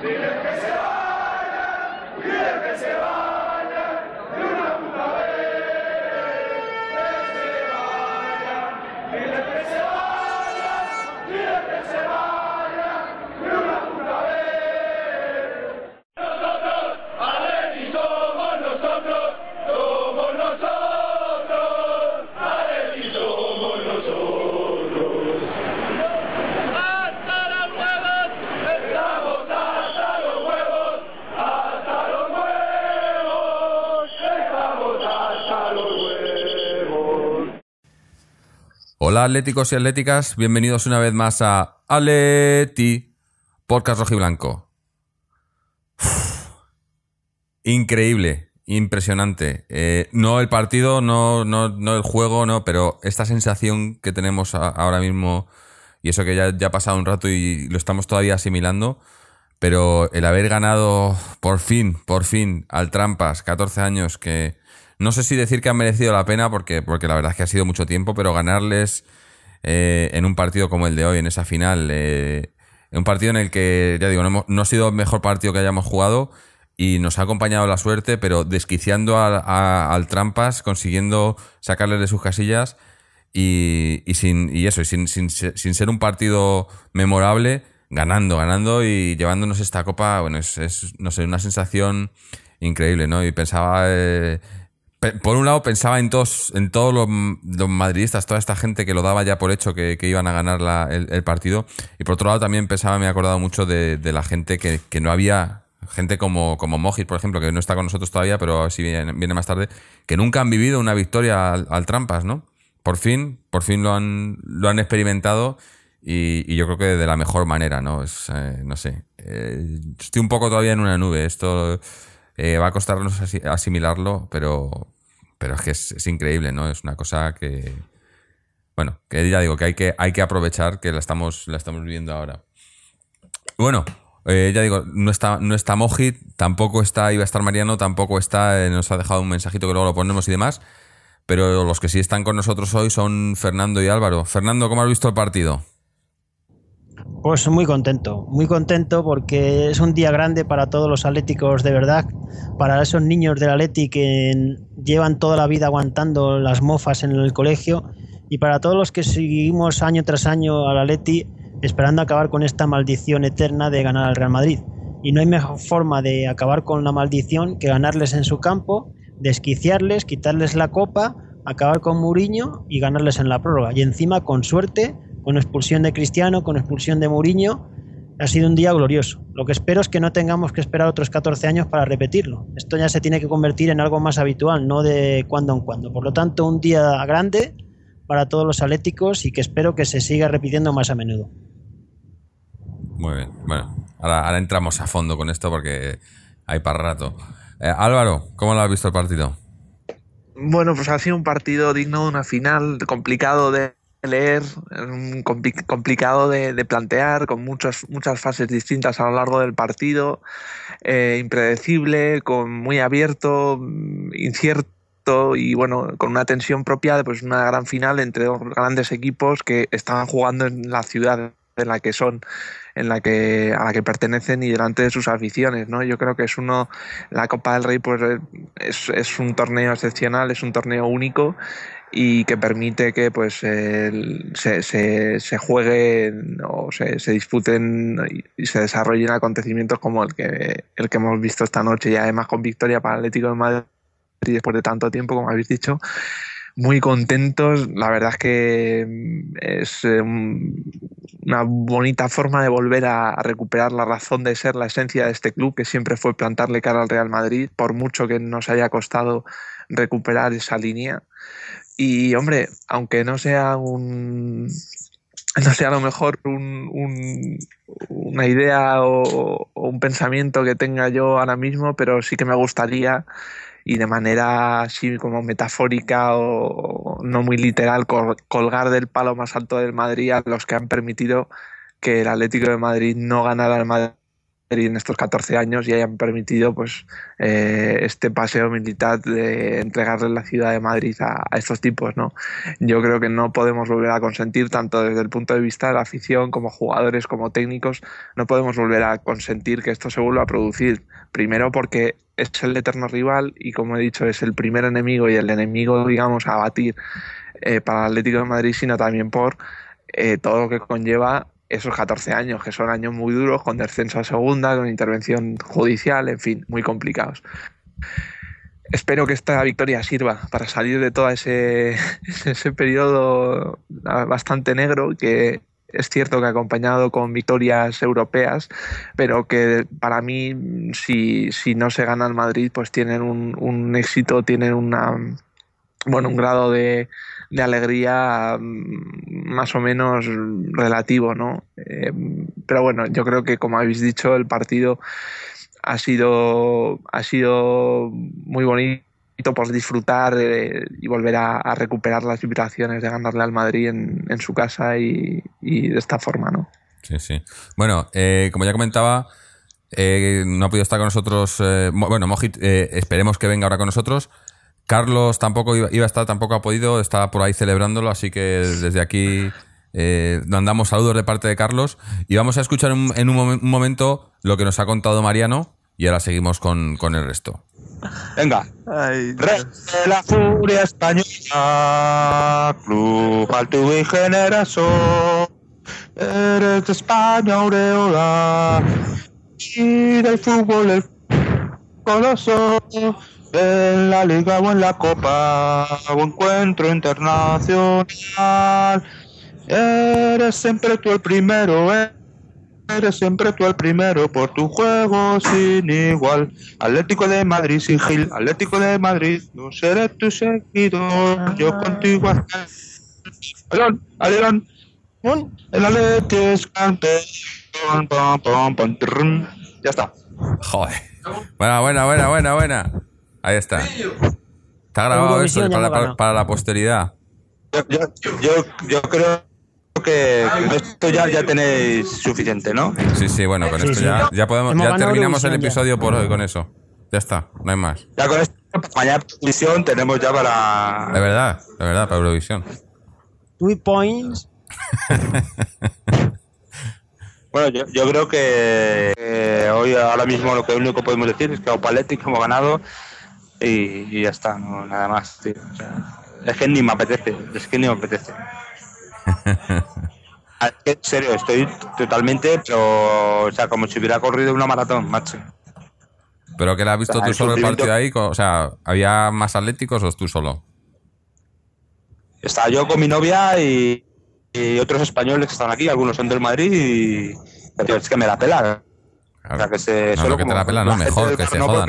¡Pide que se vayan! ¡Pide que se vayan! Atléticos y atléticas, bienvenidos una vez más a Aleti Podcast Rojiblanco. Increíble, impresionante. Eh, no el partido, no, no, no, el juego, no, pero esta sensación que tenemos ahora mismo, y eso que ya, ya ha pasado un rato y lo estamos todavía asimilando, pero el haber ganado por fin, por fin, al Trampas, 14 años que no sé si decir que han merecido la pena, porque, porque la verdad es que ha sido mucho tiempo, pero ganarles eh, en un partido como el de hoy, en esa final, eh, en un partido en el que, ya digo, no, ha sido el mejor partido que hayamos jugado y nos ha acompañado la suerte, pero desquiciando al Trampas, consiguiendo sacarle de sus casillas y, sin, y eso, sin, sin, ser un partido memorable, ganando, ganando y llevándonos esta copa, bueno, es, no sé, una sensación increíble, ¿no? Y pensaba... Eh, por un lado pensaba en todos, en todos los, madridistas, toda esta gente que lo daba ya por hecho que, iban a ganar el, partido. Y por otro lado también pensaba, me he acordado mucho de, la gente que, no había, gente como, como Mojit, por ejemplo, que no está con nosotros todavía, pero sí viene, viene más tarde, que nunca han vivido una victoria al, trampas, ¿no? Por fin, por fin lo han, lo han experimentado y, yo creo que de la mejor manera, ¿no? Es, eh, no sé. Eh, estoy un poco todavía en una nube. Esto eh, va a costarnos asimilarlo, pero, pero es que es, increíble, ¿no? Es una cosa que, bueno, que ya digo, que hay que, hay que aprovechar que la estamos, la estamos viviendo ahora. Bueno, eh, ya digo, no está, no está Mojit, tampoco está, iba a estar Mariano, tampoco está, eh, nos ha dejado un mensajito que luego lo ponemos y demás, pero los que sí están con nosotros hoy son Fernando y Álvaro. Fernando, ¿cómo has visto el partido? Pues muy contento, muy contento porque es un día grande para todos los atléticos de verdad, para esos niños del Atleti que llevan toda la vida aguantando las mofas en el colegio y para todos los que seguimos año tras año al Atleti esperando acabar con esta maldición eterna de ganar al Real Madrid. Y no hay mejor forma de acabar con la maldición que ganarles en su campo, desquiciarles, quitarles la copa, acabar con Muriño y ganarles en la prórroga. Y encima, con suerte, con expulsión de Cristiano, con expulsión de Mourinho. Ha sido un día glorioso. Lo que espero es que no tengamos que esperar otros 14 años para repetirlo. Esto ya se tiene que convertir en algo más habitual, no de cuando en cuando. Por lo tanto, un día grande para todos los atléticos y que espero que se siga repitiendo más a menudo. Muy bien. Bueno, ahora, entramos a fondo con esto porque hay para rato. Eh, Álvaro, ¿cómo lo has visto el partido? Bueno, pues ha sido un partido digno de una final, complicado de leer, complicado de, plantear, con muchas, muchas fases distintas a lo largo del partido, eh, impredecible, con muy abierto, mm, incierto y bueno, con una tensión propia de pues una gran final entre dos grandes equipos que estaban jugando en la ciudad en la que son en la que a la que pertenecen y delante de sus aficiones no yo creo que es uno la Copa del Rey pues es, es un torneo excepcional es un torneo único y que permite que pues se, se, jueguen o se, disputen y se desarrollen acontecimientos como el que, el que hemos visto esta noche y además con victoria para Atlético de Madrid después de tanto tiempo, como habéis dicho. Muy contentos, la verdad es que es em, una bonita forma de volver a recuperar la razón de ser, la esencia de este club, que siempre fue plantarle cara al Real Madrid, por mucho que nos haya costado recuperar esa línea y hombre, aunque no sea un. No sea a lo mejor un, una idea o, un pensamiento que tenga yo ahora mismo, pero sí que me gustaría y de manera así como metafórica o no muy literal colgar del palo más alto del Madrid a los que han permitido que el Atlético de Madrid no ganara el Madrid en estos 14 años y hayan permitido pues eh, este paseo militar de entregarle la ciudad de Madrid a, estos tipos no yo creo que no podemos volver a consentir tanto desde el punto de vista de la afición como jugadores como técnicos no podemos volver a consentir que esto se vuelva a producir. Primero porque es el eterno rival y como he dicho es el primer enemigo y el enemigo digamos a batir eh, para el Atlético de Madrid sino también por eh, todo lo que conlleva esos 14 años, que son años muy duros, con descenso a segunda, con intervención judicial, en fin, muy complicados. Espero que esta victoria sirva para salir de todo ese, ese periodo bastante negro que es cierto que ha acompañado con victorias europeas, pero que para mí, si, si no se gana el Madrid, pues tienen un, un éxito, tienen una, bueno, un grado de, de alegría mm, más o menos relativo, ¿no? Eh, pero bueno, yo creo que como habéis dicho, el partido ha sido, ha sido muy bonito por disfrutar eh, y volver a, recuperar las vibraciones de ganarle al Madrid en, su casa y, de esta forma, ¿no? Sí, sí. Bueno, eh, como ya comentaba, no ha podido estar con nosotros. bueno, Mojit, esperemos que venga ahora con nosotros. Carlos tampoco iba, a estar, tampoco ha podido, está por ahí celebrándolo, así que desde aquí eh, mandamos saludos de parte de Carlos y vamos a escuchar en un, momento lo que nos ha contado Mariano y ahora seguimos con, el resto. Venga. Ay, la furia española, club alto y generoso, eres de España aureola y del fútbol el coloso en la liga o en la copa o encuentro internacional. Eres siempre tú el primero, eh. eres siempre tú el primero por tu juego sin igual. Atlético de Madrid sin Gil, Atlético de Madrid, no seré tu seguidor, yo contigo hasta. Adelante, adelante. El Atlético es campeón. Ya está. Joder. Buena, buena, buena, buena, buena. Ahí está. Está grabado eso para, la posteridad. Yo, creo que con esto ya, ya tenéis suficiente, ¿no? Sí, sí, bueno, con esto Ya, ya, podemos, ya terminamos el episodio por hoy con eso. Ya está, no hay más. Ya con esto, mañana Eurovisión tenemos ya para. De verdad, de verdad, para Eurovisión. Two points. Bueno, yo, yo creo que hoy ahora mismo lo que único podemos decir es que Opaletti hemos ganado y, ya está, no, nada más, tío. es que ni me apetece, es que ni me apetece. en serio, estoy totalmente, pero, o sea, como si hubiera corrido una maratón, macho. ¿Pero que la has visto tú solo el partido ahí? O sea, ¿había más atléticos o tú solo? Estaba yo con mi novia y, otros españoles que están aquí, algunos son del Madrid y es que me la pela. O sea, que se, solo que te la pela, no, mejor que se jodan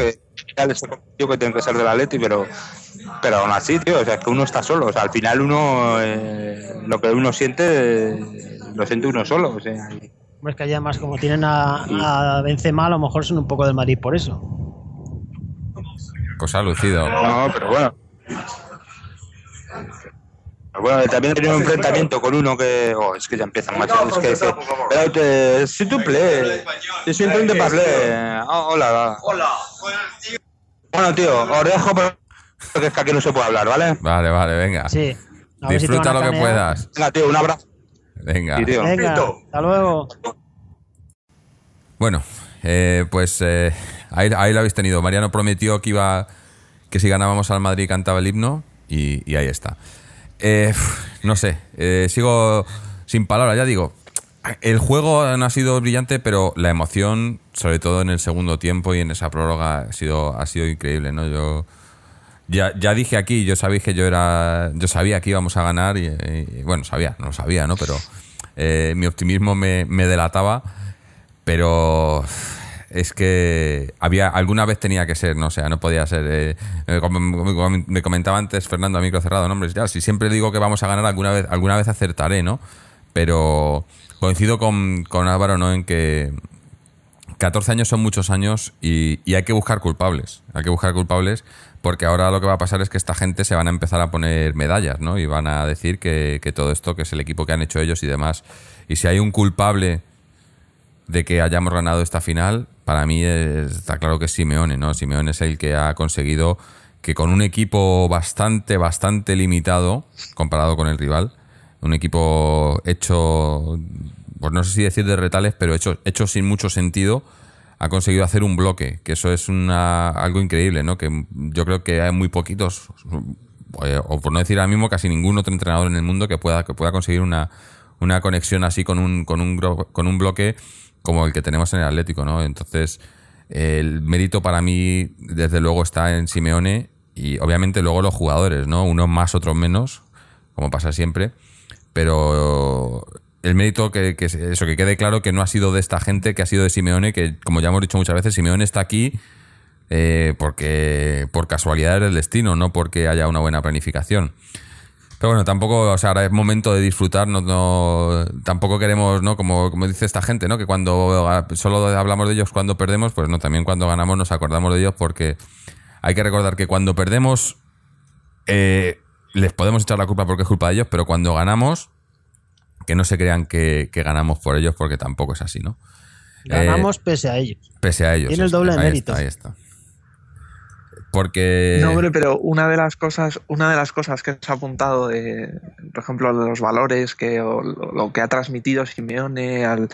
que tiene que ser del Atleti, pero, pero aún así, tío, o sea, que uno está solo. O sea, al final uno, eh, lo que uno siente, lo siente uno solo. O sea, es que además como tienen a, a, Benzema, a lo mejor son un poco del Madrid por eso. Pues ha lucido. No, pero bueno. Bueno, también he tenido un enfrentamiento con uno que. Oh, es que ya empiezan, macho. Es que. Es pero te, si tú play. Si siempre te parle. Oh, hola. Hola. Bueno, tío, os dejo porque es que aquí no se puede hablar, ¿vale? Vale, vale, venga. Sí. Disfruta lo que puedas. Venga, tío, un abrazo. Venga. venga hasta luego. Bueno, eh, pues eh, ahí, ahí, lo habéis tenido. Mariano prometió que iba que si ganábamos al Madrid cantaba el himno y, y ahí está. Eh, no sé, eh, sigo sin palabras, ya digo. El juego no ha sido brillante, pero la emoción, sobre todo en el segundo tiempo y en esa prórroga, ha sido, ha sido increíble, ¿no? Yo ya, ya dije aquí, yo sabía que yo era, yo sabía que íbamos a ganar y, bueno, sabía, no sabía, ¿no? Pero eh, mi optimismo me, me delataba, pero es que había alguna vez tenía que ser, no o sea, no podía ser. Eh, eh, como, me comentaba antes Fernando a micro cerrado, no, ya, si siempre digo que vamos a ganar, alguna vez, alguna vez acertaré, ¿no? Pero coincido con, con Álvaro, ¿no? En que 14 años son muchos años y, hay que buscar culpables. Hay que buscar culpables porque ahora lo que va a pasar es que esta gente se van a empezar a poner medallas, ¿no? Y van a decir que, todo esto, que es el equipo que han hecho ellos y demás. Y si hay un culpable de que hayamos ganado esta final, para mí está claro que es Simeone, ¿no? Simeone es el que ha conseguido que con un equipo bastante, bastante limitado comparado con el rival, un equipo hecho, pues no sé si decir de retales, pero hecho, hecho sin mucho sentido, ha conseguido hacer un bloque, que eso es una, algo increíble, ¿no? Que yo creo que hay muy poquitos, eh, o por no decir ahora mismo casi ningún otro entrenador en el mundo que pueda, que pueda conseguir una, una conexión así con un, con un, con un bloque como el que tenemos en el Atlético, ¿no? Entonces, el mérito para mí, desde luego, está en Simeone y obviamente luego los jugadores, ¿no? Unos más, otros menos, como pasa siempre. Pero el mérito que, eso que quede claro que no ha sido de esta gente, que ha sido de Simeone, que como ya hemos dicho muchas veces, Simeone está aquí eh, porque por casualidad del destino, no porque haya una buena planificación. Pero bueno, tampoco, o sea, ahora es momento de disfrutar, no, tampoco queremos, ¿no? Como, como dice esta gente, ¿no? Que cuando solo hablamos de ellos cuando perdemos, pues no, también cuando ganamos nos acordamos de ellos porque hay que recordar que cuando perdemos eh, les podemos echar la culpa porque es culpa de ellos, pero cuando ganamos, que no se crean que, ganamos por ellos porque tampoco es así, ¿no? Ganamos eh, pese a ellos. Pese a ellos. Tiene el doble de mérito. ahí está. Porque. No, hombre, pero una de las cosas, una de las cosas que se ha apuntado de, por ejemplo, de los valores que lo que ha transmitido Simeone al,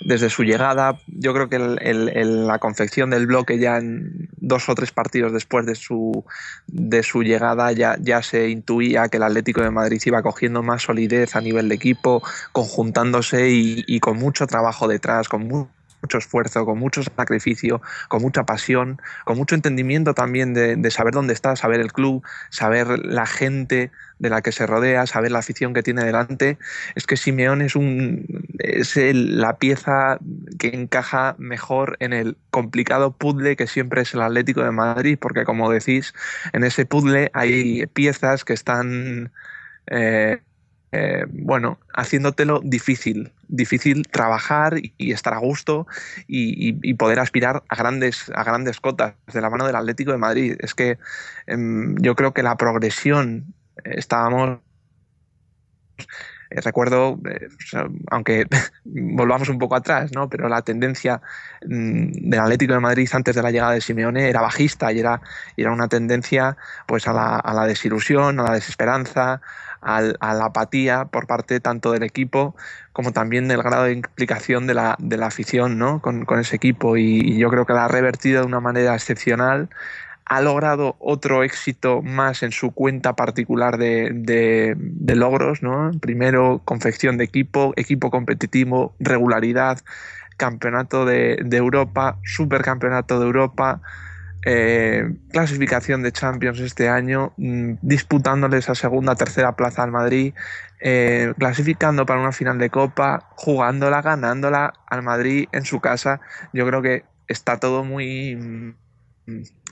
desde su llegada, yo creo que el, la confección del bloque ya en dos o tres partidos después de su de su llegada ya, ya se intuía que el Atlético de Madrid iba cogiendo más solidez a nivel de equipo, conjuntándose y, y con mucho trabajo detrás, con mucho mucho esfuerzo, con mucho sacrificio, con mucha pasión, con mucho entendimiento también de, saber dónde está, saber el club, saber la gente de la que se rodea, saber la afición que tiene delante. Es que Simeón es, un, es la pieza que encaja mejor en el complicado puzzle que siempre es el Atlético de Madrid, porque como decís, en ese puzzle hay piezas que están... Eh, eh, bueno, haciéndotelo difícil, difícil trabajar y, estar a gusto y, poder aspirar a grandes, a grandes cotas de la mano del Atlético de Madrid. Es que em, yo creo que la progresión, eh, estábamos eh, recuerdo, aunque volvamos un poco atrás, ¿no? pero la tendencia mm, del Atlético de Madrid antes de la llegada de Simeone era bajista y era, era una tendencia pues, a, la, a la desilusión, a la desesperanza, a la apatía por parte tanto del equipo como también del grado de implicación de la, de la afición ¿no? con, ese equipo y, yo creo que la ha revertido de una manera excepcional ha logrado otro éxito más en su cuenta particular de, de, logros, ¿no? Primero, confección de equipo, equipo competitivo, regularidad, campeonato de, de Europa, supercampeonato de Europa, eh, clasificación de Champions este año, mm, disputándole esa segunda, tercera plaza al Madrid, eh, clasificando para una final de Copa, jugándola, ganándola al Madrid en su casa. Yo creo que está todo muy mm,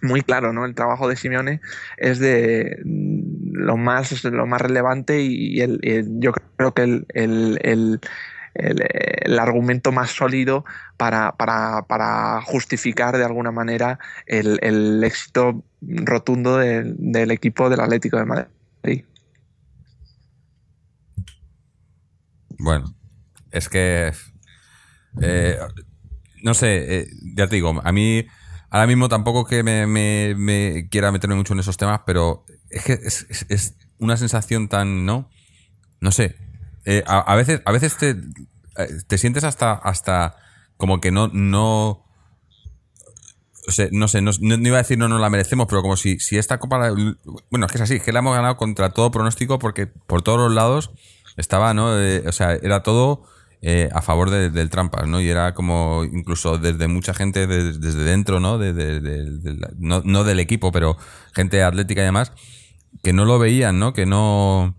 muy claro, ¿no? El trabajo de Simeone es de mm, lo más, lo más relevante y, el, yo creo que el, el, argumento más sólido para, para, justificar de alguna manera el, éxito rotundo del equipo del Atlético de Madrid. Bueno, es que eh, no sé, eh, ya te digo, a mí ahora mismo tampoco que me, quiera meterme mucho en esos temas, pero es que es una sensación tan, ¿no? No sé, eh, a, veces, a veces te, eh, te sientes hasta, hasta como que no, no, no sé, no, iba a decir no nos la merecemos, pero como si, si esta copa, bueno, es que es así, es que la hemos ganado contra todo pronóstico porque por todos los lados estaba, ¿no? Eh, o sea, era todo a favor del Trampas, ¿no? Y era como, incluso desde mucha gente desde dentro, ¿no? no, no del equipo, pero gente atlética y demás, que no lo veían, ¿no? Que no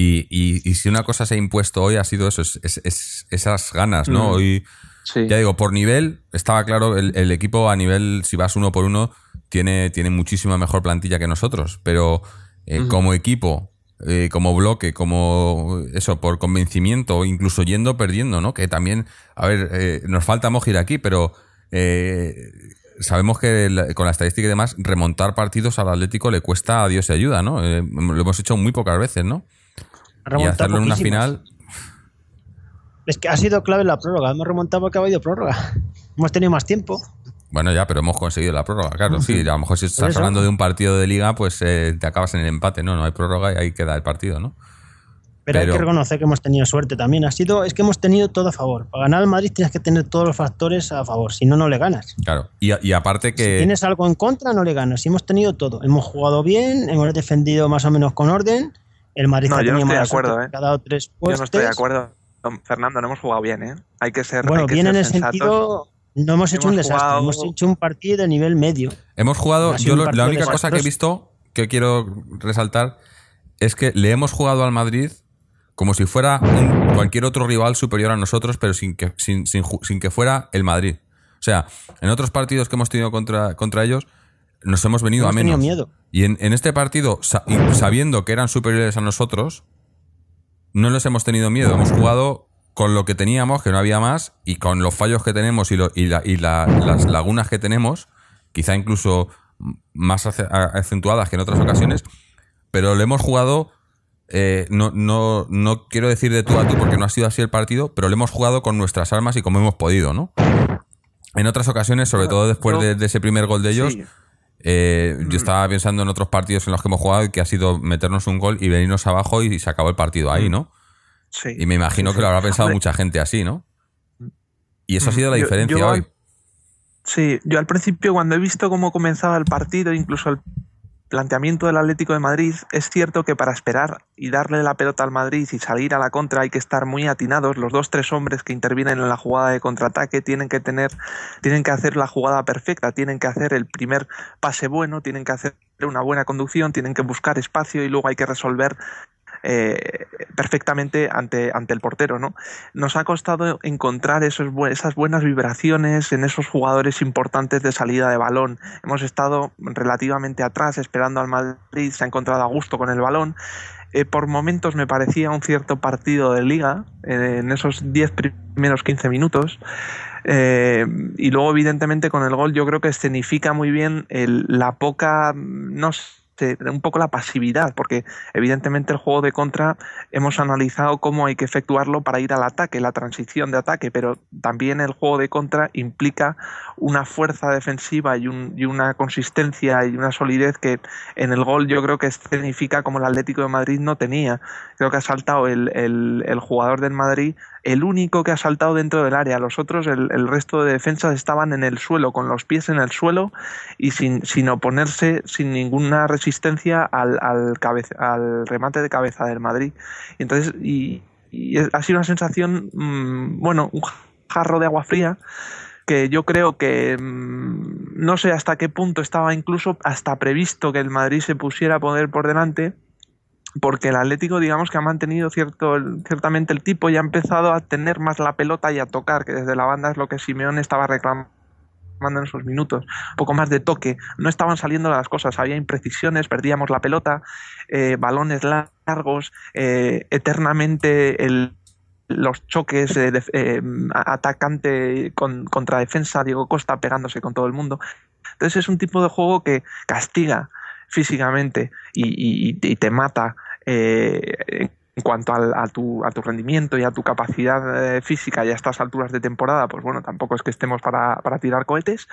y, y, si una cosa se ha impuesto hoy ha sido eso, es, esas ganas, ¿no? Mm. Hoy, ya digo, por nivel, estaba claro, el, equipo a nivel, si vas uno por uno, tiene, tiene muchísima mejor plantilla que nosotros, pero eh, como equipo, eh, como bloque, como eso, por convencimiento, incluso yendo perdiendo, ¿no? Que también, a ver, eh, nos falta Mojir aquí, pero sabemos que con la estadística y demás, remontar partidos al Atlético le cuesta a Dios y ayuda, ¿no? lo hemos hecho muy pocas veces, ¿no? Y hacerlo en una final. Es que ha sido clave la prórroga. Hemos remontado porque ha habido prórroga. Hemos tenido más tiempo. Bueno, ya, pero hemos conseguido la prórroga, claro. Sí, a lo mejor si estás eso. hablando de un partido de liga, pues eh, te acabas en el empate. No, no hay prórroga y ahí queda el partido, ¿no? Pero, Pero- hay que reconocer que hemos tenido suerte también. Ha sido, es que hemos tenido todo a favor. Para ganar al Madrid tienes que tener todos los factores a favor, si no, no le ganas. Claro. Y, y aparte Si que. tienes algo en contra, no le ganas. Si hemos tenido todo. Hemos jugado bien, hemos defendido más o menos con orden. El Madrid No, ha yo no tenido estoy de acuerdo, ¿eh? ha dado tres Yo no estoy de acuerdo. Don Fernando, no hemos jugado bien, ¿eh? Hay que ser. Bueno, hay que bien ser en el sensatos. sentido. No hemos hecho Hemos un desastre, jugado- hemos hecho un partido de nivel medio. Hemos jugado. Yo lo- la única cosa que he visto que quiero resaltar es que le hemos jugado al Madrid como si fuera un- cualquier otro rival superior a nosotros, pero sin que, sin, sin sin que fuera el Madrid. O sea, en otros partidos que hemos tenido contra, contra ellos, nos hemos venido Hemos a menos. miedo. Y en, en este partido, sabiendo que eran superiores a nosotros, no les hemos tenido miedo. Hemos jugado con lo que teníamos, que no había más, y con los fallos que tenemos y, lo- y la- y la- las lagunas que tenemos, quizá incluso más acentuadas que en otras ocasiones, pero le hemos jugado, eh, no, no, no quiero decir de tú a tú porque no ha sido así el partido, pero le hemos jugado con nuestras armas y como hemos podido, ¿no? En otras ocasiones, sobre todo después de, de ese primer gol de ellos, Sí. Eh, Mm. yo estaba pensando en otros partidos en los que hemos jugado y que ha sido meternos un gol y venirnos abajo y se acabó el partido Mm. ahí, ¿no? Sí. Y me imagino Sí, que lo habrá sí. pensado Hombre, mucha gente así, ¿no? Y eso ha sido la diferencia yo hoy. al- Sí, yo al principio cuando he visto cómo comenzaba el partido, incluso el planteamiento del Atlético de Madrid, es cierto que para esperar y darle la pelota al Madrid y salir a la contra hay que estar muy atinados. Los dos tres hombres que intervienen en la jugada de contraataque tienen que tener, tienen que hacer la jugada perfecta, tienen que hacer el primer pase bueno, tienen que hacer una buena conducción, tienen que buscar espacio y luego hay que resolver eh, perfectamente ante, ante el portero, ¿no? Nos ha costado encontrar esos, esas buenas vibraciones en esos jugadores importantes de salida de balón. Hemos estado relativamente atrás esperando al Madrid, se ha encontrado a gusto con el balón. Eh, por momentos me parecía un cierto partido de liga eh, en esos 10 primeros 15 minutos. Y luego, evidentemente, con el gol yo creo que escenifica muy bien la poca, no un poco la pasividad, porque evidentemente el juego de contra hemos analizado cómo hay que efectuarlo para ir al ataque, la transición de ataque, pero también el juego de contra implica una fuerza defensiva y, un- y una consistencia y una solidez que en el gol yo creo que escenifica como el Atlético de Madrid no tenía. Creo que ha saltado el, el- el jugador del Madrid, el único que ha saltado dentro del área. Los otros, el, resto de defensas estaban en el suelo, con los pies en el suelo y sin, sin oponerse, sin ninguna resistencia al, al, remate de cabeza del Madrid. Entonces, y, ha sido una sensación, mm, bueno, un jarro de agua fría que yo creo que mm, no sé hasta qué punto estaba incluso hasta previsto que el Madrid se pusiera a poder por delante porque el Atlético digamos que ha mantenido cierto ciertamente el tipo y ha empezado a tener más la pelota y a tocar que desde la banda es lo que Simeone estaba reclamando en esos minutos, un poco más de toque, no estaban saliendo las cosas, había imprecisiones, perdíamos la pelota, eh, balones largos, eh, eternamente los choques de, de- eh, atacante con, contra defensa, Diego Costa pegándose con todo el mundo. Entonces es un tipo de juego que castiga físicamente y, y- y te mata eh, en cuanto al- a, tu, a tu rendimiento y a tu capacidad eh, física y a estas alturas de temporada, pues bueno, tampoco es que estemos para, para tirar cohetes.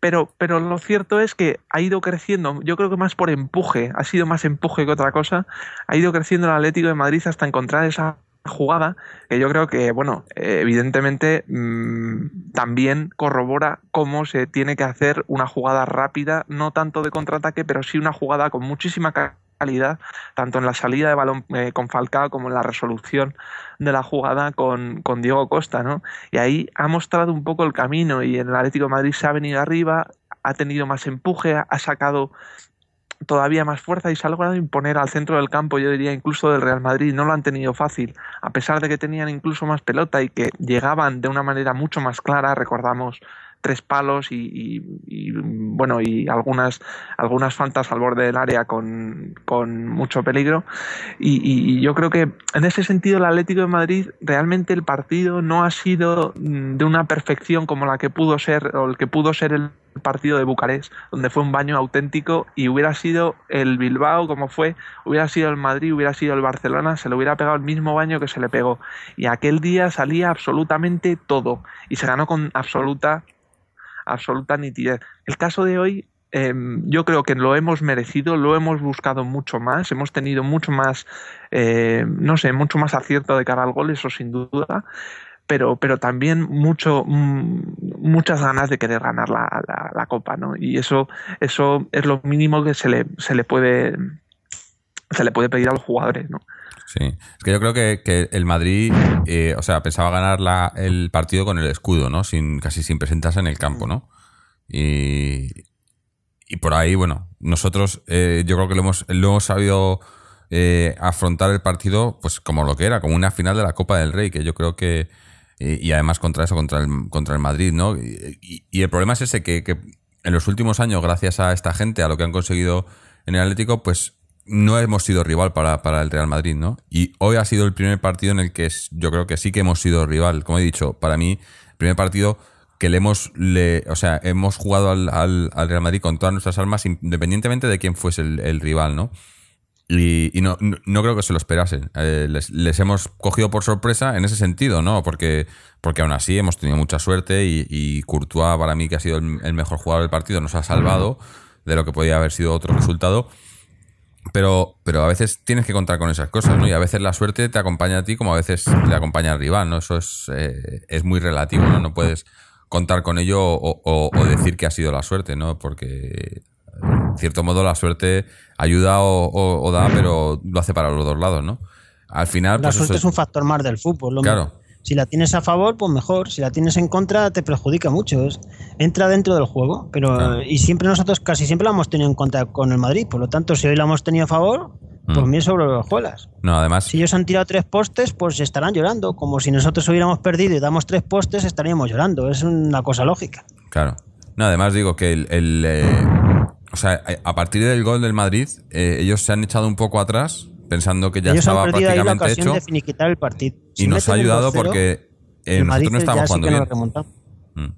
Pero, pero lo cierto es que ha ido creciendo, yo creo que más por empuje, ha sido más empuje que otra cosa, ha ido creciendo el Atlético de Madrid hasta encontrar esa jugada que yo creo que, bueno, evidentemente mm, también corrobora cómo se tiene que hacer una jugada rápida, no tanto de contraataque, pero sí una jugada con muchísima ca- calidad, tanto en la salida de balón eh, con Falcao como en la resolución de la jugada con, con Diego Costa, ¿no? Y ahí ha mostrado un poco el camino y en el Atlético de Madrid se ha venido arriba, ha tenido más empuje, ha sacado todavía más fuerza y se ha logrado imponer al centro del campo, yo diría incluso del Real Madrid, no lo han tenido fácil, a pesar de que tenían incluso más pelota y que llegaban de una manera mucho más clara, recordamos tres palos y, bueno y algunas algunas faltas al borde del área con, con mucho peligro y, y- y yo creo que en ese sentido el Atlético de Madrid realmente el partido no ha sido mm, de una perfección como la que pudo ser o el que pudo ser el partido de Bucarest, donde fue un baño auténtico y hubiera sido el Bilbao como fue, hubiera sido el Madrid, hubiera sido el Barcelona, se le hubiera pegado el mismo baño que se le pegó. Y aquel día salía absolutamente todo y se ganó con absoluta, absoluta nitidez. El caso de hoy em, yo creo que lo hemos merecido, lo hemos buscado mucho más, hemos tenido mucho más, eh, no sé, mucho más acierto de cara al gol, eso sin duda pero, pero también mucho, mm, muchas ganas de querer ganar la, la, copa, ¿no? Y eso, eso es lo mínimo que se le, se le puede se le puede pedir a los jugadores, ¿no? Sí, es que yo creo que, el Madrid, eh, o sea, pensaba ganar la, el partido con el escudo, ¿no? Sin, casi sin presentarse en el campo, ¿no? Y, y por ahí, bueno, nosotros eh, yo creo que lo hemos, lo hemos sabido eh, afrontar el partido pues como lo que era, como una final de la Copa del Rey, que yo creo que, y, además contra eso, contra el, contra el Madrid, ¿no? Y, el problema es ese, que, en los últimos años, gracias a esta gente, a lo que han conseguido en el Atlético, pues no hemos sido rival para, para el Real Madrid, ¿no? Y hoy ha sido el primer partido en el que yo creo que sí que hemos sido rival. Como he dicho, para mí, el primer partido que le hemos, le, o sea, hemos jugado al, al, Real Madrid con todas nuestras armas, independientemente de quién fuese el, el rival, ¿no? Y, no, no, creo que se lo esperasen. Eh, les, hemos cogido por sorpresa en ese sentido, ¿no? Porque, porque aún así hemos tenido mucha suerte y, y Courtois, para mí, que ha sido el, mejor jugador del partido, nos ha salvado de lo que podía haber sido otro resultado. Pero, pero a veces tienes que contar con esas cosas, ¿no? Y a veces la suerte te acompaña a ti como a veces le acompaña al rival, ¿no? Eso es, eh, es muy relativo, ¿no? No puedes contar con ello o, o, decir que ha sido la suerte, ¿no? Porque en cierto modo la suerte ayuda o, da, pero lo hace para los dos lados, ¿no? Al final. La pues suerte es un factor más del fútbol. Claro. Si la tienes a favor, pues mejor. Si la tienes en contra, te perjudica mucho. entra dentro del juego. Pero y siempre nosotros casi siempre la hemos tenido en contra con el Madrid. Por lo tanto, si hoy la hemos tenido a favor, pues mm. bien sobre los juegas. No, además. Si ellos han tirado tres postes, pues estarán llorando. Como si nosotros hubiéramos perdido y damos tres postes, estaríamos llorando. Es una cosa lógica. Claro. No, además digo que el, eh, o sea, a partir del gol del Madrid, eh, ellos se han echado un poco atrás, pensando que ya estaba prácticamente hecho. el partido. y nos ha ayudado porque eh, nosotros no estamos jugando bien. Mm.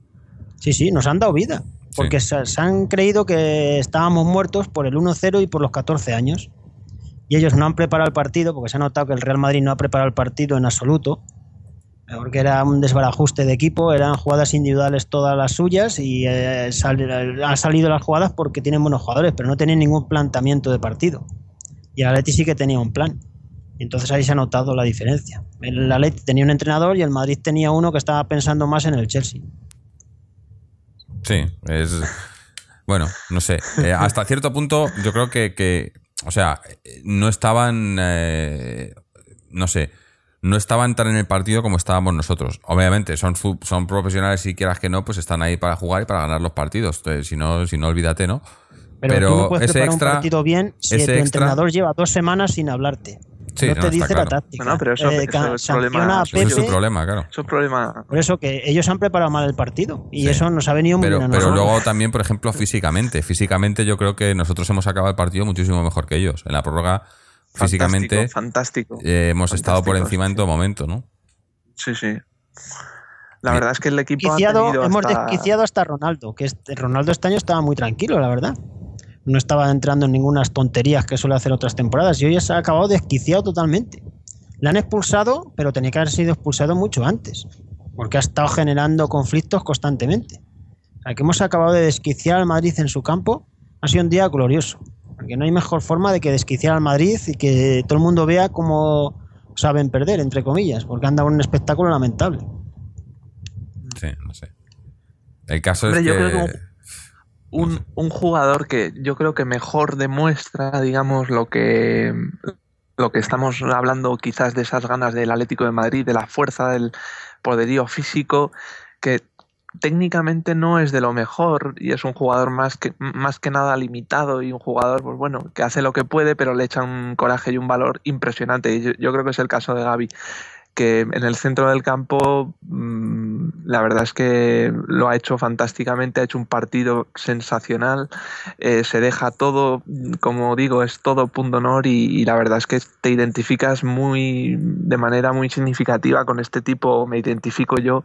Sí, sí, nos han dado vida. Porque se, han creído que estábamos muertos por el 1-0 y por los 14 años. Y ellos no han preparado el partido, porque se ha notado que el Real Madrid no ha preparado el partido en absoluto porque era un desbarajuste de equipo, eran jugadas individuales todas las suyas y eh, han salido las jugadas porque tienen buenos jugadores, pero no tienen ningún planteamiento de partido. Y el Atleti sí que tenía un plan. entonces ahí se ha notado la diferencia. El Atleti tenía un entrenador y el Madrid tenía uno que estaba pensando más en el Chelsea. Sí, es... Bueno, no sé. Eh, hasta cierto punto yo creo que, o sea, no estaban... Eh, no sé no estaban tan en el partido como estábamos nosotros. Obviamente, son, profesionales, si quieras que no, pues están ahí para jugar y para ganar los partidos. si no, si no olvídate, ¿no? Pero, tú no ese extra, un partido bien si el entrenador lleva dos semanas sin hablarte. no te dice la táctica. No, pero eso, eh, es, problema, es su problema, claro. Eso es problema. Por eso que ellos han preparado mal el partido y eso nos ha venido muy pero, bien Pero luego también, por ejemplo, físicamente. Físicamente yo creo que nosotros hemos acabado el partido muchísimo mejor que ellos. En la prórroga físicamente fantástico, eh, hemos estado por encima en todo momento, ¿no? Sí, sí. La verdad es que el equipo hemos desquiciado hasta Ronaldo, que este, Ronaldo este año estaba muy tranquilo, la verdad. No estaba entrando en ninguna tonterías que suele hacer otras temporadas y hoy se ha acabado desquiciado totalmente. Le han expulsado, pero tenía que haber sido expulsado mucho antes, porque ha estado generando conflictos constantemente. O que hemos acabado de desquiciar al Madrid en su campo ha sido un día glorioso. Porque no hay mejor forma de que desquiciar al Madrid y que todo el mundo vea cómo saben perder, entre comillas, porque han dado un espectáculo lamentable. Sí, no sé. El caso es que... un, un, jugador que yo creo que mejor demuestra, digamos, lo que lo que estamos hablando quizás de esas ganas del Atlético de Madrid, de la fuerza, del poderío físico, que técnicamente no es de lo mejor y es un jugador más que, más que nada limitado y un jugador, pues bueno, que hace lo que puede, pero le echa un coraje y un valor impresionante. Y yo, creo que es el caso de Gaby, que en el centro del campo mm, la verdad es que lo ha hecho fantásticamente, ha hecho un partido sensacional, eh, se deja todo, como digo, es todo punto honor y, la verdad es que te identificas muy de manera muy significativa con este tipo, me identifico yo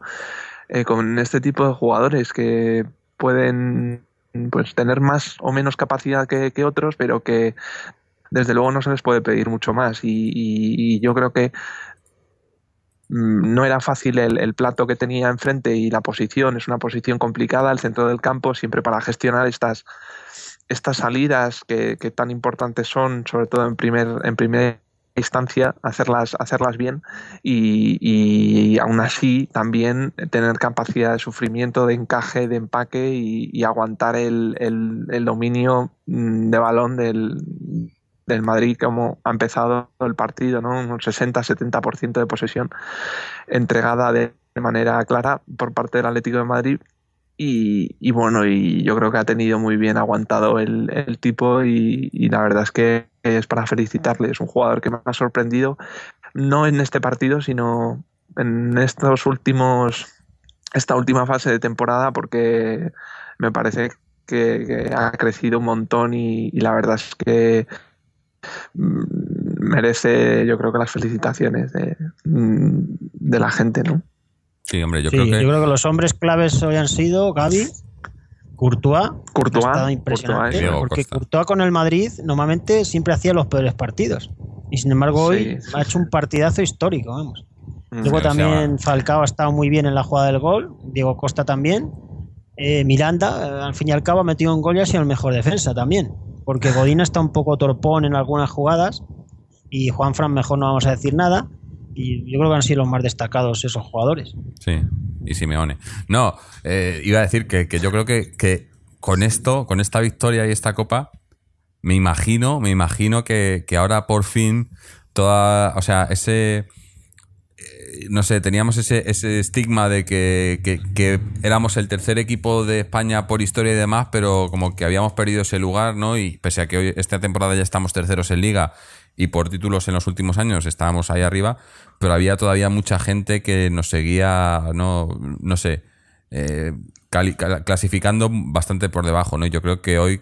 eh, con este tipo de jugadores que, pueden pues tener más o menos capacidad que, otros, pero que desde luego no se les puede pedir mucho más. Y, yo creo que no era fácil el, plato que tenía enfrente y la posición, es una posición complicada, el centro del campo, siempre para gestionar estas, estas salidas que, que tan importantes son, sobre todo en primer, en primer instancia hacerlas, hacerlas bien y, y, aún así también tener capacidad de sufrimiento, de encaje, de empaque y, aguantar el, el, dominio mm, de balón del, del Madrid como ha empezado el partido, ¿no? un 60-70% de posesión entregada de manera clara por parte del Atlético de Madrid y, bueno, y yo creo que ha tenido muy bien aguantado el, tipo y, la verdad es que es para felicitarle. Es un jugador que me ha sorprendido, no en este partido, sino en estos últimos, esta última fase de temporada, porque me parece que, ha crecido un montón y, la verdad es que merece, yo creo que las felicitaciones de, mm, de la gente, ¿no? Sí, hombre, yo, creo que... yo creo que los hombres claves hoy han sido Gaby, Courtois, Courtois ha estado impresionante, porque Courtois con el Madrid normalmente siempre hacía los peores partidos. Y sin embargo hoy ha hecho un partidazo histórico, vamos. Mm. Luego también Falcao ha estado muy bien en la jugada del gol, Diego Costa también. Eh, Miranda, eh, al fin y al cabo, ha metido un gol y ha sido el mejor defensa también. Porque Godina está un poco torpón en algunas jugadas y Juan Fran mejor no vamos a decir nada y yo creo que han sido los más destacados esos jugadores. Sí, y Simeone. No, eh, iba a decir que, yo creo que, que, con esto, con esta victoria y esta copa, me imagino, me imagino que, ahora por fin toda, o sea, ese no sé, teníamos ese, ese estigma de que, que, éramos el tercer equipo de España por historia y demás, pero como que habíamos perdido ese lugar, ¿no? Y pese a que hoy, esta temporada ya estamos terceros en liga y por títulos en los últimos años estábamos ahí arriba, pero había todavía mucha gente que nos seguía, no, no sé, eh, clasificando bastante por debajo, ¿no? yo creo que hoy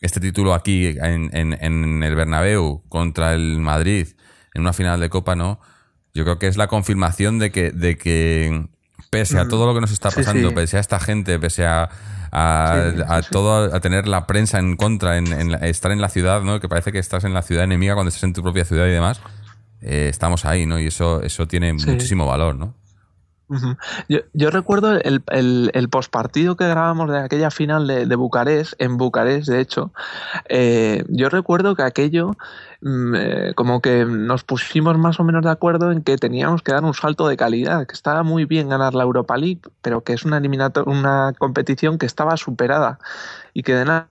este título aquí en, en, el Bernabéu contra el Madrid en una final de Copa, ¿no? Yo creo que es la confirmación de que, de que pese a todo lo que nos está pasando, pese a esta gente, pese a a, todo, a tener la prensa en contra, en, estar en la ciudad, ¿no? Que parece que estás en la ciudad enemiga cuando estás en tu propia ciudad y demás. Eh, estamos ahí, ¿no? Y eso, eso tiene muchísimo valor, ¿no? Yo, yo, recuerdo el, el, postpartido que grabamos de aquella final de, Bucarest, en Bucarest, de hecho. Eh, yo recuerdo que aquello, mm, eh, como que nos pusimos más o menos de acuerdo en que teníamos que dar un salto de calidad, que estaba muy bien ganar la Europa League, pero que es una, una competición que estaba superada y que de nada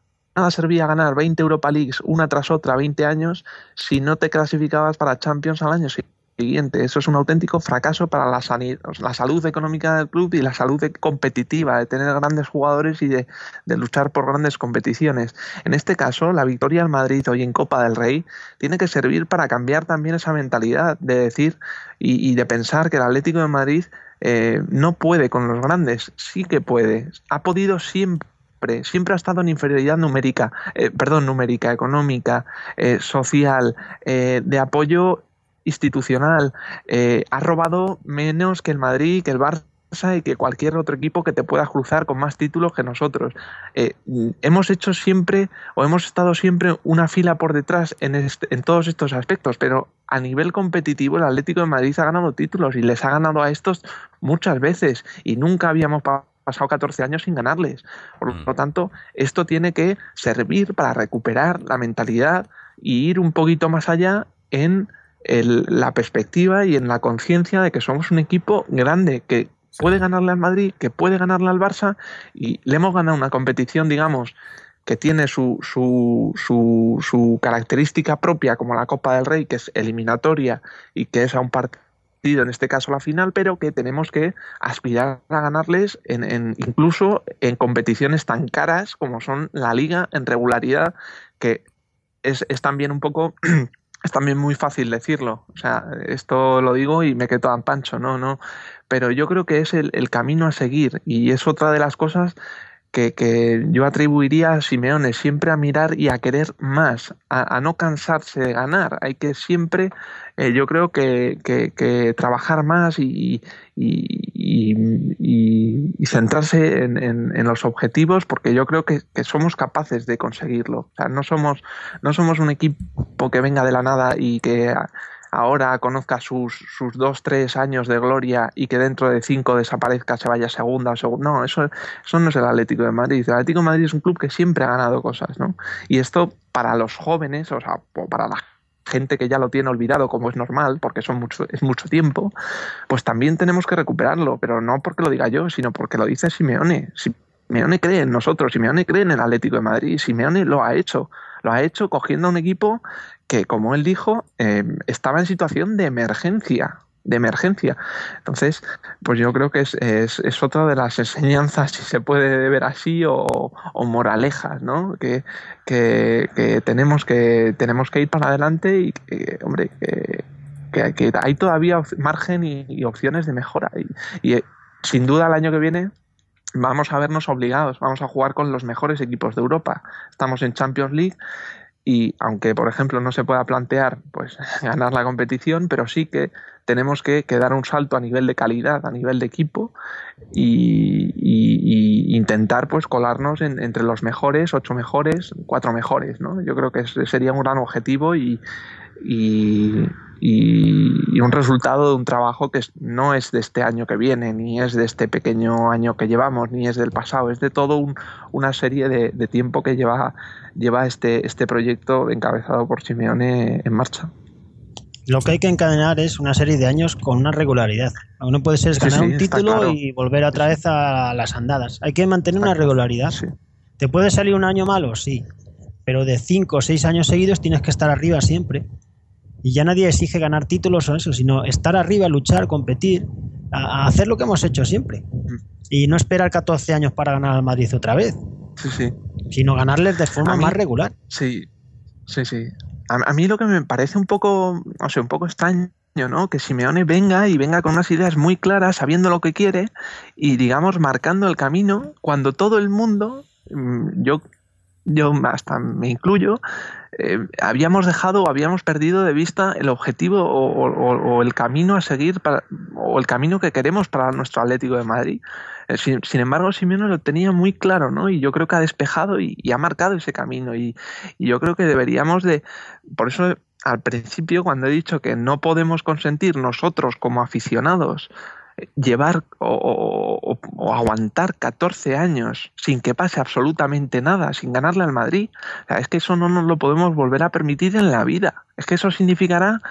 servía ganar 20 Europa Leagues una tras otra 20 años si no te clasificabas para Champions al año. Eso es un auténtico fracaso para la, la salud económica del club y la salud competitiva, de tener grandes jugadores y de, luchar por grandes competiciones. En este caso, la victoria al Madrid hoy en Copa del Rey tiene que servir para cambiar también esa mentalidad de decir y, de pensar que el Atlético de Madrid eh, no puede con los grandes, sí que puede, ha podido siempre siempre ha estado en inferioridad numérica, eh, perdón, numérica, económica, eh, social, de apoyo institucional. Eh, ha robado menos que el Madrid, que el Barça y que cualquier otro equipo que te pueda cruzar con más títulos que nosotros. Eh, hemos hecho siempre o hemos estado siempre una fila por detrás en, en todos estos aspectos, pero a nivel competitivo el Atlético de Madrid ha ganado títulos y les ha ganado a estos muchas veces y nunca habíamos pasado 14 años sin ganarles. Por lo mm. tanto, esto tiene que servir para recuperar la mentalidad y ir un poquito más allá en la perspectiva y en la conciencia de que somos un equipo grande que puede ganarle al Madrid, que puede ganarle al Barça y le hemos ganado una competición, digamos, que tiene su, su, su, su característica propia como la Copa del Rey, que es eliminatoria y que es a un partido en este caso la final, pero que tenemos que aspirar a ganarles en, en, incluso en competiciones tan caras como son la liga en regularidad, que es, es también un poco es también muy fácil decirlo. O sea, esto lo digo y me quedo tan pancho, no, no. Pero yo creo que es el, camino a seguir y es otra de las cosas que, yo atribuiría a Simeone, siempre a mirar y a querer más, a, no cansarse de ganar. Hay que siempre, eh, yo creo que, que, trabajar más y, y, y, centrarse en, en, los objetivos, porque yo creo que, somos capaces de conseguirlo. O sea, no somos, no somos un equipo que venga de la nada y que ahora conozca sus, sus dos, tres años de gloria y que dentro de cinco desaparezca, se vaya segunda o segunda. No, eso, eso no es el Atlético de Madrid. El Atlético de Madrid es un club que siempre ha ganado cosas, ¿no? Y esto para los jóvenes, o sea, para la gente que ya lo tiene olvidado, como es normal, porque son mucho, es mucho tiempo, pues también tenemos que recuperarlo, pero no porque lo diga yo, sino porque lo dice Simeone. Simeone cree en nosotros, Simeone cree en el Atlético de Madrid, Simeone lo ha hecho, lo ha hecho cogiendo a un equipo que, como él dijo, eh, estaba en situación de emergencia, de emergencia. Entonces, pues yo creo que es, es, otra de las enseñanzas, si se puede ver así, o, moralejas, ¿no? Que, que, tenemos que tenemos que ir para adelante y que, hombre, que, que, hay todavía margen y, opciones de mejora. Y, y, sin duda el año que viene vamos a vernos obligados, vamos a jugar con los mejores equipos de Europa. Estamos en Champions League y aunque por ejemplo no se pueda plantear pues ganar la competición pero sí que tenemos que, dar un salto a nivel de calidad a nivel de equipo y, intentar pues colarnos entre los mejores ocho mejores cuatro mejores ¿no? yo creo que sería un gran objetivo y, y, un resultado de un trabajo que no es de este año que viene, ni es de este pequeño año que llevamos, ni es del pasado, es de todo una serie de, de tiempo que lleva lleva este, este proyecto encabezado por Simeone en marcha. Lo que hay que encadenar es una serie de años con una regularidad. No puede ser ganar un título y volver otra vez a las andadas. Hay que mantener una regularidad. ¿Te puede salir un año malo? Sí. Pero de cinco o seis años seguidos tienes que estar arriba siempre. Y ya nadie exige ganar títulos o eso, sino estar arriba, luchar, competir, a, hacer lo que hemos hecho siempre. Mm. Y no esperar 14 años para ganar al Madrid otra vez. Sí, sí sino ganarles de forma más regular. Sí, sí, sí. A, mí lo que me parece un poco, o sea, un poco extraño, ¿no? Que Simeone venga y venga con unas ideas muy claras, sabiendo lo que quiere y, digamos, marcando el camino cuando todo el mundo, mm, yo, yo hasta me incluyo, eh, habíamos dejado o habíamos perdido de vista el objetivo o, el camino a seguir para, o el camino que queremos para nuestro Atlético de Madrid. Eh, sin, embargo, Simeone lo tenía muy claro, ¿no? Y yo creo que ha despejado y, ha marcado ese camino. Y, yo creo que deberíamos de. Por eso, al principio, cuando he dicho que no podemos consentir nosotros como aficionados llevar o, aguantar 14 años sin que pase absolutamente nada, sin ganarle al Madrid, es que eso no nos lo podemos volver a permitir en la vida. Es que eso significará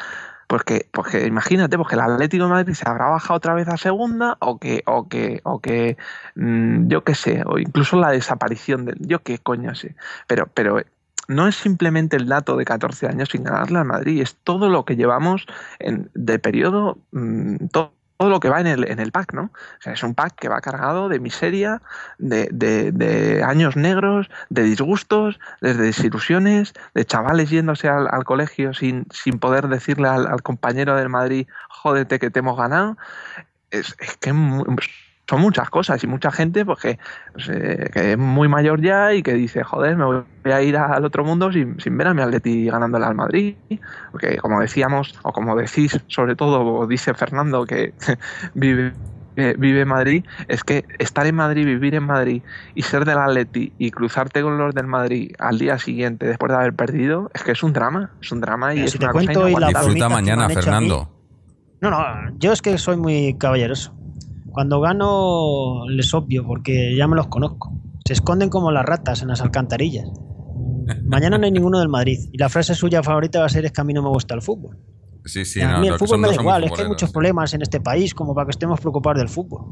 porque, porque imagínate, porque el Atlético de Madrid se habrá bajado otra vez a segunda o que, o que, o que mm, yo qué sé, o incluso la desaparición del, yo qué coño sé. Pero, pero no es simplemente el dato de 14 años sin ganarle al Madrid, es todo lo que llevamos en, de periodo, mm, todo todo lo que va en el, en el pack, ¿no? O sea, es un pack que va cargado de miseria, de, de, años negros, de disgustos, de desilusiones, de chavales yéndose al, colegio sin, sin poder decirle al, compañero del Madrid, jódete que te hemos ganado. Es, es que son muchas cosas y mucha gente pues, que, pues, eh, que, es muy mayor ya y que dice, joder, me voy a ir al otro mundo sin, sin ver a mi Atleti ganándole al Madrid. Porque como decíamos, o como decís sobre todo, o dice Fernando que vive vive en Madrid, es que estar en Madrid, vivir en Madrid y ser del Atleti y cruzarte con los del Madrid al día siguiente después de haber perdido, es que es un drama, es un drama y es una Disfruta mañana, Fernando. No, no, yo es que soy muy caballeroso. Cuando gano les obvio porque ya me los conozco. Se esconden como las ratas en las alcantarillas. Mañana no hay ninguno del Madrid. Y la frase suya favorita va a ser es que a mí no me gusta el fútbol. Sí, sí, a mí el fútbol me da igual, es que hay muchos problemas en este país como para que estemos preocupados del fútbol.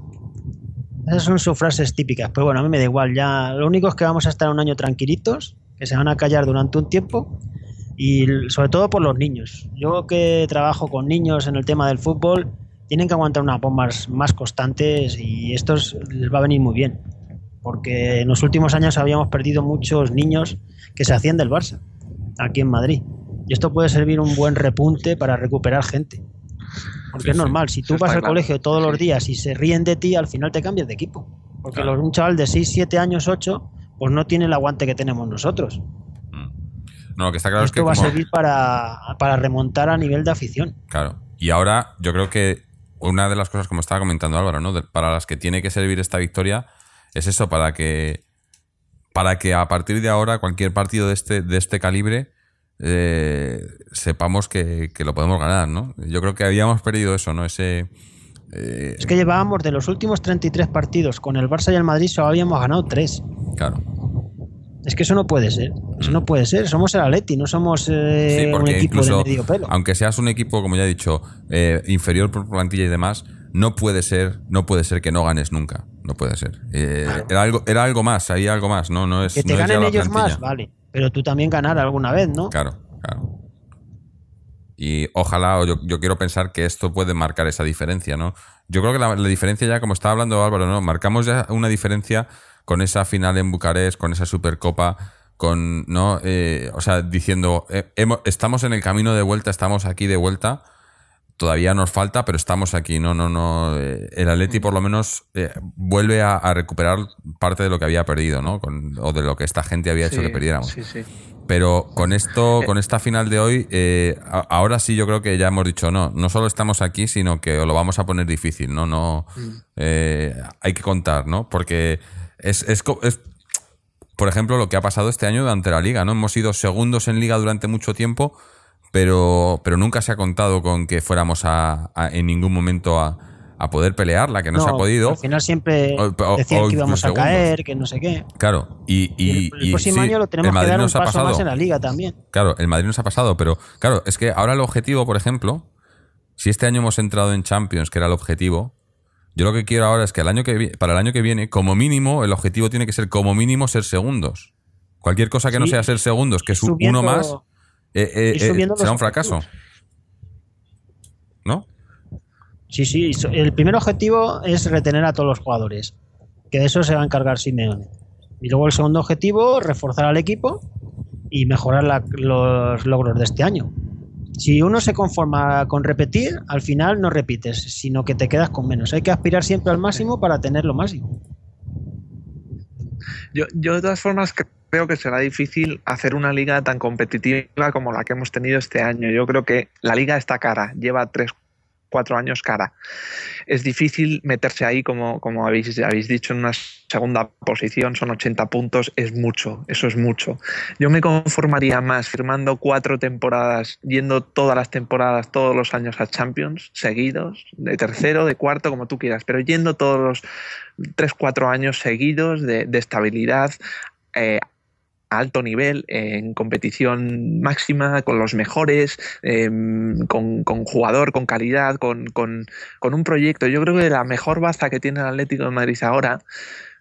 Esas son sus frases típicas, pero bueno, a mí me da igual. Ya lo único es que vamos a estar un año tranquilitos, que se van a callar durante un tiempo y sobre todo por los niños. Yo que trabajo con niños en el tema del fútbol, tienen que aguantar unas bombas más constantes y esto les va a venir muy bien. Porque en los últimos años habíamos perdido muchos niños que se hacían del Barça, aquí en Madrid. Y esto puede servir un buen repunte para recuperar gente. Porque es normal, si tú vas al colegio todos los días y se ríen de ti, al final te cambias de equipo. Porque los, un chaval de 6, 7 años, 8, pues no tiene el aguante que tenemos nosotros. Mm. No, lo que está claro Esto es que. va a servir para, para remontar a nivel de afición. Claro. Y ahora yo creo que una de las cosas, como estaba comentando Álvaro, ¿no? De- para las que tiene que servir esta victoria es eso, para que para que a partir de ahora cualquier partido de este, de este calibre eh, sepamos que, que lo podemos ganar, ¿no? Yo creo que habíamos perdido eso, ¿no? Ese... eh, Es que llevábamos de los últimos 33 partidos con el Barça y el Madrid, solo habíamos ganado 3. Claro. Es que eso no puede ser. Eso no puede ser. Somos el Atleti, no somos eh, Sí, un equipo incluso, de medio pelo. aunque seas un equipo, como ya he dicho, eh, inferior por plantilla y demás, no puede ser, no puede ser que no ganes nunca. No puede ser. Eh, era algo, era algo más, hay algo más, no, no es. que te no ganen ellos plantilla. más, vale. Pero tú también ganar alguna vez, ¿no? Claro, claro. Y ojalá, o yo, yo quiero pensar que esto puede marcar esa diferencia, ¿no? Yo creo que la, la diferencia ya, como estaba hablando Álvaro, ¿no? Marcamos ya una diferencia con esa final en Bucarest, con esa Supercopa, con, ¿no? Eh, o sea, diciendo, eh, hemos- estamos en el camino de vuelta, estamos aquí de vuelta, todavía nos falta, pero estamos aquí, no, no, no. eh, el Atleti por lo menos vuelve a, a recuperar parte de lo que había perdido, ¿no? Con- o de lo que esta gente había hecho que perdiéramos. Sí, sí. Pero con esto, con esta final de hoy, eh, a- ahora sí yo creo que ya hemos dicho no, no solo estamos aquí, sino que lo vamos a poner difícil, ¿no? No eh, hay que contar, ¿no? Porque es, es, es, por ejemplo, lo que ha pasado este año durante la liga, ¿no? Hemos sido segundos en liga durante mucho tiempo, pero, pero nunca se ha contado con que fuéramos a, a- en ningún momento a, a poder pelearla, que no, se ha podido. Al final siempre decían que íbamos a caer, que no sé qué. Claro, y, Y, y, el, el próximo sí, año lo el tenemos que Madrid dar un nos ha paso pasado. más en la liga también. Claro, el Madrid nos ha pasado, pero claro, es que ahora el objetivo, por ejemplo, si este año hemos entrado en Champions, que era el objetivo, yo lo que quiero ahora es que el año que para el año que viene, como mínimo, el objetivo tiene que ser como mínimo ser segundos. Cualquier cosa que no sea ser segundos, que es uno más, eh, eh, eh, será un fracaso. ¿No? Sí, sí. El primer objetivo es retener a todos los jugadores. Que de eso se va a encargar Simeone. Y luego el segundo objetivo, reforzar al equipo y mejorar la- los logros de este año. Si uno se conforma con repetir, al final no repites, sino que te quedas con menos. Hay que aspirar siempre al máximo para tener lo máximo. Yo, yo de todas formas cre- creo que será difícil hacer una liga tan competitiva como la que hemos tenido este año. Yo creo que la liga está cara, lleva tres, cuatro años cara. Es difícil meterse ahí, como, como habéis, habéis dicho, en una segunda posición, son 80 puntos, es mucho, eso es mucho. Yo me conformaría más firmando cuatro temporadas, yendo todas las temporadas, todos los años a Champions, seguidos, de tercero, de cuarto, como tú quieras, pero yendo todos los tres, cuatro años seguidos de, de estabilidad eh, a alto nivel, en competición máxima, con los mejores, con, con jugador, con calidad, con, con, con un proyecto. Yo creo que la mejor baza que tiene el Atlético de Madrid ahora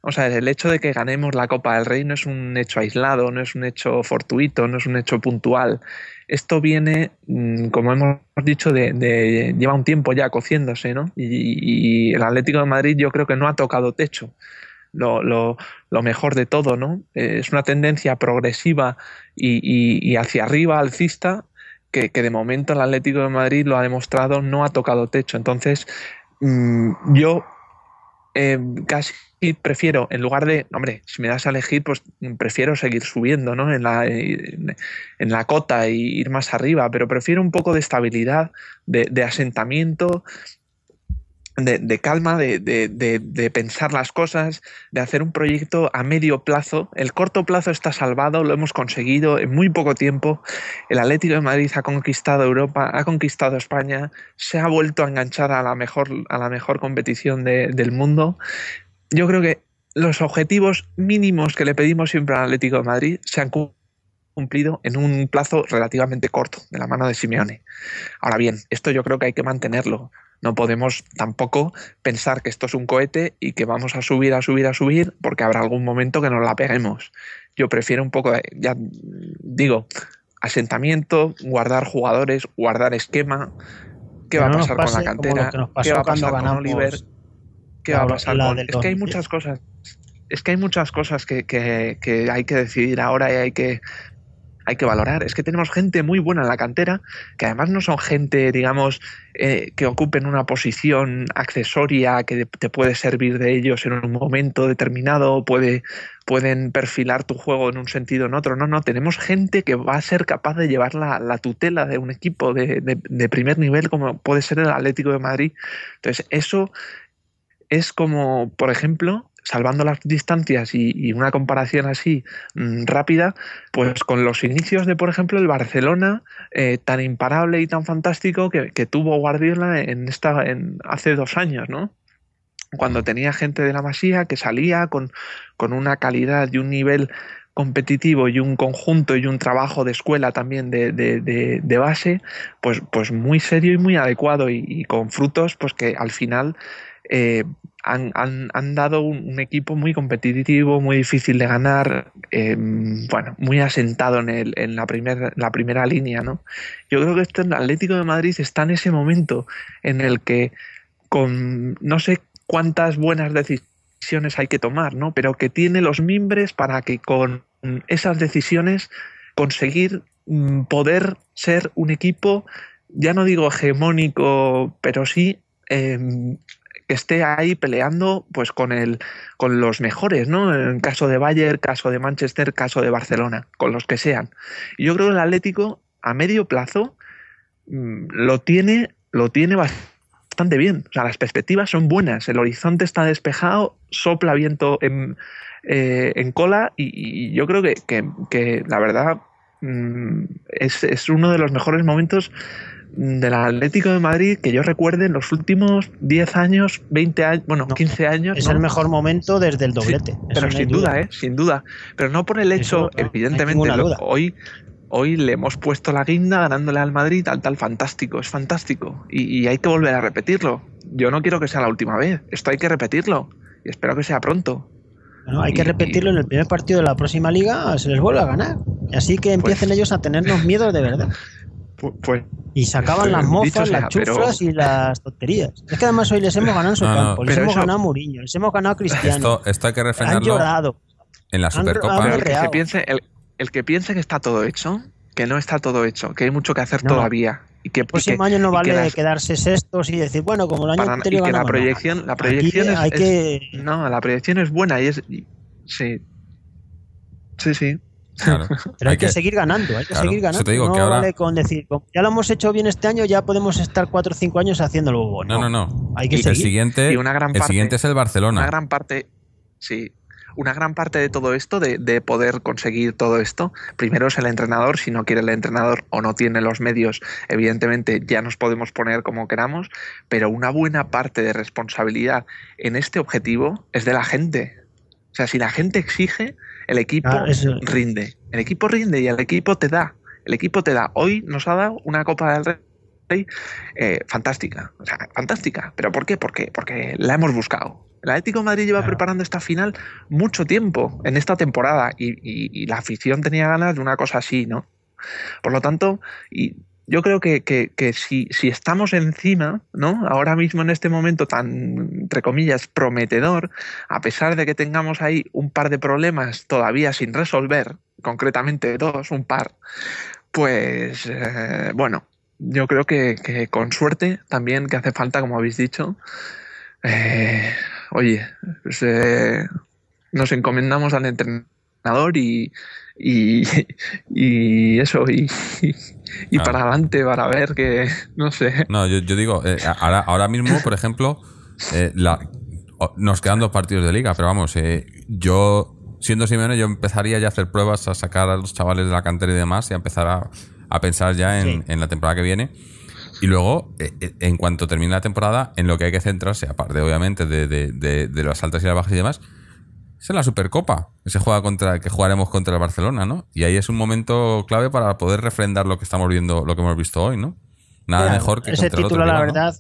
o sea, el hecho de que ganemos la Copa del Rey no es un hecho aislado, no es un hecho fortuito, no es un hecho puntual. Esto viene, mm, como hemos dicho, de, lleva un tiempo ya cociéndose, ¿no? Y, el Atlético de Madrid yo creo que no ha tocado techo. Lo, lo- mejor de todo, ¿no? Eh, Es una tendencia progresiva y, y- y hacia arriba, alcista, que, que de momento el Atlético de Madrid lo ha demostrado, no ha tocado techo. Entonces, mm, yo eh, casi prefiero, en lugar de, hombre, si me das a elegir, pues prefiero seguir subiendo, ¿no? En la, en, la cota y ir más arriba, pero prefiero un poco de estabilidad, de asentamiento, de, calma, de, de- de- pensar las cosas, de hacer un proyecto a medio plazo. El corto plazo está salvado, lo hemos conseguido en muy poco tiempo. El Atlético de Madrid ha conquistado Europa, ha conquistado España, se ha vuelto a enganchar a la mejor, a la mejor competición de- del mundo. Yo creo que los objetivos mínimos que le pedimos siempre al Atlético de Madrid se han cu- cumplido en un plazo relativamente corto, de la mano de Simeone. Ahora bien, esto yo creo que hay que mantenerlo. No podemos tampoco pensar que esto es un cohete y que vamos a subir, a subir, a subir, porque habrá algún momento que nos la peguemos. Yo prefiero un poco, de, ya digo, asentamiento, guardar jugadores, guardar esquema. ¿Qué Que va a no pasar con la cantera? ¿Qué va a pasar con Oliver? ¿Qué va a pasar con.? Es que hay 2010. muchas cosas. Es que hay muchas cosas que, que- que hay que decidir ahora y hay que, hay que valorar. Es que tenemos gente muy buena en la cantera, que además no son gente, digamos, eh, que ocupen una posición accesoria que te puede servir de ellos en un momento determinado, puede, pueden perfilar tu juego en un sentido o en otro. No, no, tenemos gente que va a ser capaz de llevar la, tutela de un equipo de, de primer nivel como puede ser el Atlético de Madrid. Entonces, eso es como, por ejemplo, salvando las distancias y, una comparación así mm, rápida, pues con los inicios de, por ejemplo, el Barcelona, eh, tan imparable y tan fantástico que, tuvo Guardiola en esta, en, hace dos años, ¿no? Cuando tenía gente de la Masía que salía con, con una calidad y un nivel competitivo y un conjunto y un trabajo de escuela también de, de, base, pues, pues muy serio y muy adecuado y, y, con frutos pues que al final eh, han, han, dado un, equipo muy competitivo, muy difícil de ganar, eh, bueno, muy asentado en, el, en la, primer, la primera línea, ¿no? Yo creo que este Atlético de Madrid está en ese momento en el que con no sé cuántas buenas decisiones hay que tomar, ¿no? Pero que tiene los mimbres para que con esas decisiones conseguir mm, poder ser un equipo, ya no digo hegemónico, pero sí em, esté ahí peleando pues con el con los mejores, ¿no? En caso de Bayern, caso de Manchester, caso de Barcelona, con los que sean. Yo creo que el Atlético a medio plazo mm, lo tiene lo tiene bastante bien. O sea, las perspectivas son buenas, el horizonte está despejado, sopla viento en, eh, cola y, yo creo que, la verdad mm, es, es, uno de los mejores momentos del Atlético de Madrid que yo recuerde en los últimos 10 años, 20 años, bueno, 15 años. Es el mejor momento desde el doblete. pero sin duda, ¿eh? Sin duda. Pero no por el hecho, evidentemente, hoy, hoy le hemos puesto la guinda ganándole al Madrid, tal, tal, fantástico, es fantástico. Y, hay que volver a repetirlo. Yo no quiero que sea la última vez, esto hay que repetirlo. Y espero que sea pronto. No, hay que repetirlo en el primer partido de la próxima liga, se les vuelve a ganar. Así que empiecen pues ellos a tenernos miedo de verdad. Pues, y sacaban las mofas, las chuflas y las tonterías. Es que además hoy les hemos ganado en su campo, les hemos ganado a Mourinho, les hemos ganado a Cristiano. Esto, hay que refrendarlo en la Supercopa. el, que piense, el, que piense que está todo hecho, que no está todo hecho, que hay mucho que hacer todavía. Y que, el próximo año no vale quedarse sextos y decir, bueno, como el año anterior. Y que la proyección, la proyección es, que... No, la proyección es buena y es. Sí. Sí, sí. Pero hay, que, seguir ganando, hay que seguir ganando. no vale con decir, ya lo hemos hecho bien este año, ya podemos estar 4 o 5 años haciéndolo bueno. No, no, no. Hay que seguir. El siguiente, una gran el siguiente es el Barcelona. Una gran parte, sí, una gran parte de todo esto, de, de, poder conseguir todo esto, primero es el entrenador. Si no quiere el entrenador o no tiene los medios, evidentemente ya nos podemos poner como queramos, pero una buena parte de responsabilidad en este objetivo es de la gente. O sea, si la gente exige, el equipo ah, rinde. El equipo rinde y el equipo te da. El equipo te da. Hoy nos ha dado una Copa del Rey eh, fantástica. O sea, fantástica. ¿Pero por qué? Porque, porque la hemos buscado. El Atlético de Madrid lleva preparando esta final mucho tiempo en esta temporada y, y, la afición tenía ganas de una cosa así, ¿no? Por lo tanto, y yo creo que, que, si, si, estamos encima, ¿no? Ahora mismo en este momento tan, entre comillas, prometedor, a pesar de que tengamos ahí un par de problemas todavía sin resolver, concretamente dos, un par, pues eh, bueno, yo creo que, con suerte también que hace falta, como habéis dicho, eh, oye, pues, nos encomendamos al entrenador y, y, y eso, y, y para adelante, para ver que, no sé. No, yo, digo, eh, ahora, ahora mismo, por ejemplo, eh, la, nos quedan dos partidos de liga, pero vamos, eh, yo, siendo Simeone, yo empezaría ya a hacer pruebas, a sacar a los chavales de la cantera y demás, y a empezar a, a pensar ya en, en, la temporada que viene. Y luego, en cuanto termine la temporada, en lo que hay que centrarse, aparte obviamente de, de, de, de las altas y las bajas y demás, es en la Supercopa, que juega contra, que jugaremos contra el Barcelona, ¿no? Y ahí es un momento clave para poder refrendar lo que estamos viendo, lo que hemos visto hoy, ¿no? Nada mejor que ese título, la verdad.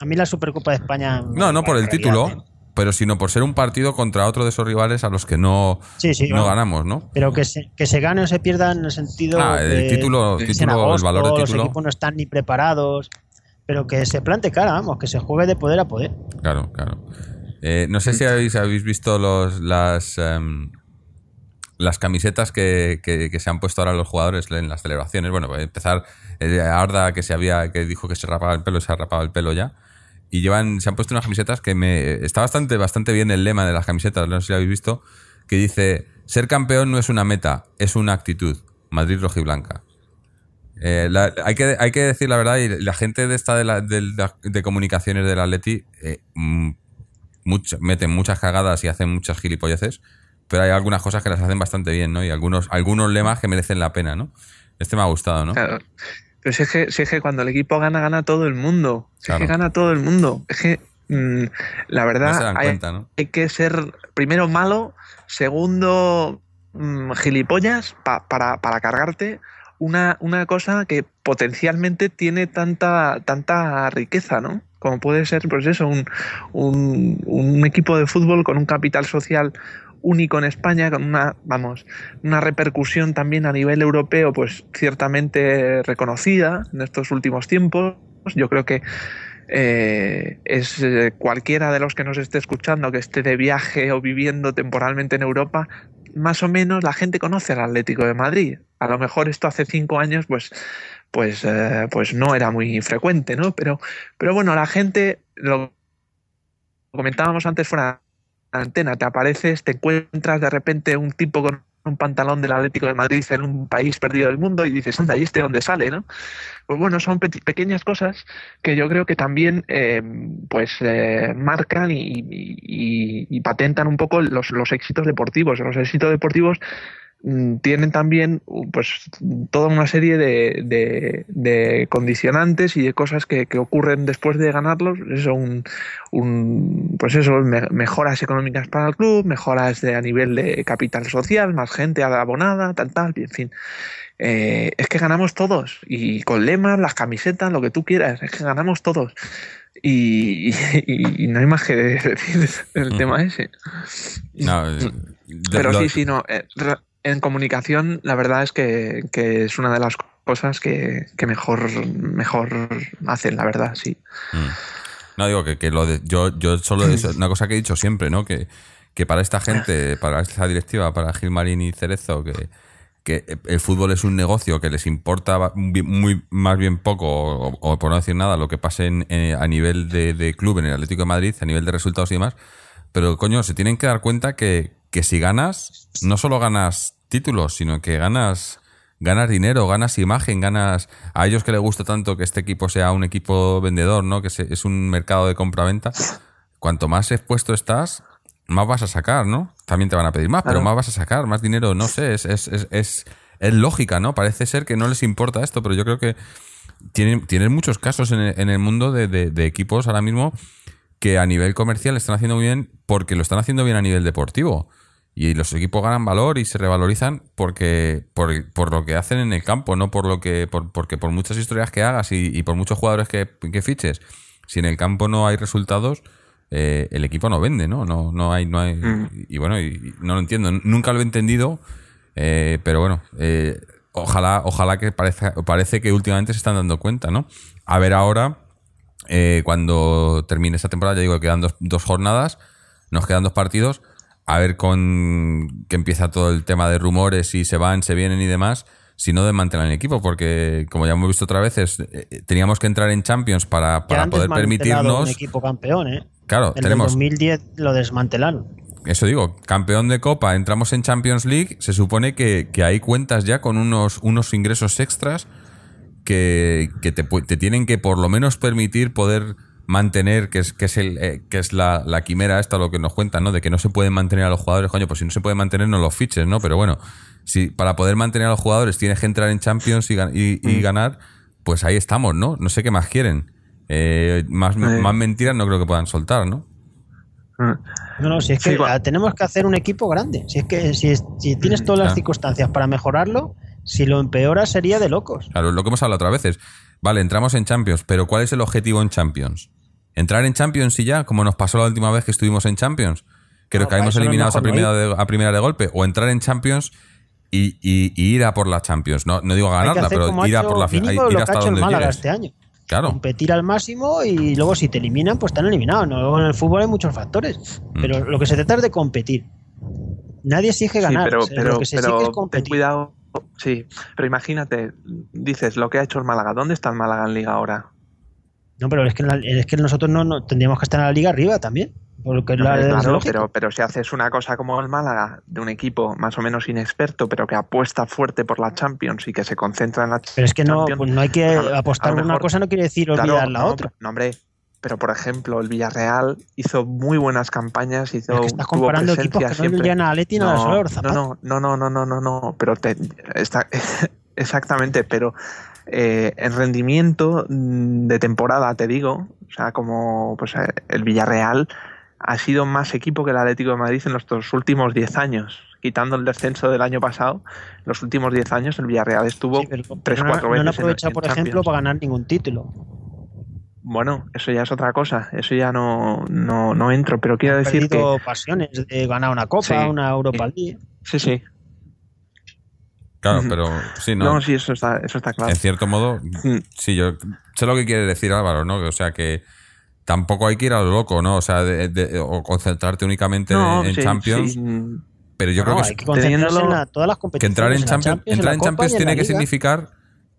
A mí la Supercopa de España. No, no por el título, pero sino por ser un partido contra otro de esos rivales a los que no, no ganamos, ¿no? Pero que se, que se gane o se pierda en el sentido. Ah, el título, título el valor de título. Los equipos no están ni preparados, pero que se plante cara, vamos, que se juegue de poder a poder. Claro, claro. Eh, no sé si habéis, habéis visto los, las, em, las camisetas que, que, se han puesto ahora los jugadores en las celebraciones. Bueno, pues empezar eh, Arda que se había, que dijo que se rapaba el pelo, se ha rapado el pelo ya. Y llevan, se han puesto unas camisetas que me. Está bastante, bastante bien el lema de las camisetas, no sé si lo habéis visto, que dice: Ser campeón no es una meta, es una actitud. Madrid rojiblanca. Eh, hay, que, hay que decir la verdad, y la gente de esta de, la, de, comunicaciones del Atleti eh, meten muchas cagadas y hacen muchas gilipolleces pero hay algunas cosas que las hacen bastante bien, ¿no? Y algunos, algunos lemas que merecen la pena, ¿no? Este me ha gustado, ¿no? Claro. Pero si es, que, si es que cuando el equipo gana, gana todo el mundo. Si es que gana todo el mundo. Es que mm, la verdad hay, hay, que ser primero malo, segundo mm, gilipollas para, para cargarte una, una cosa que potencialmente tiene tanta, tanta riqueza, ¿no? Como puede ser, pues eso, un, un, equipo de fútbol con un capital social único en España, con una, vamos, una repercusión también a nivel europeo, pues ciertamente reconocida en estos últimos tiempos. Yo creo que eh, es eh, cualquiera de los que nos esté escuchando, que esté de viaje o viviendo temporalmente en Europa, más o menos la gente conoce al Atlético de Madrid. A lo mejor esto hace cinco años, pues, pues, eh, pues no era muy frecuente, ¿no? Pero, pero bueno, la gente, lo comentábamos antes fuera antena, te apareces, te encuentras de repente un tipo con un pantalón del Atlético de Madrid en un país perdido del mundo y dices, anda, ¿y este dónde sale? ¿no? Pues bueno, son pequeñas cosas que yo creo que también eh, pues eh, marcan y, patentan un poco los, los éxitos deportivos. Los éxitos deportivos tienen también pues toda una serie de, de, condicionantes y de cosas que, ocurren después de ganarlos. Eso un, un pues eso mejoras económicas para el club mejoras de, a nivel de capital social más gente abonada tal tal en fin. Eh, es que ganamos todos y con lemas las camisetas lo que tú quieras es que ganamos todos. Y, no hay más que decir el tema ese. No, pero sí sí no eh, en comunicación, la verdad es que, es una de las cosas que, mejor, mejor hacen, la verdad, sí. Mm. No digo que, lo de, yo, yo solo es una cosa que he dicho siempre, ¿no? Que, que para esta gente, para esta directiva, para Gilmarín y Cerezo, que, que el fútbol es un negocio que les importa muy más bien poco, o, por no decir nada, lo que pase a nivel de, de, club en el Atlético de Madrid, a nivel de resultados y demás. Pero coño, se tienen que dar cuenta que, que si ganas, no solo ganas títulos, sino que ganas ganas dinero, ganas imagen, ganas a ellos que les gusta tanto que este equipo sea un equipo vendedor, ¿no? Que es un mercado de compra-venta. Cuanto más expuesto estás, más vas a sacar, ¿no? También te van a pedir más, pero más vas a sacar, más dinero, no sé, es, es, es, es, es lógica, ¿no? Parece ser que no les importa esto, pero yo creo que tienen, tienen muchos casos en el, en el mundo de, de, equipos ahora mismo que a nivel comercial están haciendo bien porque lo están haciendo bien a nivel deportivo. Y los equipos ganan valor y se revalorizan porque por, lo que hacen en el campo, no por lo que por, porque por muchas historias que hagas y, por muchos jugadores que, fiches, si en el campo no hay resultados, eh, el equipo no vende, ¿no? No, no hay, no hay. Mm. Y, bueno, y, no lo entiendo. Nunca lo he entendido, eh, pero bueno, eh, ojalá, ojalá que parece, parece que últimamente se están dando cuenta, ¿no? A ver ahora, cuando termine esta temporada, ya digo que quedan dos, dos jornadas, nos quedan dos partidos a ver con que empieza todo el tema de rumores y se van, se vienen y demás, si no desmantelan el equipo, porque como ya hemos visto otra vez, eh, teníamos que entrar en Champions para, para poder permitirnos. un equipo campeón, ¿eh? Claro, en tenemos. En 2010 lo desmantelaron. Eso digo, campeón de Copa, entramos en Champions League, se supone que, que hay cuentas ya con unos, unos ingresos extras que, que te, te tienen que por lo menos permitir poder mantener, que es, que es, el, eh, que es la, la, quimera esta, lo que nos cuentan, ¿no? De que no se pueden mantener a los jugadores, coño, pues si no se puede mantener, no los fiches, ¿no? Pero bueno, si para poder mantener a los jugadores tienes que entrar en Champions y, y, mm. ganar, pues ahí estamos, ¿no? No sé qué más quieren. Eh, más, más mentiras no creo que puedan soltar, ¿no? Mm. No, no, si es que tenemos que hacer un equipo grande. Si es que si, si tienes todas las circunstancias para mejorarlo, si lo empeoras sería de locos. Claro, lo que hemos hablado otras veces. Vale, entramos en Champions, pero ¿cuál es el objetivo en Champions? ¿Entrar en Champions y ya, como nos pasó la última vez que estuvimos en Champions? Creo que caímos eliminados a primera, de, a primera de golpe. O entrar en Champions y, ir a por la Champions. No, no digo ganarla, pero ir a por la final. Ir hasta donde Málaga este año. Claro. Competir al máximo y luego si te eliminan, pues están eliminados. Luego en el fútbol hay muchos factores. Mm. Pero lo que se trata es de competir. Nadie exige ganar. sí, pero, o sea, pero, lo que se pero exige es ten competir. cuidado. Sí, pero imagínate, dices lo que ha hecho el Málaga. ¿Dónde está el Málaga en Liga ahora? No, pero es que, la- es que nosotros no, no- tendríamos que estar en la liga arriba también. Porque la- claro, pero, pero si haces una cosa como el Málaga, de un equipo más o menos inexperto, pero que apuesta fuerte por la Champions y que se concentra en la Pero es que no, Champions, pues no hay que a apostar a por una mejor- cosa, no quiere decir olvidar Claro, la no, otra. No, hombre, pero por ejemplo, el Villarreal hizo muy buenas campañas, hizo Es que estás comparando equipos que no siempre. llegan a no, no, no, no, no, no, no, no, pero te, está, exactamente, pero eh, en rendimiento mm, de temporada, te digo, o sea, como pues, eh, el Villarreal ha sido más equipo que el Atlético de Madrid en los últimos 10 años. Quitando el descenso del año pasado, los últimos 10 años el Villarreal estuvo Sí, pero- tres, pero no- cuatro no, han veces en- aprovechado, en por ejemplo, para ganar ningún título. Bueno, eso ya es otra cosa, eso ya no, no, no entro, pero quiero Han decir que pasiones de ganar una Copa, Sí. una Europa League. sí, sí, Claro, pero sí, no, no. sí, eso está, eso está claro. En cierto modo, Mm. sí, yo sé lo que quiere decir Álvaro, ¿no? O sea, que tampoco hay que ir a lo loco, ¿no? O sea, de- de- o concentrarte únicamente No, en sí, Champions. sí, Pero yo No, creo que, hay que concentrarse teniéndolo- en la- todas las que competiciones. entrar en Champions, Champions, entrar en Copa Champions en tiene que significar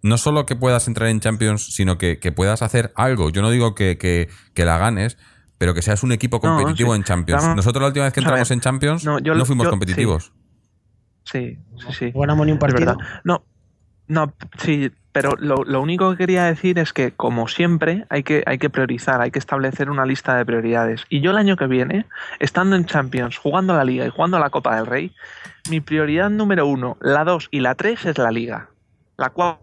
no solo que puedas entrar en Champions, sino que, que puedas hacer algo. Yo no digo que, que- que la ganes, pero que seas un equipo No, competitivo sí. en Champions. Nosotros la última vez que entramos ver. en Champions no, No, yo- fuimos yo- competitivos. Sí, sí, sí. No ganamos ni un Es partido. verdad. No, no, sí, pero lo, lo único que quería decir es que, como siempre, hay que, hay que priorizar, hay que establecer una lista de prioridades. Y yo el año que viene, estando en Champions, jugando la Liga y jugando la Copa del Rey, mi prioridad número uno, la dos y la tres es la Liga. La cua-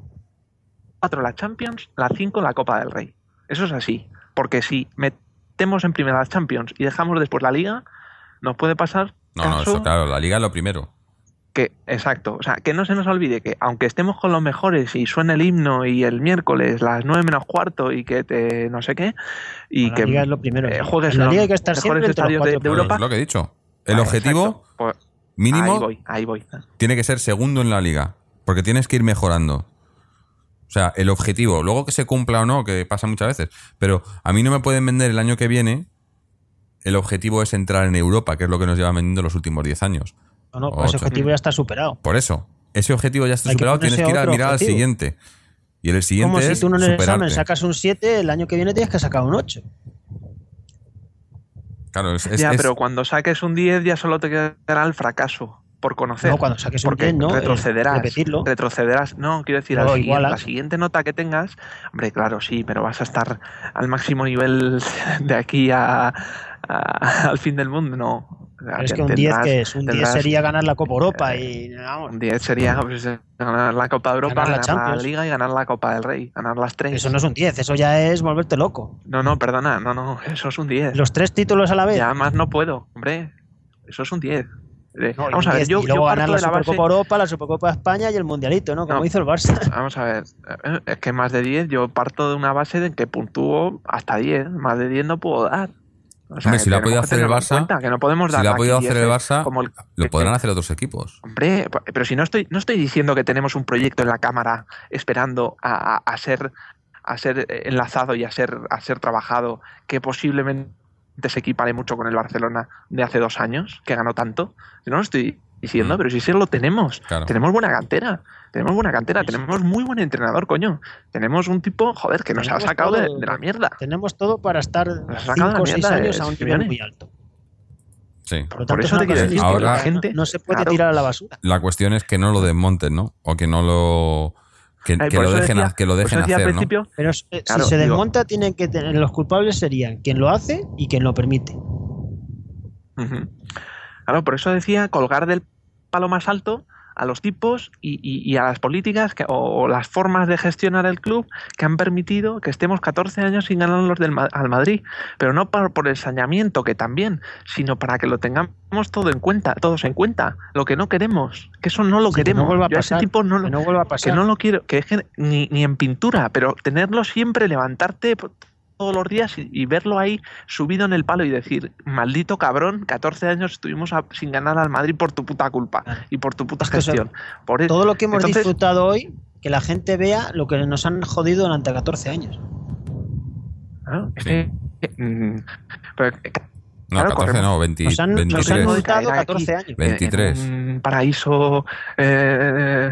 cuatro la Champions, la cinco la Copa del Rey. Eso es así. Porque si metemos en primera la Champions y dejamos después la Liga, nos puede pasar No, no, eso claro, la liga es lo primero. Que, exacto, o sea, que no se nos olvide que aunque estemos con los mejores y suene el himno y el miércoles las 9 menos cuarto y que te no sé qué, y la que Liga es lo primero. eh, juegues en la Liga hay que estar mejores siempre entre los estadios de, de Europa. es lo que he dicho. El Vale, objetivo. Pues mínimo ahí voy, ahí voy. tiene que ser segundo en la liga, porque tienes que ir mejorando. O sea, el objetivo, luego que se cumpla o no, que pasa muchas veces, pero a mí no me pueden vender el año que viene, el objetivo es entrar en Europa, que es lo que nos lleva vendiendo los últimos 10 años. No, no, pues ese Ocho. objetivo ya está superado. Por eso, ese objetivo ya está Hay que superado, tienes que ir a mirar al siguiente. Y el siguiente Como si es tú en un examen sacas un 7, el año que viene tienes que sacar un 8. Claro, es, es- ya, es- pero cuando saques un 10 ya solo te quedará el fracaso por conocer. No, cuando saques un porque 10, no. eh, retrocederás, repetirlo. retrocederás, no, quiero decir, No, al siguiente- igualas. la siguiente nota que tengas, hombre, claro, sí, pero vas a estar al máximo nivel de aquí a, a- al fin del mundo, no. Pero es que un 10 tendrás- que es, un 10 tendrás- sería ganar la Copa Europa y vamos, Un 10 sería pues, ganar la Copa Europa, Ganar la ganar, la, Champions. Liga y ganar la Copa del Rey, ganar las tres. eso no es un 10, eso ya es volverte loco. No, no, perdona, no, no, eso es un 10. Los tres títulos a la vez. Ya más no puedo, hombre, eso es un 10. Eh, No, vamos a ver, 10, yo, y luego yo ganar la la base... Supercopa Europa, la Supercopa de España y el Mundialito, ¿no? Como No. hizo el Barça. Vamos a ver, eh, es que más de 10, yo parto de una base de que puntúo hasta 10, más de 10 no puedo dar. O Hombre, que si lo ha podido hacer el Barça, cuenta, que no podemos si dar lo ha podido hacer el 10, Barça, como el- lo podrán hacer otros equipos. Hombre, pero si no estoy, no estoy diciendo que tenemos un proyecto en la cámara esperando a, a- a ser a ser enlazado y a ser a ser trabajado que posiblemente se equipare mucho con el Barcelona de hace dos años que ganó tanto. Yo no lo estoy diciendo, Mm. pero sí sí lo tenemos. Claro. Tenemos buena cantera, tenemos buena cantera, Sí, tenemos muy buen entrenador, coño. Tenemos un tipo, joder, que nos ha sacado de, todo. de la mierda. Tenemos todo para estar Nos ha sacado 5 la o 6 mierda de años a un nivel muy alto. Sí. Por lo Por tanto, eso es te decir, Ahora- la gente no se puede claro, tirar a la basura. La cuestión es que no lo desmonten, ¿no? O que no lo. Que, Ay, que por lo dejen, decía- que lo dejen hacer, al ¿no? Pero eh, Claro, si se digo- desmonta, tienen que tener, los culpables serían quien lo hace y quien lo permite. Ujú. Claro, por eso decía colgar del palo más alto a los tipos y, y- y a las políticas que- o, o las formas de gestionar el club que han permitido que estemos 14 años sin ganar los del al Madrid, pero no por, por el saneamiento que también, sino para que lo tengamos todo en cuenta, todos en cuenta, lo que no queremos, que eso no lo Sí, que queremos. no vuelva a Yo a ese pasar, tipo no lo, que no vuelva a que pasar. no lo quiero, que es que ni, ni en pintura, pero tenerlo siempre, levantarte todos los días y, y verlo ahí subido en el palo y decir, maldito cabrón, 14 años estuvimos a- sin ganar al Madrid por tu puta culpa y por tu puta Es gestión. Por Todo lo que hemos Entonces- disfrutado hoy, que la gente vea lo que nos han jodido durante 14 años. Claro, es Sí. que, eh, mm, pero, No, Claro, 14 no, 20, Nos han, nos 23. han Caer multado aquí. 14 años. 23. En un paraíso. eh,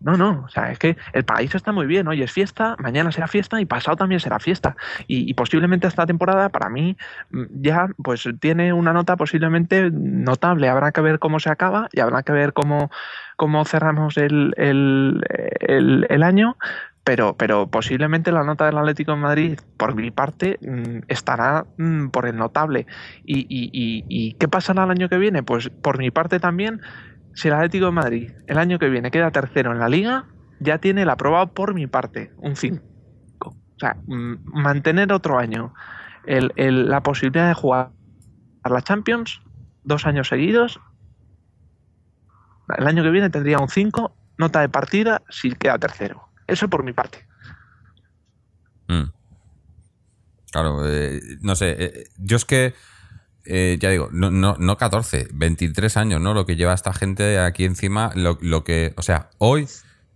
no, no, o sea, es que el paraíso está muy bien. Hoy es fiesta, mañana será fiesta y pasado también será fiesta. Y, posiblemente esta temporada, para mí, mm, ya pues tiene una nota posiblemente notable. Habrá que ver cómo se acaba y habrá que ver cómo, cómo cerramos el, el, el- el año. Pero, pero posiblemente la nota del Atlético de Madrid, por mi parte, mm, estará mm, por el notable. ¿Y, y, y, y qué pasará el año que viene? Pues por mi parte también, si el Atlético de Madrid el año que viene queda tercero en la liga, ya tiene el aprobado por mi parte, un 5. O sea, mantener otro año la posibilidad de jugar a la Champions dos años seguidos, el año que viene tendría un 5, nota de partida si queda tercero. Eso por mi parte. Mm. Claro, eh, no sé. eh, yo es que, eh, ya digo, no, no, no 14, 23 años, ¿no? Lo que lleva esta gente aquí encima, lo, lo que. O sea, hoy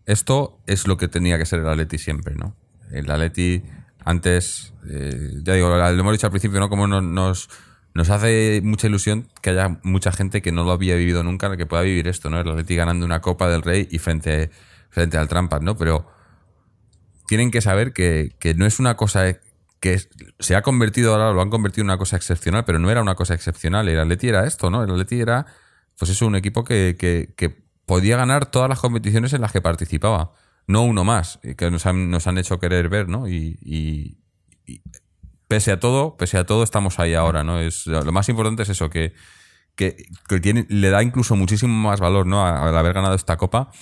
esto es lo que tenía que ser el Atleti siempre, ¿no? El Atleti antes, eh, ya digo, lo hemos dicho al principio, ¿no? Como nos, nos, nos hace mucha ilusión que haya mucha gente que no lo había vivido nunca, que pueda vivir esto, ¿no? El Atleti ganando una Copa del Rey y frente, frente al Trampas, ¿no? Pero tienen que saber que, que no es una cosa que se ha convertido ahora, lo han convertido en una cosa excepcional, pero no era una cosa excepcional. El Atleti era esto, ¿no? El Atleti era, pues eso, un equipo que, que- podía ganar todas las competiciones en las que participaba. No uno más, que nos han, nos han hecho querer ver, ¿no? Y, pese a todo, pese a todo, estamos ahí ahora, ¿no? Es, lo más importante es eso, que, que, le da incluso muchísimo más valor, ¿no? Al haber ganado esta copa,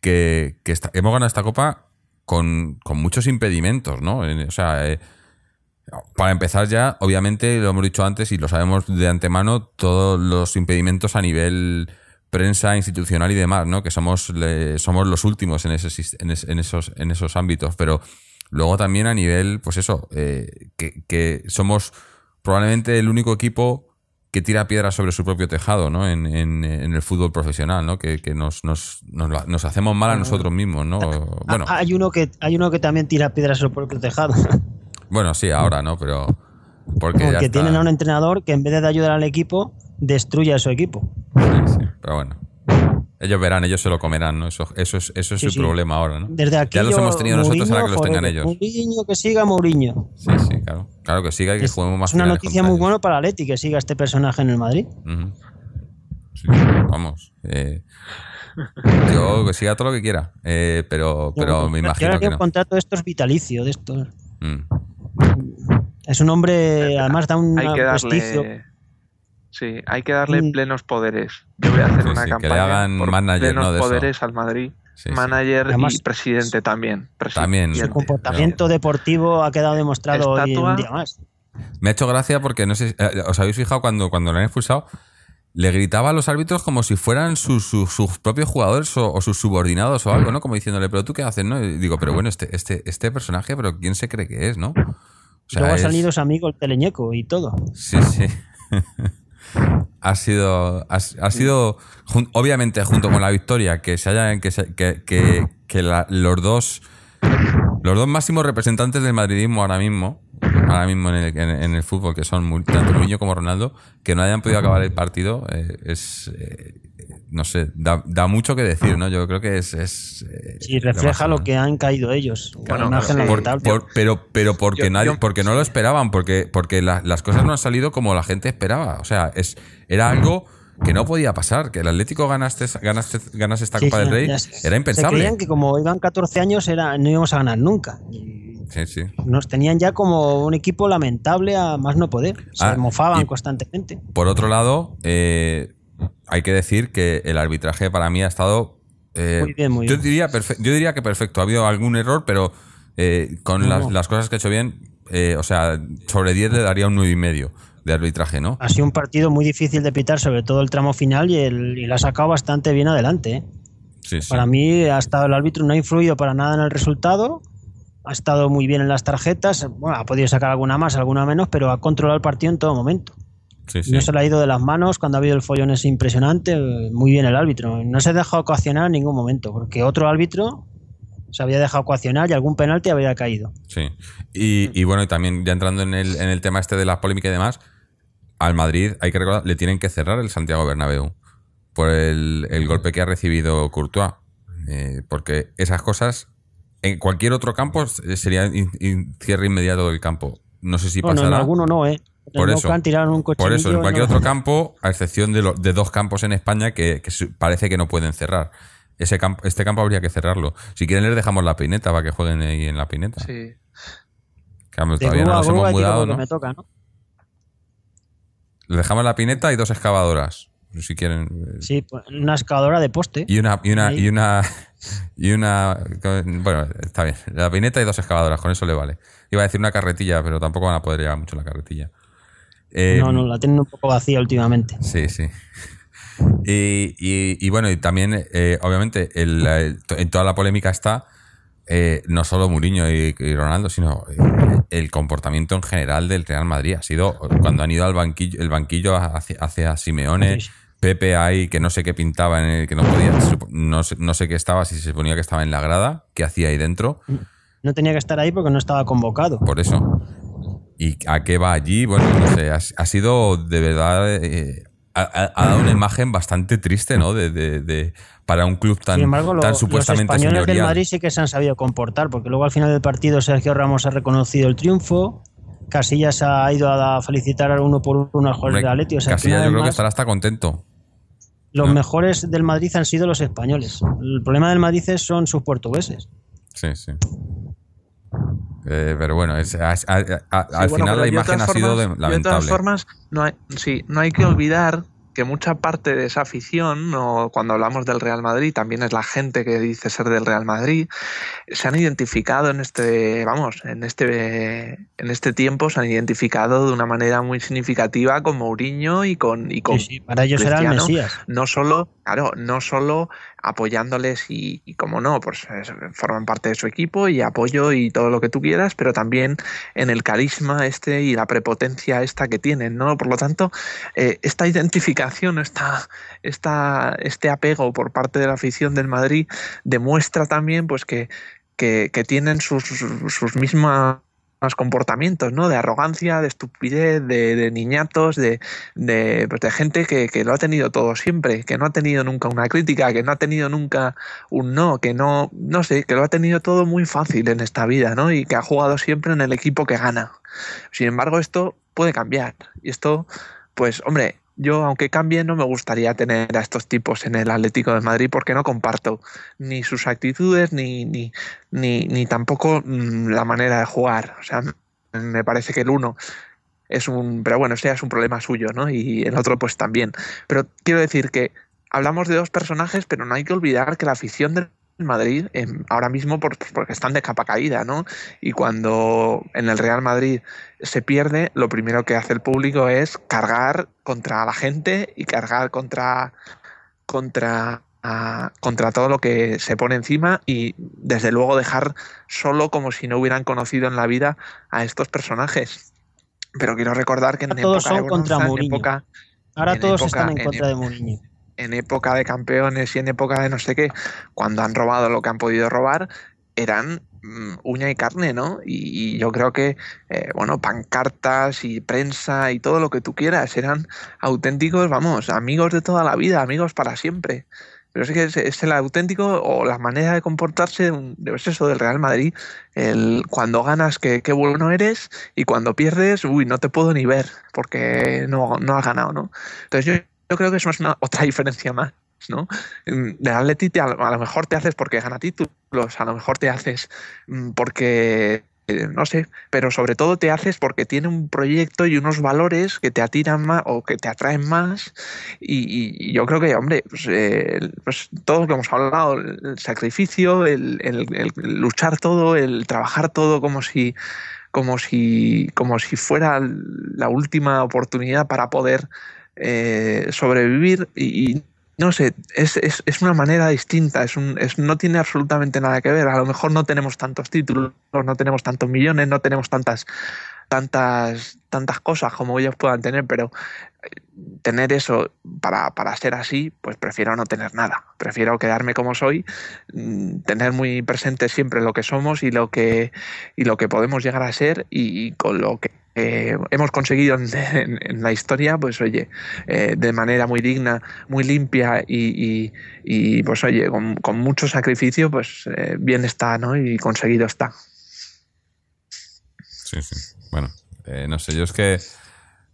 que, hemos ganado esta copa con, con muchos impedimentos, ¿no? O sea, eh, para empezar ya, obviamente, lo hemos dicho antes y lo sabemos de antemano, todos los impedimentos a nivel prensa institucional y demás, ¿no? Que somos, le- somos los últimos en, ese en, es- en esos, en esos ámbitos, pero luego también a nivel, pues eso, eh, que, que somos probablemente el único equipo que tira piedras sobre su propio tejado, ¿no? En, en- en el fútbol profesional, ¿no? Que, que nos, nos, nos, nos hacemos mal a nosotros mismos, ¿no? Bueno, Ah, hay uno que hay uno que también tira piedras sobre el propio tejado. Bueno, sí, ahora, ¿no? Pero porque, ya Porque está. tienen a un entrenador que en vez de ayudar al equipo, destruye a su equipo. Sí, sí, pero bueno. Ellos verán, ellos se lo comerán, ¿no? Eso, eso es, eso es Sí, su sí. problema ahora, ¿no? Desde aquí ya los hemos tenido nosotros, ahora que los tengan ellos. Mourinho, que siga Mourinho. Sí, sí, claro. Claro que siga y que Es, juguemos más es una noticia muy buena para Leti que siga este personaje en el Madrid. Sí, vamos. eh, yo que siga todo lo que quiera, eh, pero, pero me imagino creo que el contrato de estos vitalicio, de estos. Mm. Es un hombre, además da un Hay que prestigio. Sí, hay que darle Mm. plenos poderes. Yo voy a hacer Sí, una sí, que le campaña hagan por manager, plenos ¿no? de eso. poderes al Madrid. Sí, sí. manager Además, y presidente también. También. Su presidente. comportamiento deportivo ha quedado demostrado hoy Estatua. un día más. Me ha hecho gracia porque no sé, eh, os habéis fijado cuando, cuando lo han expulsado, le gritaba a los árbitros como si fueran sus, sus, sus propios jugadores o, o sus subordinados o algo, ¿no? Como diciéndole, pero tú qué haces, ¿no? Y digo, pero bueno, este, este, este personaje, pero ¿quién se cree que es, no? O sea, Luego ha es- salido su amigo el teleñeco y todo. Sí, sí. ha sido, ha, ha sido jun- obviamente junto con la victoria que se haya que, se- que, que- que la- los dos los dos máximos representantes del madridismo ahora mismo ahora mismo en el, en- en el fútbol que son Mu- tanto Mourinho como Ronaldo que no hayan podido acabar el partido eh, es eh, no sé da, da mucho que decir no yo creo que es, es eh, Sí, refleja lo que han caído ellos. Bueno, Una imagen. Por- pero, pero porque Yo- nadie, yo- porque no lo esperaban, porque, porque la- las cosas no han salido como la gente esperaba. O sea, es, era algo que no podía pasar. Que el Atlético ganaste, ganaste, ganase esta Sí, Copa sí, del Rey se- era Se impensable. creían que como iban 14 años era, no íbamos a ganar nunca. Y Sí, sí. nos tenían ya como un equipo lamentable a más no poder. Se Ah, mofaban constantemente. Por otro lado, eh, hay que decir que el arbitraje para mí ha estado. eh, Muy bien, muy yo bien. Diría yo diría que perfecto. Ha habido algún error, pero eh, con No, las, no. las cosas que ha hecho bien, eh, o sea, sobre 10 le daría un 9,5 y medio de arbitraje, ¿no? Ha sido un partido muy difícil de pitar, sobre todo el tramo final, y, el, y lo ha sacado bastante bien adelante. ¿eh? Sí, sí. Para mí, ha estado el árbitro, no ha influido para nada en el resultado. Ha estado muy bien en las tarjetas. Bueno, ha podido sacar alguna más, alguna menos, pero ha controlado el partido en todo momento. Sí. No se le ha ido de las manos cuando ha habido el follón es impresionante. Muy bien el árbitro. No se ha dejado coaccionar en ningún momento, porque otro árbitro se había dejado coaccionar y algún penalti había caído. Sí. Y, y bueno, y también ya entrando en el, en el tema este de la polémica y demás, al Madrid, hay que recordar, le tienen que cerrar el Santiago Bernabéu por el, el golpe que ha recibido Courtois. Eh, porque esas cosas, en cualquier otro campo eh, sería in- in- cierre inmediato del campo. No sé si en pasará. alguno no, ¿eh? En Por eso, un Por eso, en cualquier no- otro campo, a excepción de, lo- de dos campos en España que, parece que no pueden cerrar. Ese campo, este campo habría que cerrarlo. Si quieren, les dejamos la pineta para que jueguen ahí en la pineta. Sí. Que, vamos, De todavía no nos grúa hemos mudado, ¿no? me toca, ¿no? Les dejamos la pineta y dos excavadoras. Si quieren. eh, Sí, pues, una excavadora de poste. Y una, y una, y una, y una, bueno, está bien. La pineta y dos excavadoras, con eso le vale. Iba a decir una carretilla, pero tampoco van a poder llevar mucho la carretilla. Eh, no, no, la tienen un poco vacía últimamente. Sí, sí. Y, y- y bueno, y también, eh, obviamente, el- el- en toda la polémica está eh, no solo Mourinho y, y Ronaldo, sino eh, el comportamiento en general del Real Madrid. Ha sido cuando han ido al banquillo, el banquillo hacia, hacia Simeone. Pepe ahí, que no sé qué pintaba, en el, que no podía, no sé, no sé qué estaba, si se suponía que estaba en la grada, qué hacía ahí dentro. No tenía que estar ahí porque no estaba convocado. Por eso. ¿Y a qué va allí? Bueno, no sé, ha, ha sido de verdad. eh, ha, ha- ha dado una imagen bastante triste, ¿no? De, de- de- para un club tan, Sin embargo, lo- tan los supuestamente españoles del señorial. Madrid sí que se han sabido comportar, porque luego al final del partido Sergio Ramos ha reconocido el triunfo, Casillas ha ido a felicitar a uno por uno al jugador del Atleti. O sea, Casillas yo creo que estará hasta contento. los ¿no? mejores del Madrid han sido los españoles. El problema del Madrid es- son sus portugueses. Sí, sí. Eh, pero bueno, es- a- a- a- Sí, al bueno, final la de imagen ha sido formas- de- De todas lamentable. formas, no hay, sí, no hay que olvidar que mucha parte de esa afición, o cuando hablamos del Real Madrid, también es la gente que dice ser del Real Madrid, se han identificado en este, vamos, en este, en este tiempo, se han identificado de una manera muy significativa con Mourinho y con, y con Sí, sí, para ellos era el Cristiano, Mesías. no solo, claro, no solo apoyándoles y, como no, pues es- forman parte de su equipo y apoyo y todo lo que tú quieras, pero también en el carisma este y la prepotencia esta que tienen, ¿no? Por lo tanto, eh, esta identificación, esta, esta, este apego por parte de la afición del Madrid demuestra también pues que, que, que tienen sus, sus mismas comportamientos, ¿no? De arrogancia, de estupidez, de, niñatos, de, de, pues, de gente que, que lo ha tenido todo siempre, que no ha tenido nunca una crítica, que no ha tenido nunca un no, que no, no sé, que lo ha tenido todo muy fácil en esta vida, ¿no? Y que ha jugado siempre en el equipo que gana. Sin embargo, esto puede cambiar. Y esto, pues, hombre, yo, aunque cambie, no me gustaría tener a estos tipos en el Atlético de Madrid porque no comparto ni sus actitudes ni, ni, ni, ni tampoco mm, la manera de jugar. O sea, me parece que el uno es un. Pero bueno, ese es un problema suyo, ¿no? Y el otro, pues también. Pero quiero decir que hablamos de dos personajes, pero no hay que olvidar que la afición del Madrid eh, ahora mismo por- porque están de capa caída, ¿no? Y cuando en el Real Madrid se pierde, lo primero que hace el público es cargar contra la gente y cargar contra contra a- contra todo lo que se pone encima y desde luego dejar solo como si no hubieran conocido en la vida a estos personajes. Pero quiero recordar que en Todos época de son contra en época, Ahora en todos época- están en contra de Mourinho. En época de campeones y en época de no sé qué, cuando han robado lo que han podido robar, eran mm, uña y carne, ¿no? Y, yo creo que, eh, bueno, pancartas y prensa y todo lo que tú quieras, eran auténticos, vamos, amigos de toda la vida, amigos para siempre. Pero es que es, el auténtico o la manera de comportarse de eso del Real Madrid. El, cuando ganas, que qué bueno eres, y cuando pierdes, uy, no te puedo ni ver, porque no, no has ganado, ¿no? Entonces yo, yo creo que eso es una otra diferencia más, ¿no? Mm, Del Atleti te- a, lo- mejor te haces porque gana títulos, a lo mejor te haces mm, porque eh, no sé, pero sobre todo te haces porque tiene un proyecto y unos valores que te atiran más o que te atraen más y, yo creo que, hombre, pues, eh, pues todo lo que hemos hablado, el, sacrificio, el- el luchar todo, el trabajar todo como si como si como si fuera la última oportunidad para poder eh, sobrevivir y, y no sé, es, es, es una manera distinta, es un, es, no tiene absolutamente nada que ver. A lo mejor no tenemos tantos títulos, no tenemos tantos millones, no tenemos tantas tantas, tantas cosas como ellos puedan tener, pero eh, tener eso para, para, ser así, pues prefiero no tener nada. Prefiero quedarme como soy, mm, tener muy presente siempre lo que somos y lo que, y lo que podemos llegar a ser y, con lo que hemos conseguido en, la historia, pues oye, eh, de manera muy digna, muy limpia y, y, pues oye, con, con, mucho sacrificio, pues eh, bien está, ¿no? Y conseguido está. Sí, sí. Bueno, eh, no sé, yo es que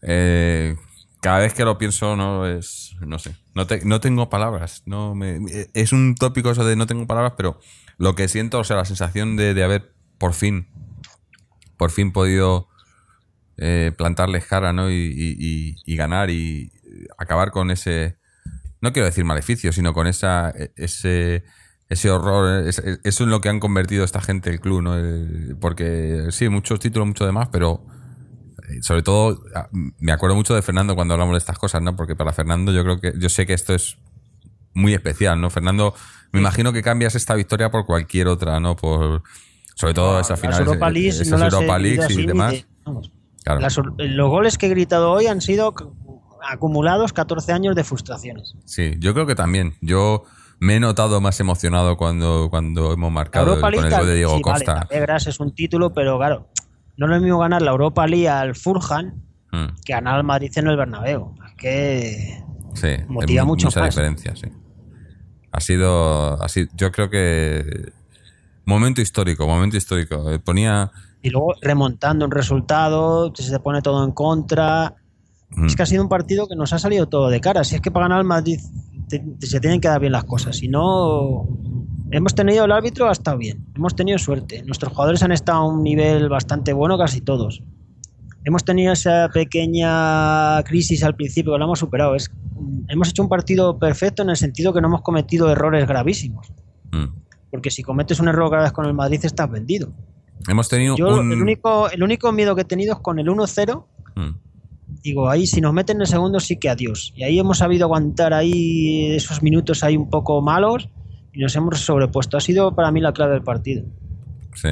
eh, cada vez que lo pienso, no es. No sé. No, no tengo palabras. No me, es un tópico eso de no tengo palabras, pero lo que siento, o sea, la sensación de, haber por fin. Por fin podido eh, plantarles cara, ¿no? Y, ganar y acabar con ese. No quiero decir maleficio, sino con esa, e, ese ese horror, eso es en lo que han convertido esta gente el club, ¿no? porque sí, muchos títulos, mucho demás, pero eh, sobre todo ah, me acuerdo mucho de Fernando cuando hablamos de estas cosas, ¿no? Porque para Fernando yo creo que, yo sé que esto es muy especial, ¿no? Fernando, me imagino que cambias esta victoria por cualquier otra, ¿no? Por, sobre todo esa final, Europa League, no Europa League y demás. los goles que he gritado hoy han sido acumulados 14 años de frustraciones. Sí, yo creo que también. Yo me he notado más emocionado cuando, cuando hemos marcado con el gol de Diego Costa. Vale, es un título, pero claro, no es lo mismo ganar la Europa League al Fulham hmm. que ganar al Madrid en el Bernabéu. Es que sí, motiva mucho mucha diferencia, sí. Ha sido, así, yo creo que momento histórico, momento histórico. Eh, ponía y luego remontando un resultado, se pone todo en contra. Es que ha sido un partido que nos ha salido todo de cara. Si es que para ganar al Madrid se tienen que dar bien las cosas. Si no, hemos tenido el árbitro, ha estado bien. Hemos tenido suerte. Nuestros jugadores han estado a un nivel bastante bueno, casi todos. Hemos tenido esa pequeña crisis al principio, que la hemos superado. Es, hemos hecho un partido perfecto en el sentido que no hemos cometido errores gravísimos. Mm. Porque si cometes un error grave con el Madrid, estás vendido. Hemos tenido el, único, el único miedo que he tenido es con el 1-0 digo, ahí si nos meten en el segundo sí que adiós. Y ahí hemos sabido aguantar ahí esos minutos ahí un poco malos y nos hemos sobrepuesto. Ha sido para mí la clave del partido. Sí.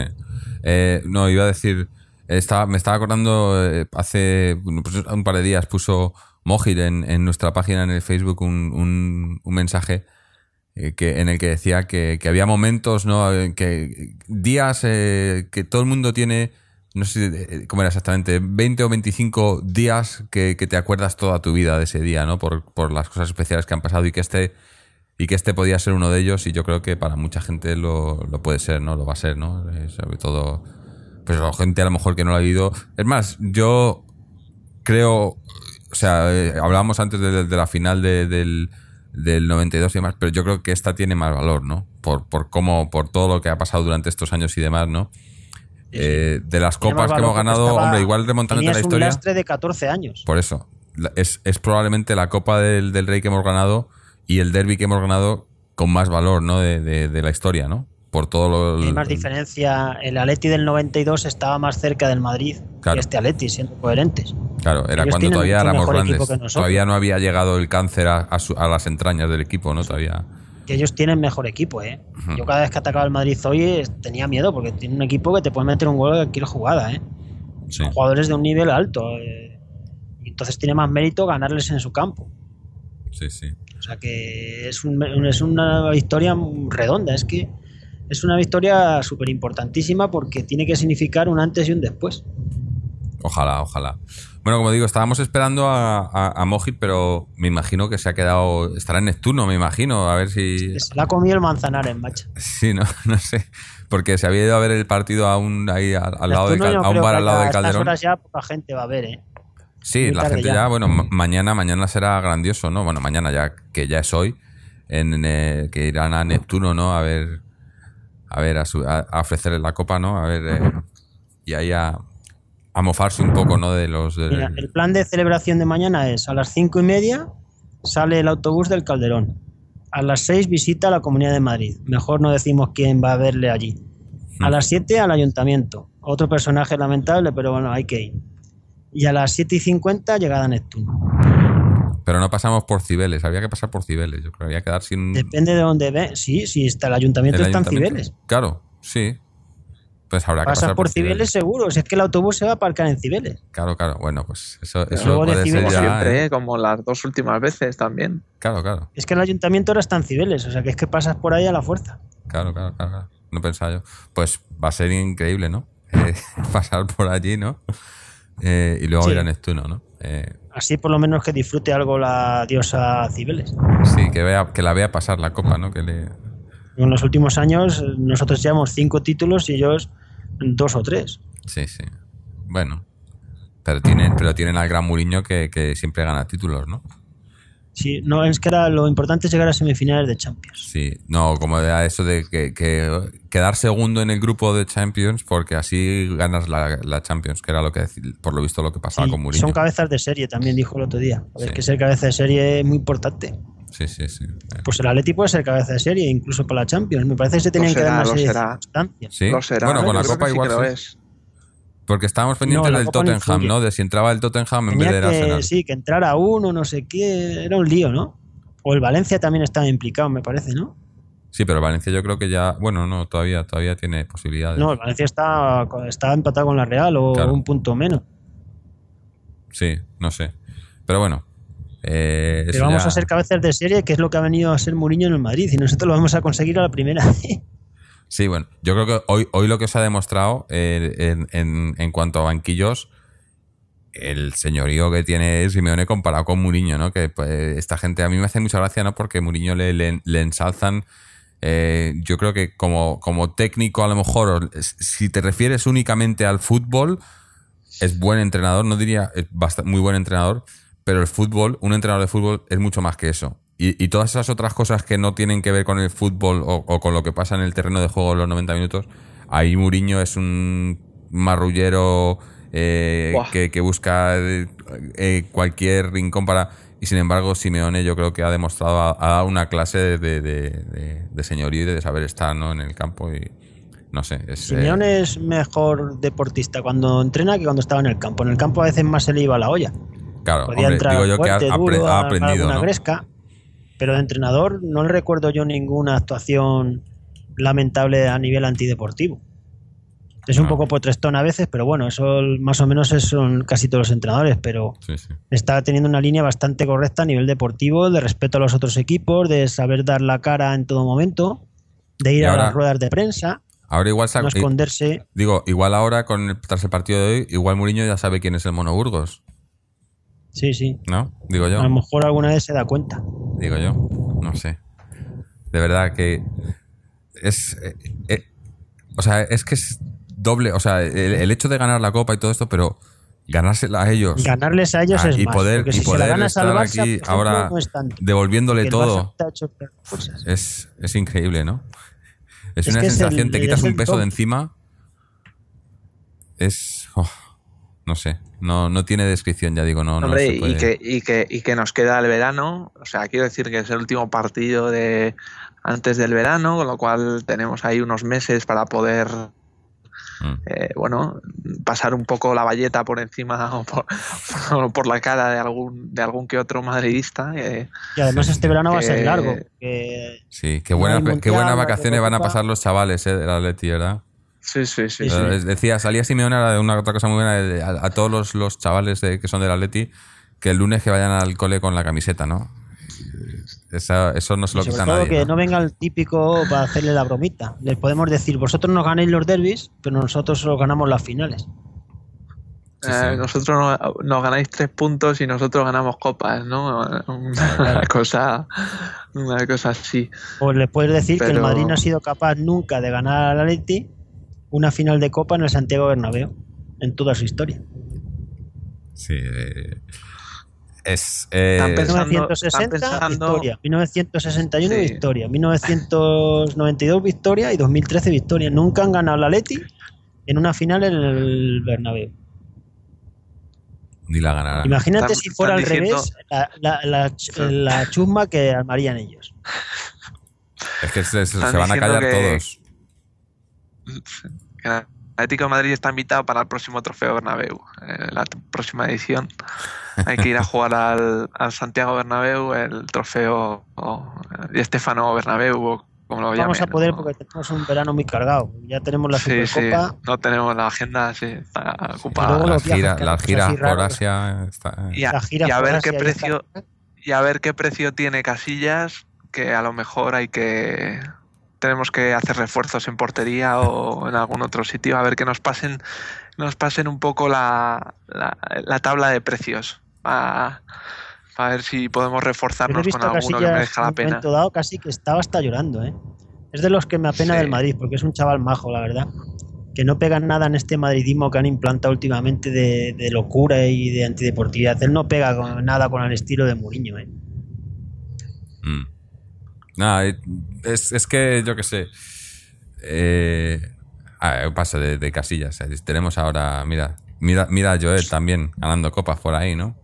Eh, no, iba a decir, estaba, me estaba acordando eh, hace pues, un par de días puso Mojir en, nuestra página en el Facebook un, un, mensaje eh, que, en el que decía que, que, había momentos, ¿no? Que días que todo el mundo tiene no sé eh, cómo era exactamente, 20 o 25 días que, te acuerdas toda tu vida de ese día, ¿no? Por, las cosas especiales que han pasado y que este y que este podía ser uno de ellos y yo creo que para mucha gente lo, puede ser, ¿no? Lo va a ser, ¿no? Eh, sobre todo, pues la gente a lo mejor que no lo ha vivido. Es más, yo creo, o sea, eh, hablábamos antes de, la final del, del 92 y demás, pero yo creo que esta tiene más valor, ¿no? Por, por cómo, por todo lo que ha pasado durante estos años y demás, ¿no? Eh, de las copas que hemos ganado, hombre, igual remontando la historia. un lastre de 14 años. Por eso. Es, probablemente la Copa del, Rey que hemos ganado y el derby que hemos ganado con más valor ¿no? de, la historia, ¿no? Por todo lo. Hay más diferencia. El Atleti del 92 estaba más cerca del Madrid que este Atleti, siendo coherentes. Claro, era cuando todavía éramos grandes. Todavía no había llegado el cáncer a, a, las entrañas del equipo, ¿no? Todavía ellos tienen mejor equipo, ¿eh? Yo cada vez que atacaba el Madrid hoy tenía miedo porque tiene un equipo que te puede meter un gol de cualquier jugada, ¿eh? Son jugadores de un nivel alto. Eh, y entonces tiene más mérito ganarles en su campo. Sí, sí. O sea que es, es una victoria redonda, es que es una victoria súper importantísima porque tiene que significar un antes y un después. Ojalá, ojalá. Bueno, como digo, estábamos esperando a, a, pero me imagino que se ha quedado. Estará en Neptuno, me imagino, a ver si. Se la ha comido el manzanares, macho. Sí, no, no sé. Porque se había ido a ver el partido aún ahí al, lado de, a un bar al lado del Calderón. horas ya poca gente va a ver, ¿eh? Sí, la gente ya, bueno, mañana, mañana será grandioso, ¿no? Bueno, mañana ya, que ya es hoy, en, eh, que irán a Neptuno, ¿no? A ver, a ver, a, a, ofrecerle la copa, ¿no? A ver, eh, y ahí a, a mofarse un poco, ¿no? De los. el plan de celebración de mañana es a las cinco y media sale el autobús del Calderón. A las seis visita a la Comunidad de Madrid. Mejor no decimos quién va a verle allí. A hmm. las siete al ayuntamiento. Otro personaje lamentable, pero bueno, hay que ir. Y a las siete y cincuenta llegada a Neptuno. Pero no pasamos por Cibeles, había que pasar por Cibeles. Yo creo que había que dar sin. Depende de dónde ve. Sí, sí, está el ayuntamiento, está en Cibeles. Claro, sí. Pues habrá que Pasas pasar por Cibeles seguro, si es que el autobús se va a aparcar en Cibeles. Claro, claro. Bueno, pues eso, eso luego puede ser decimos ya. Siempre, ¿eh? ¿eh? como las dos últimas veces también. Claro, claro. Es que el ayuntamiento ahora está en Cibeles, o sea que es que pasas por ahí a la fuerza. Claro, claro, claro. claro. No pensaba yo. Pues va a ser increíble, ¿no? Eh, pasar por allí, ¿no? Eh, y luego Sí. ir a Neptuno, ¿no? Eh, Así por lo menos que disfrute algo la diosa Cibeles. sí, que, vea, que la vea pasar la copa, ¿no? Que le... En los últimos años nosotros llevamos cinco títulos y ellos dos o tres. Sí, sí. Bueno. Pero tienen, pero tienen al gran Muriño que, que siempre gana títulos, ¿no? Sí, no, es que era, lo importante es llegar a semifinales de Champions. Sí, no, como era eso de que, que quedar segundo en el grupo de Champions, porque así ganas la, la Champions, que era lo que por lo visto lo que pasaba Sí, con Mourinho. son cabezas de serie, también dijo el otro día. Es Sí. que ser cabeza de serie es muy importante. Sí, sí, sí. Pues el Atleti puede ser cabeza de serie, incluso para la Champions. Me parece que se tenían que será, dar más circunstancias. Sí. Lo será. Bueno, con la Copa igual sí. es. Porque estábamos pendientes No, del Tottenham. ¿no? De si entraba el Tottenham en vez del que, Arsenal. sí, que entrara uno, no sé qué, era un lío, ¿no? O el Valencia también estaba implicado, me parece, ¿no? Sí, pero Valencia yo creo que ya, bueno, no, todavía, todavía tiene posibilidades. No, el Valencia está, está empatado con la Real o Claro. un punto menos. Sí, no sé. Pero bueno. Eh, Pero vamos ya- a ser cabezas de serie, que es lo que ha venido a ser Mourinho en el Madrid, y nosotros lo vamos a conseguir a la primera. Sí, bueno, yo creo que hoy, hoy lo que se ha demostrado eh, en, en- en cuanto a banquillos, el señorío que tiene Simeone comparado con Mourinho, ¿no? Que pues, esta gente a mí me hace mucha gracia, ¿no? Porque Mourinho le, le, le ensalzan. eh, yo creo que como, como técnico, a lo mejor, si te refieres únicamente al fútbol, es buen entrenador, no diría es muy buen entrenador, pero el fútbol, un entrenador de fútbol es mucho más que eso. Y, y todas esas otras cosas que no tienen que ver con el fútbol o, o con lo que pasa en el terreno de juego en los 90 minutos, ahí Mourinho es un marrullero eh, que, que busca eh, eh, cualquier rincón para... Y sin embargo, Simeone yo creo que ha demostrado, ha, ha dado una clase de, de, de- de señorío y de saber estar ¿no? en el campo y no sé. Es, eh, Simeone es mejor deportista cuando entrena que cuando estaba en el campo. En el campo a veces más se le iba la olla. Claro, Podía hombre, entrar digo yo fuerte, que ha, duro, ha aprendido, ¿no? gresca, pero de entrenador no le recuerdo yo ninguna actuación lamentable a nivel antideportivo. Es un poco potrestón a veces, pero bueno, eso más o menos son casi todos los entrenadores, pero Sí, sí. está teniendo una línea bastante correcta a nivel deportivo, de respeto a los otros equipos, de saber dar la cara en todo momento, de ir a las ruedas de prensa, Ahora igual no esconderse. digo, igual ahora con el, tras el partido de hoy, igual Mourinho ya sabe quién es el Mono Burgos, Sí, sí. ¿no? Digo yo. A lo mejor alguna vez se da cuenta. Digo yo, no sé. De verdad que es. eh, eh, o sea, es que es doble. O sea, el, el hecho de ganar la copa y todo esto, pero ganársela a ellos. Ganarles a ellos ah, es y más. poder, y si poder estar Barça, aquí ejemplo, ahora no es tanto. devolviéndole todo. Es, es increíble, ¿no? Es, Es una sensación, el- te quitas un peso top. de encima. Es. No sé. No, no tiene descripción, ya digo, no, no Hombre, se puede- y, que, y, que, y que nos queda el verano. O sea, quiero decir que es el último partido de antes del verano, con lo cual tenemos ahí unos meses para poder, Mm. eh, bueno, pasar un poco la valleta por encima o por, o por la cara de algún, de algún que otro madridista. eh, Y además este verano va a ser largo. que Sí, qué hay qué buenas vacaciones van a pasar los chavales eh, del Atleti, ¿verdad? Sí, sí, sí. Decía, salía Simeone ahora de una otra cosa muy buena a, a todos los, los chavales de- que son del Atleti que el lunes que vayan al cole con la camiseta, ¿no? Esa- eso no se lo quita nadie. que ¿no? no venga el típico para hacerle la bromita. Les podemos decir, vosotros nos ganáis los derbis, pero nosotros os ganamos las finales. Sí, Eh. Nosotros no- nos ganáis tres puntos y nosotros ganamos copas, ¿no? Una cosa, una cosa así. O les puedes decir que el Madrid no ha sido capaz nunca de ganar al Atleti una final de Copa en el Santiago Bernabéu en toda su historia. Sí, eh, es... eh, Están pensando- 1960 están pensando- victoria, 1961 Sí. victoria, 1992 victoria y 2013 victoria. Nunca han ganado la Atleti en una final en el Bernabéu. ni la ganarán. Imagínate Están- si fuera al diciendo- revés la, la- la la chusma que armarían ellos. Es que se, se- van a callar que- todos. El Atlético de Madrid está invitado para el próximo Trofeo Bernabéu, eh, la próxima edición. Hay que ir a jugar al, al Santiago Bernabéu el Trofeo o, eh, Di Stefano Bernabéu o como lo Vamos a poder ¿no? porque tenemos un verano muy cargado. Ya tenemos la Sí, sí, Supercopa. no tenemos la agenda sí, está luego ocupada. Las giras, giras así por. Asia. está- Y a, La gira y a por ver Asia qué precio y a ver qué precio tiene Casillas, que a lo mejor hay que tenemos que hacer refuerzos en portería o en algún otro sitio a ver que nos pasen nos pasen un poco la, la, la tabla de precios a, a ver si podemos reforzarnos con alguno que merezca en la un pena. momento dado casi que estaba hasta llorando, ¿eh? Es de los que me apena Sí. del Madrid, porque es un chaval majo, la verdad. Que no pegan nada en este madridismo que han implantado últimamente de, de locura y de antideportividad. Él no pega con, nada con el estilo de Mourinho, ¿eh? Mm. Nada, eh, es, es que yo qué sé. Eh, ah, paso de, de casillas. eh, Tenemos ahora, mira, mira, mira a Joel también ganando copas por ahí, ¿no?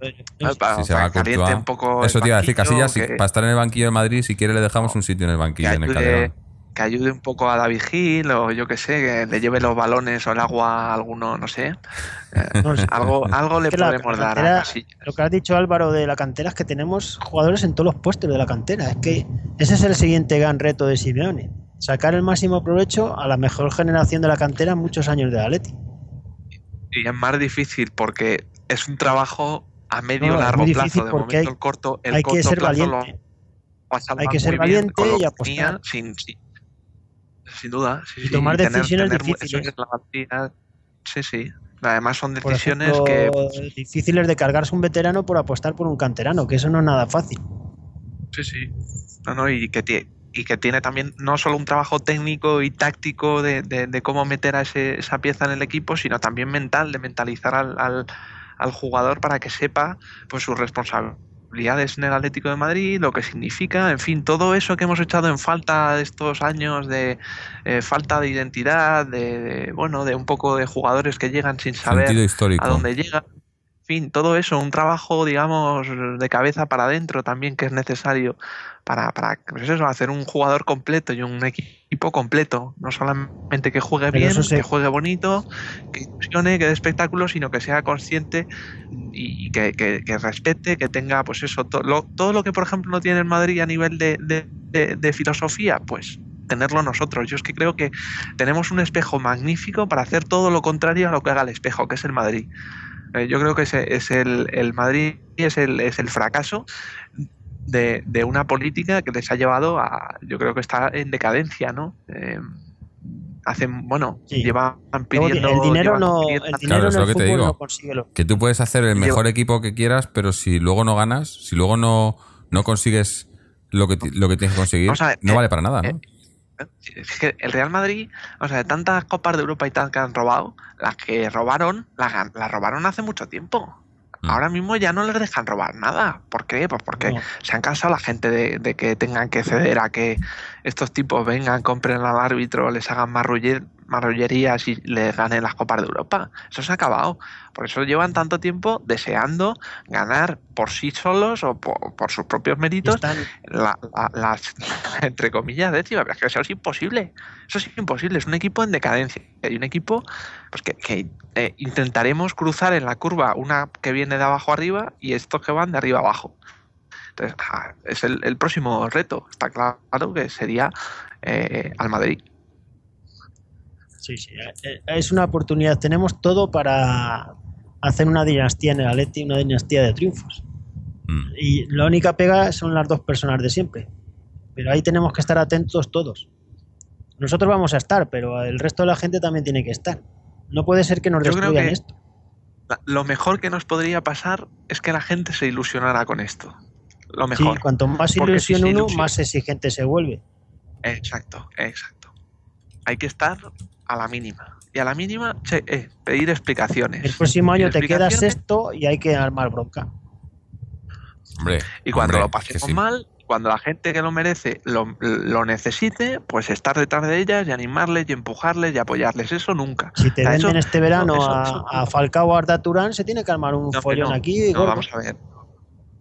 Ah, para- Si se va a un poco Eso te iba a decir, Casillas, si- para estar en el banquillo de Madrid, si quiere le dejamos un sitio en el banquillo, en el Calderón. Que ayude un poco a David Gil o yo que sé, que le lleve los balones o el agua a alguno, no sé. Eh, No algo, algo le que la- podemos dar a Casillas. Lo que has dicho Álvaro de la cantera es que tenemos jugadores en todos los puestos de la cantera. Es que ese es el siguiente gran reto de Simeone. Sacar el máximo provecho a la mejor generación de la cantera en muchos años de Atleti. Y es más difícil porque es un trabajo a medio No, largo plazo. De momento hay- el corto, el hay que corto ser plazo lo valiente. salvar Hay que ser valiente lo y que apostar. sin, sin duda. sí, Y tomar decisiones tener difíciles. es la. Sí, sí. Además son decisiones ejemplo, que pues, difíciles de cargarse un veterano por apostar por un canterano, que eso no es nada fácil. Sí, sí. No, no, y que, y que tiene también no solo un trabajo técnico y táctico de, de- de cómo meter a ese- esa pieza en el equipo, sino también mental, de mentalizar al, al- al jugador para que sepa pues sus responsabilidades en el Atlético de Madrid, lo que significa, en fin, todo eso que hemos echado en falta de estos años de eh, falta de identidad, de, de, bueno, de un poco de jugadores que llegan sin saber a dónde llega. En fin, todo eso, un trabajo, digamos, de cabeza para adentro también que es necesario para, para pues eso, hacer un jugador completo y un equipo completo. No solamente que juegue Pero bien, que juegue bonito, que ilusione, que dé espectáculo, sino que sea consciente y, que, que- que respete, que tenga, pues eso, to- lo- todo lo que, por ejemplo, no tiene el Madrid a nivel de, de- de- de filosofía, pues tenerlo nosotros. Yo es que creo que tenemos un espejo magnífico para hacer todo lo contrario a lo que haga el espejo, que es el Madrid. Eh, yo creo que ese es el, el Madrid es el, es el fracaso de, de una política que les ha llevado a, yo creo que está en decadencia, ¿no? Eh, hacen, bueno, Sí. llevan pidiendo... el dinero llevan no, pidiendo- el Claro, dinero es lo que te digo. no Que tú puedes hacer el mejor equipo que quieras, pero si luego no ganas, si luego no, no consigues lo que, lo que tienes que conseguir, ver, no eh, vale para nada, ¿no? eh, Es que el Real Madrid, o sea, de tantas copas de Europa y tal que han robado, las que robaron, las, las robaron hace mucho tiempo. Mm. Ahora mismo ya no les dejan robar nada. ¿Por qué? Pues porque No. se han cansado la gente de, de que tengan que ceder a que estos tipos vengan, compren al árbitro, les hagan marruller- marrullerías y les ganen las copas de Europa. Eso se ha acabado. Por eso llevan tanto tiempo deseando ganar por sí solos o por, por sus propios méritos Están, la- la- las, entre comillas, décimas, pero es que eso es imposible. Eso es imposible. Es un equipo en decadencia. Y un equipo pues que, que, eh, intentaremos cruzar en la curva una que viene de abajo arriba y estos que van de arriba abajo. Entonces, ah, es el, el próximo reto. Está claro que sería eh, al Madrid. sí, sí, eh, es una oportunidad. Tenemos todo para hacer una dinastía en el Atleti, una dinastía de triunfos. Mm. Y la única pega son las dos personas de siempre. Pero ahí tenemos que estar atentos todos. Nosotros vamos a estar, pero el resto de la gente también tiene que estar. No puede ser que nos Yo creo destruyan que- esto. Lo mejor que nos podría pasar es que la gente se ilusionara con esto. Lo Sí, mejor. cuanto más si ilusión uno, ilusiona- más exigente se vuelve. Exacto, exacto. Hay que estar a la mínima. Y a la mínima, che, eh, pedir explicaciones. El próximo año te quedas sexto y hay que armar bronca. Hombre, Y cuando hombre, lo pasemos sí. mal, cuando la gente que lo merece lo, lo necesite, pues estar detrás de ellas y animarles y empujarles y apoyarles. Eso nunca. Si te O sea, eso- venden este verano eso- a, eso- a Falcao o Arda Turán, se tiene que armar un No, follón no. aquí. No, vamos a ver.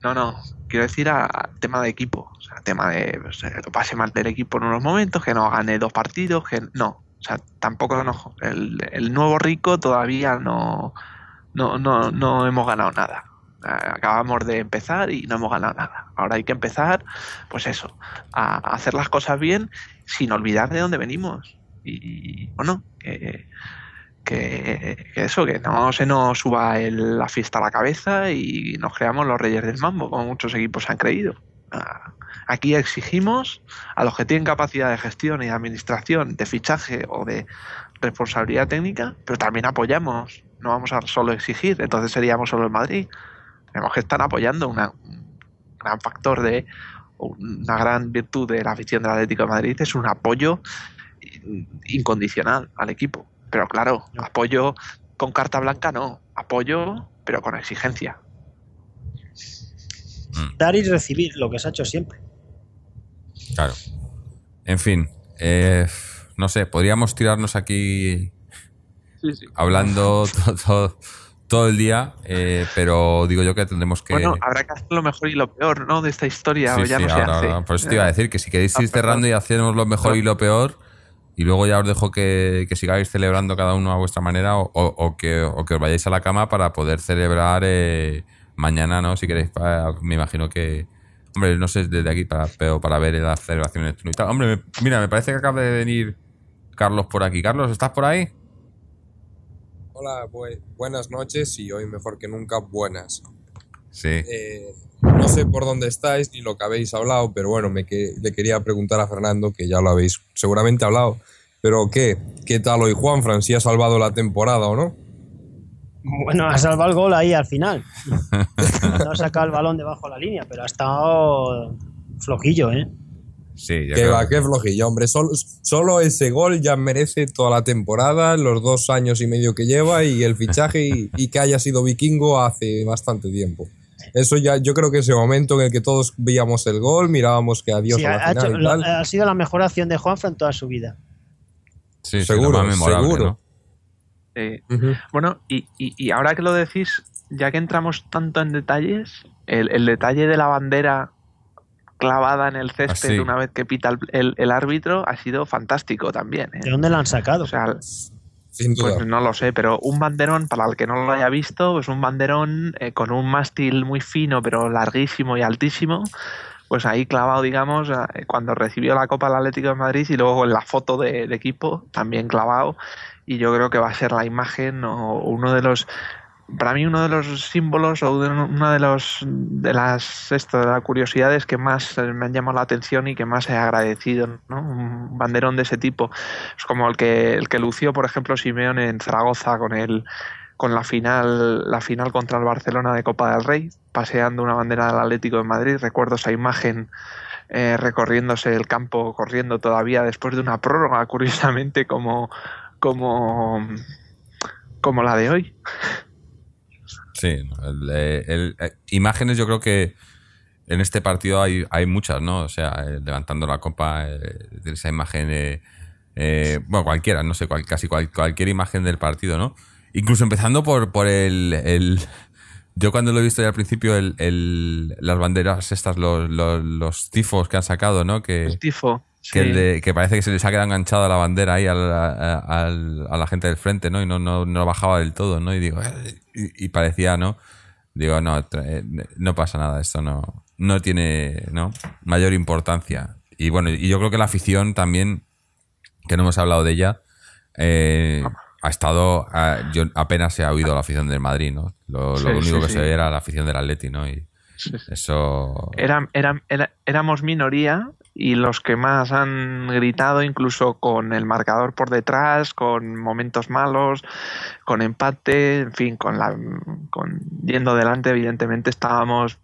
No, no. Quiero decir a, a tema de equipo. O sea, tema de eh, lo pase mal del equipo en unos momentos, que no gane dos partidos, que no. O sea, tampoco no. El, el nuevo rico todavía no, no, no, no hemos ganado nada. Acabamos de empezar y no hemos ganado nada. Ahora hay que empezar, pues eso, a, hacer las cosas bien sin olvidar de dónde venimos. Y bueno, que, que, eso, que no se nos suba la fiesta a la cabeza y nos creamos los reyes del mambo, como muchos equipos han creído. Ah, aquí exigimos a los que tienen capacidad de gestión y de administración, de fichaje o de responsabilidad técnica, pero también apoyamos. No vamos a solo exigir, entonces seríamos solo el Madrid. Tenemos que estar apoyando un gran factor de una gran virtud de la afición del Atlético de Madrid es un apoyo incondicional al equipo. Pero claro, apoyo con carta blanca no, apoyo pero con exigencia. Mm. Dar y recibir, lo que se ha hecho siempre. Claro. En fin, eh, no sé, podríamos tirarnos aquí hablando todo, el día, eh, pero digo yo que tendremos que... Bueno, habrá que hacer lo mejor y lo peor, ¿no? De esta historia, ya no se hace. Por eso te iba a decir que si queréis ir cerrando y hacemos lo mejor y lo peor, y luego ya os dejo que, sigáis celebrando cada uno a vuestra manera o, que, os vayáis a la cama para poder celebrar eh, mañana, ¿no? Si queréis, me imagino que... Hombre, no sé desde aquí, para, pero para ver las celebraciones. Hombre, mira, me parece que acaba de venir Carlos por aquí. Carlos, ¿estás por ahí? Hola, buenas noches y hoy mejor que nunca buenas. Sí. Eh, no sé por dónde estáis ni lo que habéis hablado, pero bueno, me que, le quería preguntar a Fernando, que ya lo habéis seguramente hablado, pero ¿qué? ¿Qué tal hoy Juan ¿Si ha salvado la temporada o no? Bueno, ha salvado el gol ahí al final. no ha sacado el balón debajo de la línea, pero ha estado flojillo, ¿eh? Sí, que va, qué flojillo, hombre. Solo, solo, ese gol ya merece toda la temporada, los dos años y medio que lleva y el fichaje y que haya sido vikingo hace bastante tiempo. Eso ya, yo creo que ese momento en el que todos veíamos el gol, mirábamos que adiós a la ha, final ha sido la mejor acción de Juanfran en toda su vida. Sí, seguro, seguro. Bueno, y, y, ahora que lo decís, ya que entramos tanto en detalles, el, detalle de la bandera clavada en el césped una vez que pita el, el, árbitro ha sido fantástico también. ¿eh? ¿De dónde la han sacado? O sea, pues no lo sé, pero un banderón, para el que no lo haya visto, pues un banderón eh, con un mástil muy fino, pero larguísimo y altísimo, pues ahí clavado, digamos, eh, cuando recibió la Copa del Atlético de Madrid y luego en la foto de, equipo también clavado. Y yo creo que va a ser la imagen o uno de los para mí uno de los símbolos o una de los de las de las curiosidades que más me han llamado la atención y que más he agradecido ¿no? un banderón de ese tipo. Es como el que el que lució por ejemplo Simeón en Zaragoza con el con la final la final contra el Barcelona de Copa del Rey paseando una bandera del Atlético de Madrid. Recuerdo esa imagen eh, recorriéndose el campo corriendo todavía después de una prórroga curiosamente como como como la de hoy Sí, eh, imágenes yo creo que en este partido hay, hay muchas, ¿no? O sea, eh, levantando la copa, eh, esa imagen, bueno, cualquiera, no sé, casi cualquier imagen del partido, ¿no? Incluso empezando por, por el, Yo cuando lo he visto ya al principio, el, las banderas estas, los, los, tifos que han sacado, ¿no? Que, el tifo. Que, que, parece que se les ha quedado enganchada la bandera ahí a la, a, la gente del frente, ¿no? Y no, no, no bajaba del todo, ¿no? Y digo, y, parecía, ¿no? Digo, no, eh, no pasa nada, esto no, no tiene ¿no? mayor importancia. Y bueno, y yo creo que la afición también, que no hemos hablado de ella, eh, ha estado, yo apenas se ha oído la afición del Madrid, ¿no? Lo, único que se ve era la afición del Atleti, ¿no? Y eso... Era, era, éramos minoría y los que más han gritado, incluso con el marcador por detrás, con momentos malos, con empate, en fin, con la, con yendo adelante, evidentemente estábamos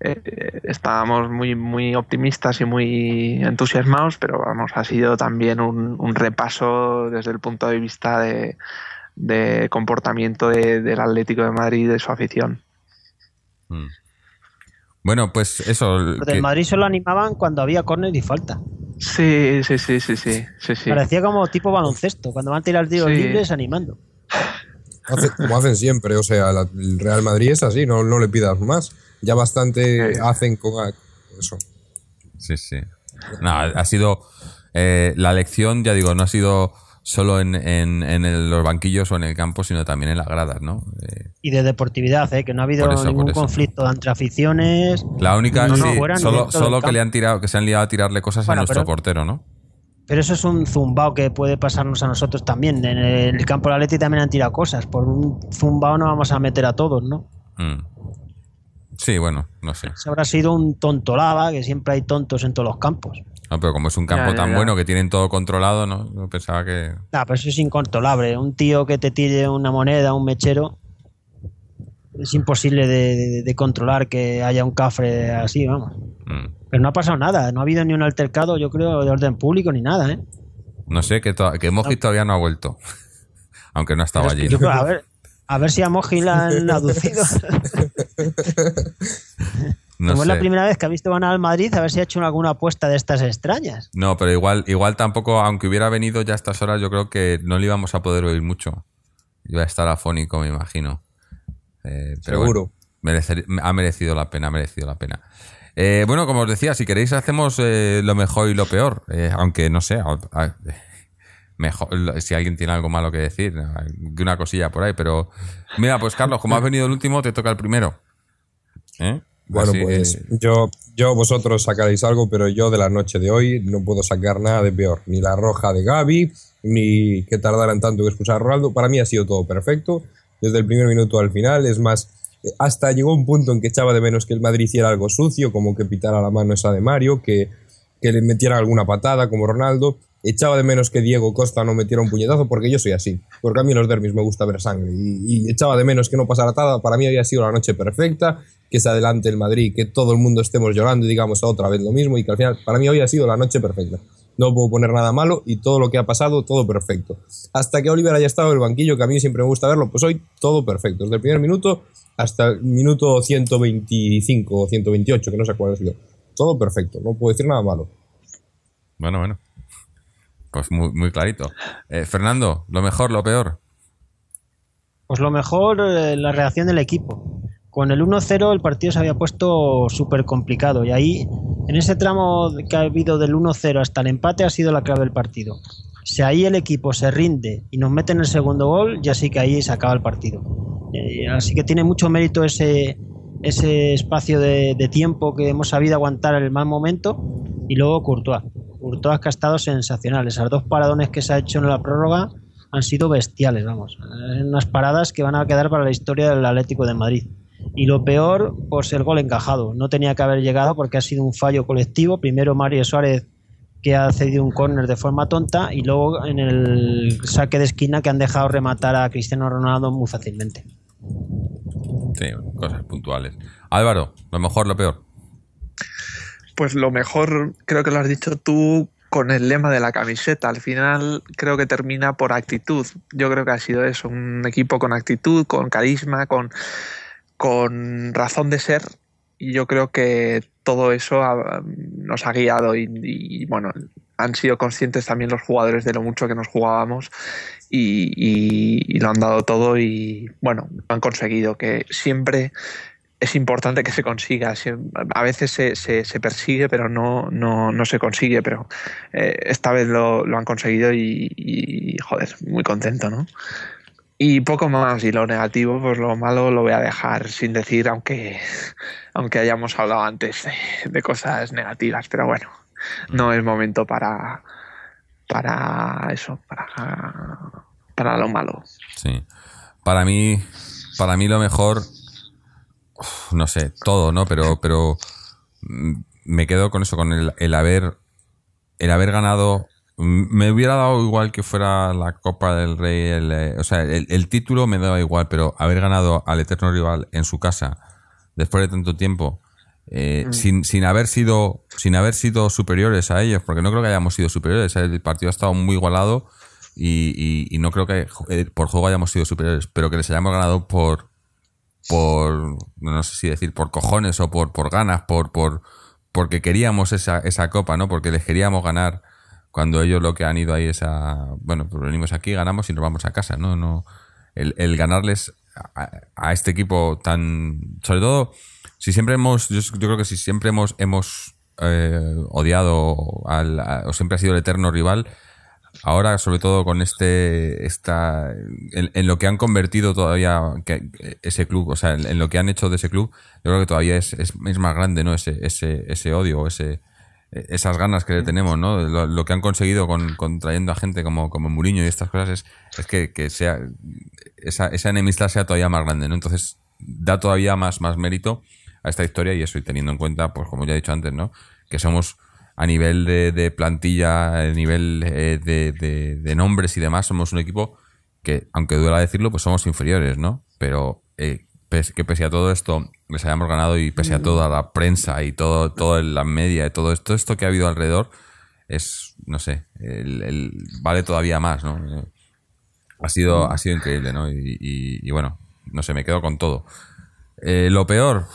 eh, estábamos muy muy optimistas y muy entusiasmados, pero vamos, ha sido también un, repaso desde el punto de vista de, de comportamiento del Atlético de Madrid y de su afición. Mm. Bueno, pues eso. Los del Madrid solo animaban cuando había córner y falta. Sí, sí, sí, sí, sí, sí, Parecía como tipo baloncesto, cuando van a tirar tiros libres animando. como hacen siempre, o sea, el Real Madrid es así, no, no le pidas más. Ya bastante hacen con eso. Sí, sí. No, ha sido. Eh, la lección, ya digo, no ha sido solo en, en, en el- los banquillos o en el campo, sino también en las gradas, ¿no? Eh, Y de deportividad, ¿eh? que no ha habido eso, ningún eso. conflicto entre aficiones. la única, No, sí, solo, solo que le han tirado, que se han liado a tirarle cosas Bueno, a nuestro pero- portero, ¿no? Pero eso es un zumbao que puede pasarnos a nosotros también. En el campo de Atleti también han tirado cosas. Por un zumbao no vamos a meter a todos, ¿no? Mm. Sí, bueno, no sé. Se habrá sido un tontolaba, que siempre hay tontos en todos los campos. No, pero como es un campo Ya, ya, tan ya. bueno que tienen todo controlado, ¿no? Yo pensaba que. Ah, pero eso es incontrolable. Un tío que te tire una moneda, un mechero, es imposible de, de- de controlar que haya un cafre así, vamos. mm. Pero no ha pasado nada, no ha habido ni un altercado, yo creo, de orden público ni nada, ¿eh? No sé, que, to- que Moji todavía no ha vuelto. Aunque no ha estado es allí. que yo ¿no? creo- a ver, a ver si a Moji la han aducido. No Como es la primera vez que ha visto ganar al Madrid, a ver si ha hecho alguna apuesta de estas extrañas. No, pero igual, igual tampoco, aunque hubiera venido ya a estas horas, yo creo que no le íbamos a poder oír mucho. Iba a estar afónico, me imagino. Eh, pero Seguro. bueno, merecer- ha merecido la pena, ha merecido la pena. Eh, bueno, como os decía, si queréis hacemos eh, lo mejor y lo peor. Eh, aunque no sé, mejor, si alguien tiene algo malo que decir, que una cosilla por ahí. Pero mira, pues Carlos, como has venido el último, te toca el primero. ¿Eh? Bueno, Así, pues yo, yo vosotros sacaréis algo, pero yo de la noche de hoy no puedo sacar nada de peor. Ni la roja de Gaby, ni que tardaran tanto en expulsar a Ronaldo. Para mí ha sido todo perfecto, desde el primer minuto al final. Es más, hasta llegó un punto en que echaba de menos que el Madrid hiciera algo sucio, como que pitara la mano esa de Mario, que, que le metiera alguna patada como Ronaldo. Echaba de menos que Diego Costa no metiera un puñetazo, porque yo soy así. Porque a mí en los derbis me gusta ver sangre. Y, echaba de menos que no pasara nada. Para mí había sido la noche perfecta, que se adelante el Madrid, que todo el mundo estemos llorando y digamos otra vez lo mismo. Y que al final, para mí hoy ha sido la noche perfecta. No puedo poner nada malo y todo lo que ha pasado, todo perfecto. Hasta que Oliver haya estado en el banquillo, que a mí siempre me gusta verlo, pues hoy todo perfecto. Desde el primer minuto hasta el minuto 125 o 128, que no sé cuál ha sido. Todo perfecto, no puedo decir nada malo. Bueno, bueno. Pues muy, muy clarito. Eh, Fernando, lo mejor, lo peor. Pues lo mejor, eh, la reacción del equipo. Con el 1-0 el partido se había puesto súper complicado y ahí, en ese tramo que ha habido del 1-0 hasta el empate, ha sido la clave del partido. Si ahí el equipo se rinde y nos meten el segundo gol, ya sí que ahí se acaba el partido. Eh, así que tiene mucho mérito ese, ese espacio de, de tiempo que hemos sabido aguantar en el mal momento y luego Courtois. Courtois que ha estado sensacional. Esas dos paradones que se ha hecho en la prórroga han sido bestiales, vamos. Eh, Unas paradas que van a quedar para la historia del Atlético de Madrid. Y lo peor, pues el gol encajado. No tenía que haber llegado porque ha sido un fallo colectivo. Primero Mario Suárez que ha cedido un córner de forma tonta y luego en el saque de esquina que han dejado rematar a Cristiano Ronaldo muy fácilmente. Sí, cosas puntuales. Álvaro, lo mejor, lo peor. Pues lo mejor, creo que lo has dicho tú con el lema de la camiseta. Al final creo que termina por actitud. Yo creo que ha sido eso, un equipo con actitud, con carisma, con, con razón de ser. Y yo creo que todo eso ha- nos ha guiado y, bueno, han sido conscientes también los jugadores de lo mucho que nos jugábamos y, lo han dado todo y bueno, han conseguido, que siempre es importante que se consiga. A veces se, persigue, pero no, no, no se consigue. Pero eh, esta vez lo, han conseguido y, y, joder, muy contento, ¿no? Y poco más. Y lo negativo, pues lo malo lo voy a dejar sin decir, aunque, aunque hayamos hablado antes de, de cosas negativas. Pero bueno, no es momento para, para eso, para, para lo malo. Sí. Para mí, para mí lo mejor, uf, no sé, todo, ¿no? Pero, pero mm, me quedo con eso, con el, el haber, el haber ganado. Mm, Me hubiera dado igual que fuera la Copa del Rey, el, eh, o sea, el, el título me daba igual, pero haber ganado al eterno rival en su casa después de tanto tiempo, eh, sin, sin haber sido, sin haber sido superiores a ellos, porque no creo que hayamos sido superiores. El partido ha estado muy igualado y, y- y no creo que eh, por juego hayamos sido superiores, pero que les hayamos ganado por, por no sé si decir por cojones o por, por ganas, por, por porque queríamos esa, esa copa, ¿no? Porque les queríamos ganar cuando ellos lo que han ido ahí es a, bueno, pues venimos aquí, ganamos y nos vamos a casa, ¿no? no el, el ganarles a, este equipo tan, sobre todo, si siempre hemos, yo, creo que si siempre hemos, hemos eh, odiado al, o siempre ha sido el eterno rival, ahora, sobre todo con este, esta, en, lo que han convertido todavía ese club, o sea, en, lo que han hecho de ese club, yo creo que todavía es, es, más grande, ¿no? Ese, ese, ese odio, ese, esas ganas que le tenemos, ¿no? Lo, que han conseguido con, con trayendo a gente como, como Mourinho y estas cosas es, es que, que sea, esa, esa enemistad sea todavía más grande, ¿no? Entonces, da todavía más, más mérito a esta historia y eso, y teniendo en cuenta, pues como ya he dicho antes, ¿no? Que somos a nivel de, de plantilla, a nivel eh, de, de- de nombres y demás, somos un equipo que, aunque duela decirlo, pues somos inferiores, ¿no? Pero eh, que pese a todo esto les hayamos ganado y pese a toda la prensa y todo, todo la media y todo esto, esto que ha habido alrededor es, no sé, el, el- vale todavía más, ¿no? Eh, Ha sido, ha sido increíble, ¿no? Y, y- y bueno, no sé, me quedo con todo. Eh, lo peor,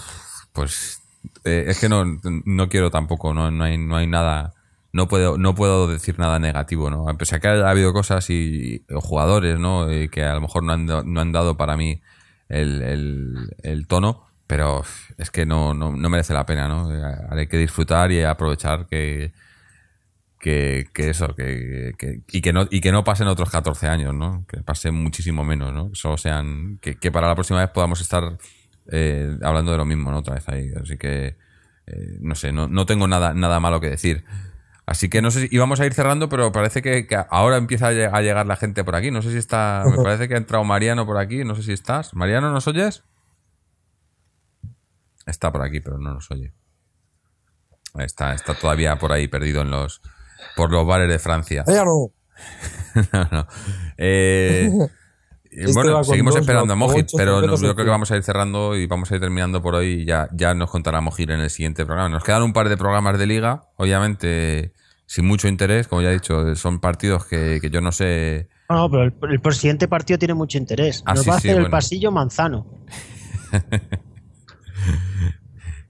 pues eh, es que no, no quiero tampoco, no, no, hay, no hay nada, no puedo, no puedo decir nada negativo, ¿no? A pesar que ha habido cosas y o jugadores, ¿no? Eh, que a lo mejor no han, no han dado para mí el, el- el tono, pero es que no, no, no merece la pena, ¿no? Eh, Hay que disfrutar y aprovechar que, que, que eso, que, que- y, que no, y que no pasen otros 14 años, ¿no? Que pasen muchísimo menos, ¿no? Que solo sean, que, que para la próxima vez podamos estar eh, hablando de lo mismo, ¿no? Otra vez ahí. Así que, eh, no sé, no, no tengo nada, nada malo que decir. Así que no sé si íbamos a ir cerrando, pero parece que, que ahora empieza a lle- a llegar la gente por aquí. No sé si está, me parece que ha entrado Mariano por aquí, no sé si estás. Mariano, ¿nos oyes? Está por aquí, pero no nos oye. Está, está todavía por ahí perdido en los, por los bares de Francia. ¡Ay, ya no! No, no. Eh, Este bueno, seguimos dos, esperando a Mojit, pero yo creo que vamos a ir cerrando y vamos a ir terminando por hoy. y Ya, ya nos contará Mojit en el siguiente programa. Nos quedan un par de programas de liga, obviamente sin mucho interés, como ya he dicho, son partidos que, que yo no sé. No, no, pero el, el siguiente partido tiene mucho interés. Ah, Nos sí, va a sí, hacer el bueno. pasillo Manzano.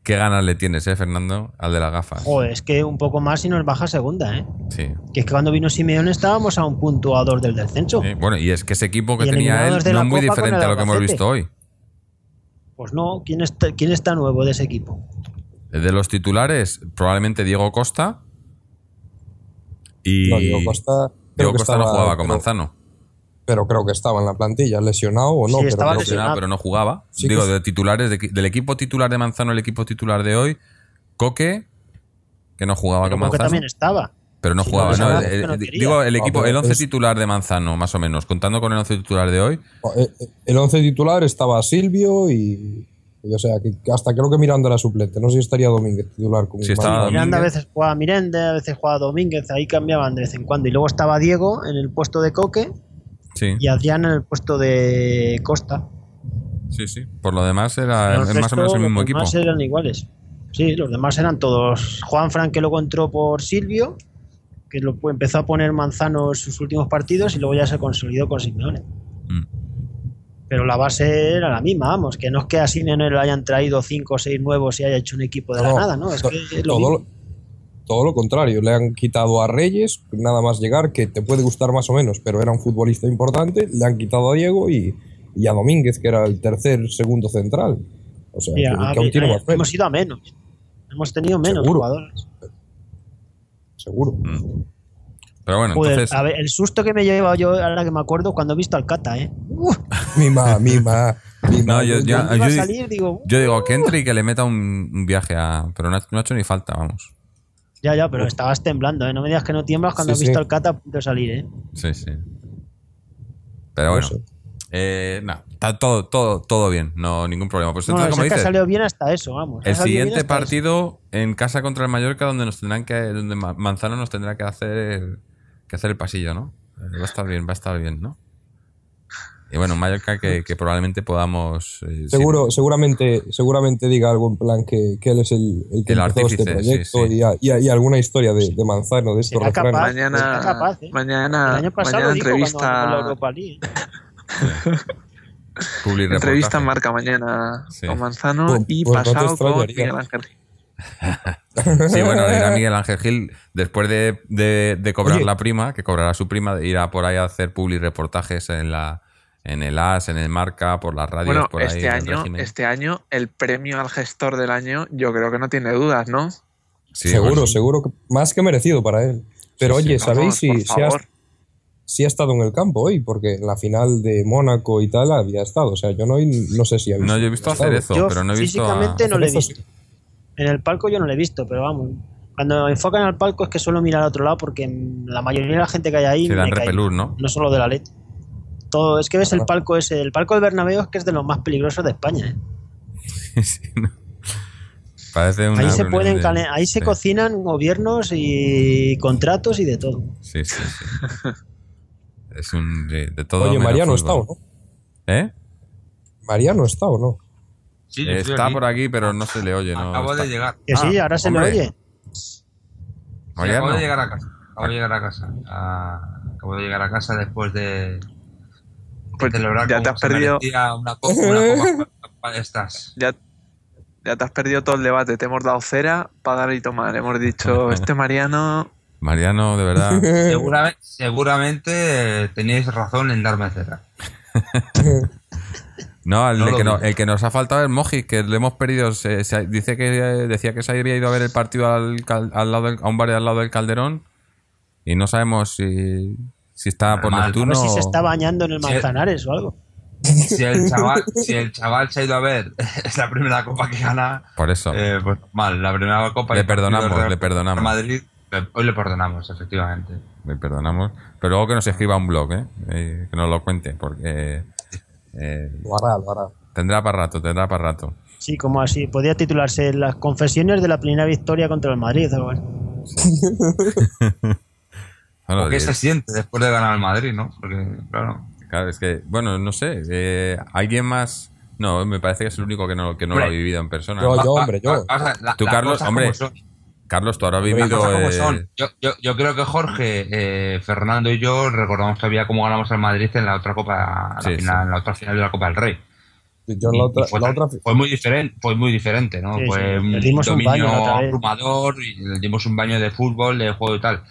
¿Qué ganas le tienes, eh, Fernando? Al de las gafas. Joder, es que un poco más y nos baja segunda, ¿eh? Sí. Que es que cuando vino Simeone estábamos a un punto a dos del descenso. Sí, Bueno, y es que ese equipo que Y tenía él no es muy diferente a lo que hemos visto hoy. Pues no, ¿quién está, ¿quién está nuevo de ese equipo? De los titulares, probablemente Diego Costa. Y No, Diego Costa. Diego no jugaba con pero- Manzano. Pero creo que estaba en la plantilla, lesionado o no. Sí, pero estaba que- lesionado. pero no jugaba. Sí Digo, de titulares, de- del equipo titular de Manzano, el equipo titular de hoy, Coque, que no jugaba Pero con que Manzano. también estaba. Pero no jugaba. no, no, no, el- que no el- quería. digo, el equipo, el 11 es- titular de Manzano, más o menos, contando con el 11 titular de hoy. Eh, eh, El 11 titular estaba Silvio y. y, o sea, que que hasta creo que Miranda era suplente. No sé si estaría Domínguez titular. Con Madrid. Miranda a veces jugaba Mirende, a veces jugaba Domínguez, ahí cambiaban de vez en cuando. Y luego estaba Diego en el puesto de Coque Sí, y Adrián en el puesto de Costa. sí, sí. Por lo demás, era El más o menos el mismo los equipo. demás eran iguales. Sí, los demás eran todos. Juan Fran, que luego entró por Silvio, que lo empezó a poner Manzano en sus últimos partidos y luego ya se consolidó con Simeone. Mm. Pero la base era la misma, vamos, que no es que a Simeone le hayan traído cinco o seis nuevos y haya hecho un equipo de la No, nada, ¿no? Es que es lo todo, mismo. Todo lo contrario. Le han quitado a Reyes, nada más llegar, que te puede gustar más o menos, pero era un futbolista importante. Le han quitado a Diego y, y a Domínguez, que era el tercer, segundo central. O sea, que, a que aún tiene eh, más mérito, hemos ido a menos. Hemos tenido menos Seguro. jugadores. seguro. Mm. Pero bueno, Joder, entonces. a ver, el susto que me he llevado yo, ahora que me acuerdo, cuando he visto al Cata, ¿eh? Uf, Mima, mima, mima. No, yo- a salir, digo, Yo digo que entre y que le meta un, un viaje a. Pero no ha, no ha hecho ni falta, vamos. Ya, ya, pero estabas temblando, ¿eh? No me digas que no tiemblas cuando Sí, has visto sí. al Cata a punto de salir, ¿eh? Sí, sí. Pero No bueno. Eh, no, está todo, todo, todo bien, no ningún problema. Pues No, entonces, es como que ha dices, salido bien hasta eso, vamos. El siguiente eso. partido en casa contra el Mallorca, donde nos tendrán que, donde Ma- Manzano nos tendrá que hacer, que hacer el pasillo, ¿no? Eh, va a estar bien, va a estar bien, ¿no? Y bueno, Mallorca que, que probablemente podamos. eh, Seguro, seguramente, seguramente diga algo en plan que, que él es el, el que El empezó este proyecto sí, sí. Y, a- y a- y alguna historia de, de Manzano, de estos capaz. Mañana, capaz, ¿eh? mañana, El año pasado mañana dijo ganó la entrevista, Europa League. entrevista marca mañana Sí. con Manzano Pues- y pues no pasado con extrañaría. Miguel Ángel. Sí, bueno, irá Miguel Ángel Gil después de, de- de cobrar Oye. la prima, que cobrará su prima, irá por ahí a hacer publi reportajes en la en el AS, en el Marca, por las radios, Bueno, por ahí. este el año, régimen. este año el premio al gestor del año, yo creo que no tiene dudas, ¿no? Sí, seguro, bueno, seguro, que más que merecido para él. Pero Sí, oye, ¿sabéis si, si ha, estado en el campo hoy, porque en la final de Mónaco y tal había estado. O sea, yo no, no sé si ha visto. No, yo he visto a estado. Cerezo, Yo pero no he visto a... físicamente no le he visto. En el palco yo no lo he visto, pero vamos. Cuando enfocan al palco es que suelo mirar al otro lado porque la mayoría de la gente que hay ahí Se dan repelús. ¿no? No solo de la LED. Todo, es que ves el palco ese, el palco del Bernabéu es que es de los más peligrosos de España. ¿eh? Sí, no. Parece una Ahí se pueden de- ahí se sí. cocinan gobiernos y contratos y de todo. Sí, sí, sí. Es un... de, de todo Oye, Mariano está o no. ¿Eh? Mariano está o no. Sí, Está aquí. por aquí, pero no se le oye, ¿no? Acabo Está- de llegar. Que sí, Ah, ahora se hombre. le oye. Sí, Mariano. acabo de llegar a casa. Acabo de llegar a casa. Ah, acabo de llegar a casa después de, de Pues celebrar ya te has perdido- una copa, una copa, una copa de estas. Ya, ya te has perdido todo el debate. Te hemos dado cera para dar y tomar. Hemos dicho, este Mariano. Mariano, de verdad. Seguramente, seguramente teníais razón en darme cera. No, el, No que no- dudo. el que nos ha faltado es Moji, que le hemos perdido. se- se- dice que decía que se había ido a ver el partido al, al lado del- a un bar al lado del Calderón y no sabemos si, si está por Normal. A Neptuno ver si se está bañando en el. Manzanares o algo. Si el chaval, si el chaval se ha ido a ver, es la primera copa que gana, Por eso. eh, pues mal, la primera copa. Le perdonamos, de le perdonamos. Madrid, le- hoy le perdonamos, efectivamente. Le perdonamos. Pero luego que nos escriba un blog, ¿eh? Eh, que nos lo cuente, porque eh, Lo hará, lo hará. tendrá para rato, tendrá para rato. Sí, como así. Podría titularse Las confesiones de la primera victoria contra el Madrid. o algo así. Bueno, ¿O ¿Qué se siente después de ganar el Madrid, no? Porque, claro. claro, es que, bueno, no sé. eh, ¿Alguien más? No, me parece que es el único que no, que no lo ha vivido en persona. Yo, yo, hombre, yo. la- Tú, Carlos, hombre. Carlos, tú ahora has vivido. eh. Yo, yo, yo creo que Jorge, eh, Fernando y yo recordamos todavía cómo ganamos al Madrid en la otra Copa, la Sí, final, sí. en la otra final de la Copa del Rey. Yo en Y- la otra, fue, la otra fue muy diferente, fue muy diferente, ¿no? Sí, sí, fue un le dimos un dominio baño abrumador y le dimos un baño de fútbol, de juego y tal.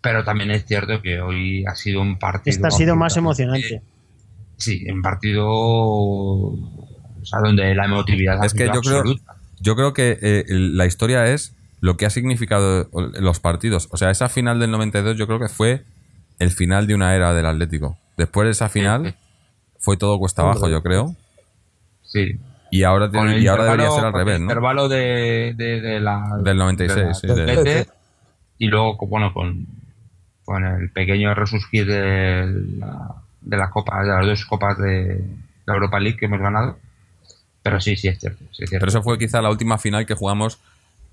Pero también es cierto que hoy ha sido un partido. Este ha sido más emocionante. Sí, un partido. O sea, donde la emotividad ha Es que sido yo creo- absoluta. Yo creo que eh, la historia es lo que ha significado los partidos. O sea, esa final del 92 yo creo que fue el final de una era del Atlético. Después de esa final fue todo cuesta abajo, yo creo. Sí. Y ahora, el y ahora debería ser al con el revés, ¿no? intervalo de, de- de la, Del 96, sí, del del- doblete, y luego, bueno, con, con el pequeño resurgir de la, de la copa, de las dos copas de la Europa League que hemos ganado. Pero sí, sí es cierto. sí es cierto. Pero eso fue quizá la última final que jugamos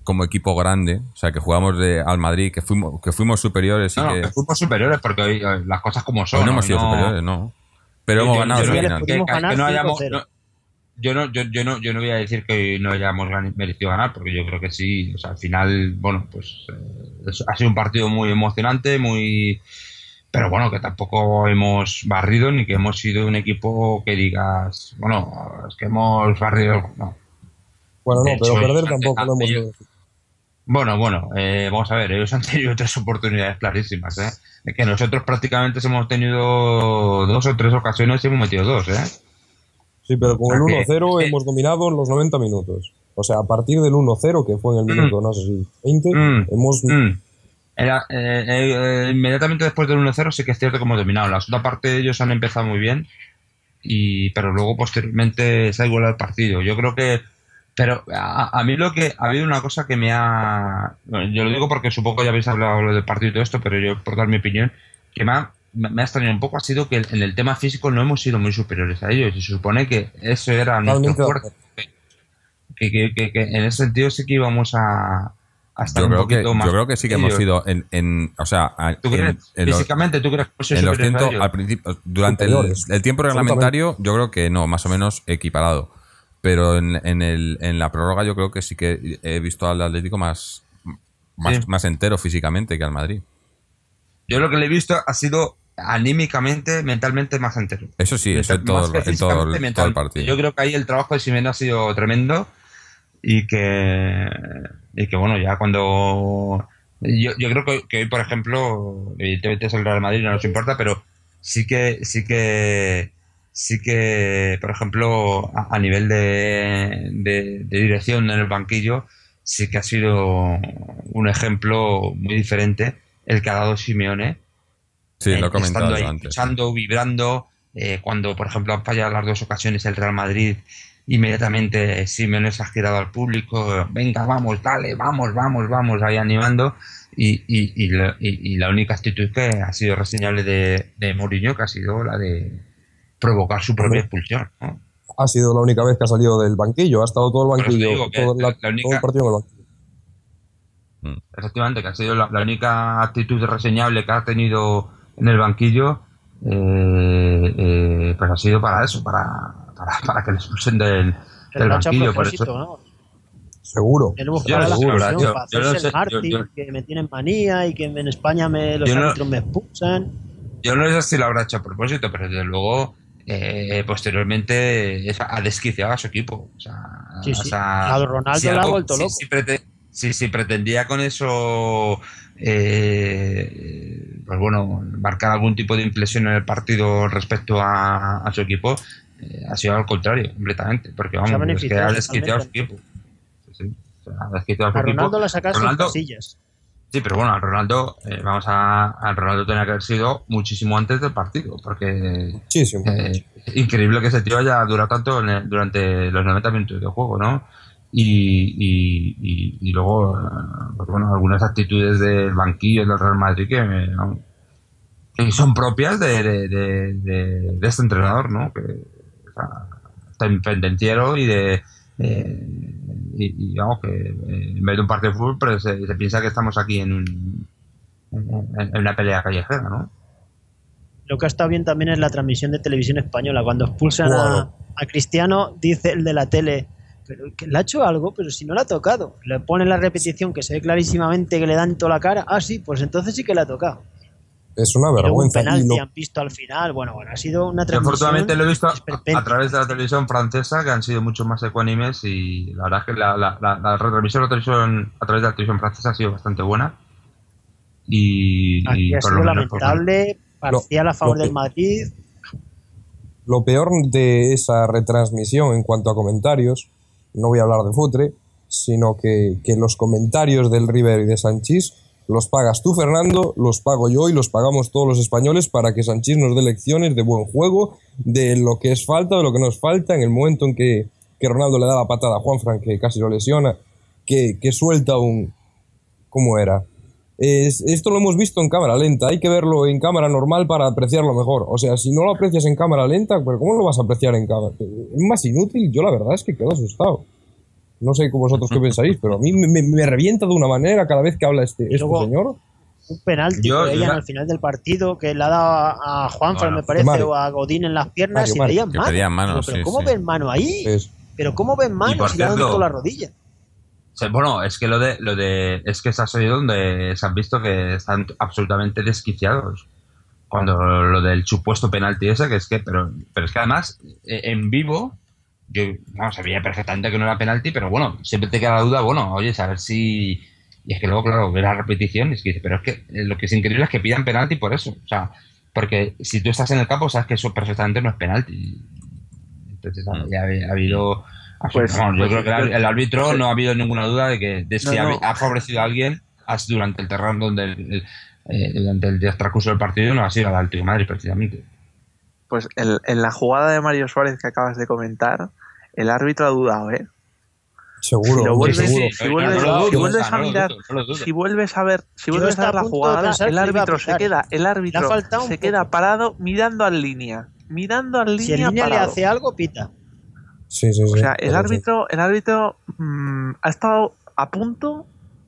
como equipo grande. O sea, que jugamos de, al Madrid, que fuimos, que fuimos superiores y no, que... que fuimos superiores porque hoy eh, las cosas como son. Hoy no hemos sido no- superiores, no. Pero hemos ganado yo que- no hayamos- 5-0. no- yo no, yo, yo no, yo no voy a decir que no hayamos merecido ganar, porque yo creo que sí. O sea, al final, bueno, pues eh, ha sido un partido muy emocionante, muy. Pero bueno, que tampoco hemos barrido ni que hemos sido un equipo que digas, bueno, es que hemos barrido. No. Bueno, no, pero hecho, perder tampoco lo hemos ellos- Bueno, bueno, eh, vamos a ver, ellos han tenido tres oportunidades clarísimas, ¿eh? Es que nosotros prácticamente hemos tenido dos o tres ocasiones y hemos metido dos, ¿eh? Sí, pero con el O sea que- 1-0 que- hemos dominado los 90 minutos. O sea, a partir del 1-0, que fue en el Mm. minuto, no sé si 20, Mm. hemos... Mm. Era, eh, eh, eh, inmediatamente después del 1-0 sí que es cierto que hemos dominado. La segunda parte ellos han empezado muy bien, y pero luego posteriormente se ha igualado el partido. Yo creo que... Pero a, a mí lo que... Ha habido una cosa que me ha... Yo lo digo porque supongo que ya habéis hablado del partido y todo esto, pero yo por dar mi opinión, que me ha, me ha extrañado un poco ha sido que en el tema físico no hemos sido muy superiores a ellos. Y se supone que eso era nuestro fuerte. Que, que- que- que en ese sentido sí que íbamos a, a estar Yo un creo, que, poquito más yo creo que sí que hemos sido en, en o sea, a- ¿Tú en, crees? en los, Físicamente, ¿tú crees que hemos sido en los ellos? al principio, durante el, tiempo reglamentario, yo creo que no, más o menos equiparado. Pero en, en, el, en la prórroga yo creo que sí que he visto al Atlético más, más, Sí. más entero físicamente que al Madrid. Yo lo que le he visto ha sido anímicamente, mentalmente más entero. Eso sí, eso en todo, en el- todo el mentalmente. partido. Yo creo que ahí el trabajo de Simeone ha sido tremendo y que, y que bueno, ya cuando... Yo, yo creo que, que hoy, por ejemplo, evidentemente es el Real Madrid, no nos importa, pero sí que, sí que, sí que, por ejemplo, a, a nivel de, de, de dirección en el banquillo, sí que ha sido un ejemplo muy diferente el que ha dado Simeone Sí, lo he eh, comentado estando ahí, antes. luchando, vibrando. eh, cuando, por ejemplo, han fallado las dos ocasiones el Real Madrid, inmediatamente Simeone se ha girado al público, venga, vamos, dale, vamos, vamos, vamos, ahí animando. Y, y, y, la, y- y la única actitud que ha sido reseñable de, de Mourinho, que ha sido la de provocar su propia expulsión. ¿no? Ha sido la única vez que ha salido del banquillo. Ha estado todo el banquillo, todo, la- la única- todo el partido en el banquillo. Efectivamente, que ha sido la, la única actitud reseñable que ha tenido en el banquillo, eh, eh, pues ha sido para eso, para, para, para que le expulsen del, Pero del banquillo. Por propósito, eso, ¿no? Seguro. Yo no solución yo- para yo no hacerse sé, el Martín, yo- yo- que me tienen manía y que en España me, los Yo no- árbitros me expulsan. yo no sé si lo habrá hecho a propósito, pero desde luego, eh, posteriormente ha desquiciado a su equipo. O sea, Sí, sí. o sea, A Ronaldo si le ha algo- vuelto si- loco. si prete- si- si pretendía con eso, eh, pues bueno, marcar algún tipo de inflexión en el partido respecto a, a su equipo, eh, ha sido al contrario, completamente. Porque vamos, Se ha es que ha desquiciado a su equipo. Sí, sí. O sea, a su A equipo. Ronaldo la sacaste en Ronaldo- casillas. Sí, pero bueno, al Ronaldo, eh, vamos a, al Ronaldo tenía que haber sido muchísimo antes del partido, porque eh, increíble que ese tío haya durado tanto en el- durante los 90 minutos de juego, ¿no? Y, y, y- y luego, eh, pues bueno, algunas actitudes del banquillo del Real Madrid que, me- que son propias de, de, de- de- de este entrenador, ¿no? Que o sea, tan pendenciero y de eh, y, y, vamos que eh, en vez de un partido de fútbol pero se, se piensa que estamos aquí en, un, en, en una pelea callejera, ¿no? Lo que ha estado bien también es la transmisión de televisión española. Cuando expulsan a, a Cristiano, dice el de la tele, pero que le ha hecho algo, pero si no le ha tocado. Le ponen la repetición que se ve clarísimamente que le dan toda la cara. Ah, sí, pues entonces sí que le ha tocado. Es una un vergüenza. Y penalti lo- han visto al final. Bueno, bueno, ha sido una Yo transmisión. afortunadamente lo he visto a, través de la televisión francesa, que han sido mucho más ecuánimes y la verdad es que la, la, la, la retransmisión de la televisión, a través de la televisión francesa ha sido bastante buena. Y, Aquí y ha sido lo menos, pues, lamentable, parcial a favor lo del Madrid. Lo peor de esa retransmisión en cuanto a comentarios, no voy a hablar de futre, sino que, que los comentarios del River y de Sanchís los pagas tú, Fernando, los pago yo y los pagamos todos los españoles para que Sanchís nos dé lecciones de buen juego, de lo que es falta, de lo que nos falta, en el momento en que, que Ronaldo le da la patada a Juanfran, que casi lo lesiona, que, que suelta un... ¿Cómo era? Es- esto lo hemos visto en cámara lenta, hay que verlo en cámara normal para apreciarlo mejor. O sea, si no lo aprecias en cámara lenta, pero ¿cómo lo vas a apreciar en cámara? Es más inútil, yo la verdad es que quedo asustado. No sé vosotros qué pensáis, pero a mí me, me- me revienta de una manera cada vez que habla este, este luego- señor. Un penalti Yo- que veían yo- al final del partido que le ha dado a Bueno, me parece, Mario. o a Godín en las piernas Mario, y Que mano. pedían mano, pero sí, ¿cómo sí. ven mano ahí? Es- Pero ¿cómo ven mano si le han la rodilla? Bueno, es que lo de, lo de, es que ha oído donde se han visto que están absolutamente desquiciados. Cuando lo del supuesto penalti ese, que es que, pero, pero es que además, eh, en vivo, yo, no, sabía perfectamente que no era penalti, pero bueno, siempre te queda la duda, bueno, oye, a ver si, y es que luego, claro, ver la repetición, y es que dice, pero es que eh, lo que es increíble es que pidan penalti por eso, o sea, porque si tú estás en el campo, sabes que eso perfectamente no es penalti. Entonces, ya ha habido, Pues- yo pues creo que el, el árbitro pues- no ha habido ninguna duda de que de si No, ha, no. ha favorecido a alguien durante el terreno donde el, el- eh, durante el transcurso del partido no ha sido al Atlético de Madrid precisamente. Pues en, en la jugada de Mario Suárez que acabas de comentar, el árbitro ha dudado, ¿eh? Seguro, Si vuelves- seguro. si vuelves- no lo si dudo, vuelves o sea, a mirar-. Si vuelves a ver, si vuelves a ver la jugada, el árbitro se queda, el árbitro se poco. queda parado mirando al línea, mirando al Si en línea línea le hace algo, pita. Sí, sí, sí. O sea, el árbitro, el árbitro mm, ha estado a punto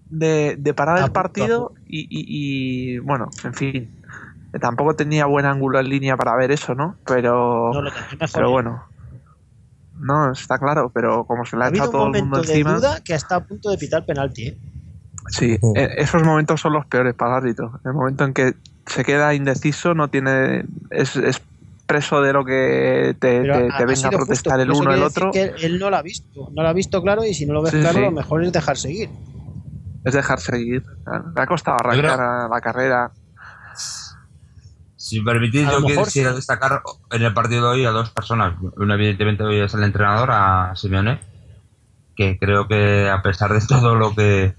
de, de parar A el partido y, y- y, bueno, en fin, tampoco tenía buen ángulo en línea para ver eso, ¿no? Pero, No pero bueno, no está claro, pero como se le ha ha echado todo el mundo de encima, duda que está a punto de pitar penalti. ¿eh? sí, e- esos momentos son los peores para el árbitro. El momento en que se queda indeciso, no tiene, es, es preso de lo que te, te- te ha venga a protestar justo, el uno el otro. que él no lo ha visto. No lo ha visto claro y si no lo ves Sí, claro, sí. lo mejor es dejar seguir. Es dejar seguir. Le ha costado arrancar a la carrera. Si me permitís, yo quisiera sí. destacar en el partido de hoy a dos personas. Uno, evidentemente, hoy es el entrenador, a Simeone, que creo que a pesar de todo lo que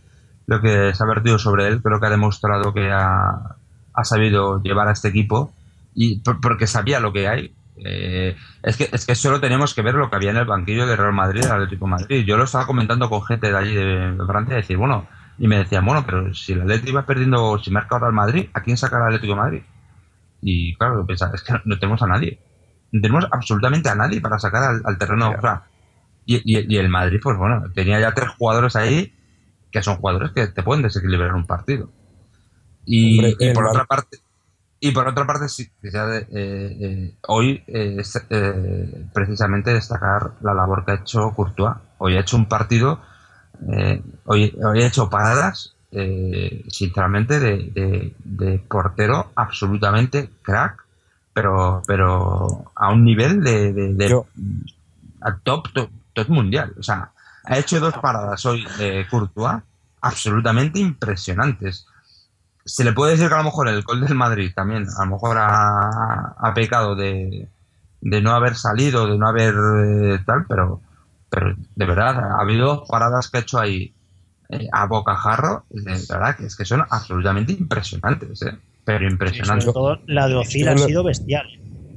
lo que se ha vertido sobre él, creo que ha demostrado que ha ha sabido llevar a este equipo y por- porque sabía lo que hay. Eh, es que es que solo tenemos que ver lo que había en el banquillo de Real Madrid, del Atlético de Madrid. Yo lo estaba comentando con gente de allí de, Francia y decir, bueno, y me decían, bueno, pero si el Atlético iba perdiendo, si marca ahora el Madrid, ¿a quién saca el Atlético de Madrid? Y claro, yo pensaba, es que no, no tenemos a nadie. No tenemos absolutamente a nadie para sacar al, al terreno. o sea, y, y- y el Madrid, pues bueno, tenía ya tres jugadores ahí que son jugadores que te pueden desequilibrar un partido. Y, Hombre, y el por otra parte, y por otra parte, sí, de- eh, eh, hoy eh, es, precisamente destacar la labor que ha hecho Courtois. Hoy ha hecho un partido, hoy, hoy ha hecho paradas, eh, sinceramente, de, de- de portero absolutamente crack, pero, pero a un nivel de, de- top, top, top mundial. O sea, ha hecho dos paradas hoy de Courtois absolutamente impresionantes. Se le puede decir que a lo mejor el gol del Madrid también, a lo mejor ha, ha pecado de, de no haber salido, de no haber eh, tal, pero, pero de verdad, ha habido dos paradas que ha hecho ahí eh, a bocajarro, de verdad, que es que son absolutamente impresionantes, eh, pero Sobre impresionantes. todo la de Ozil ha sido bestial.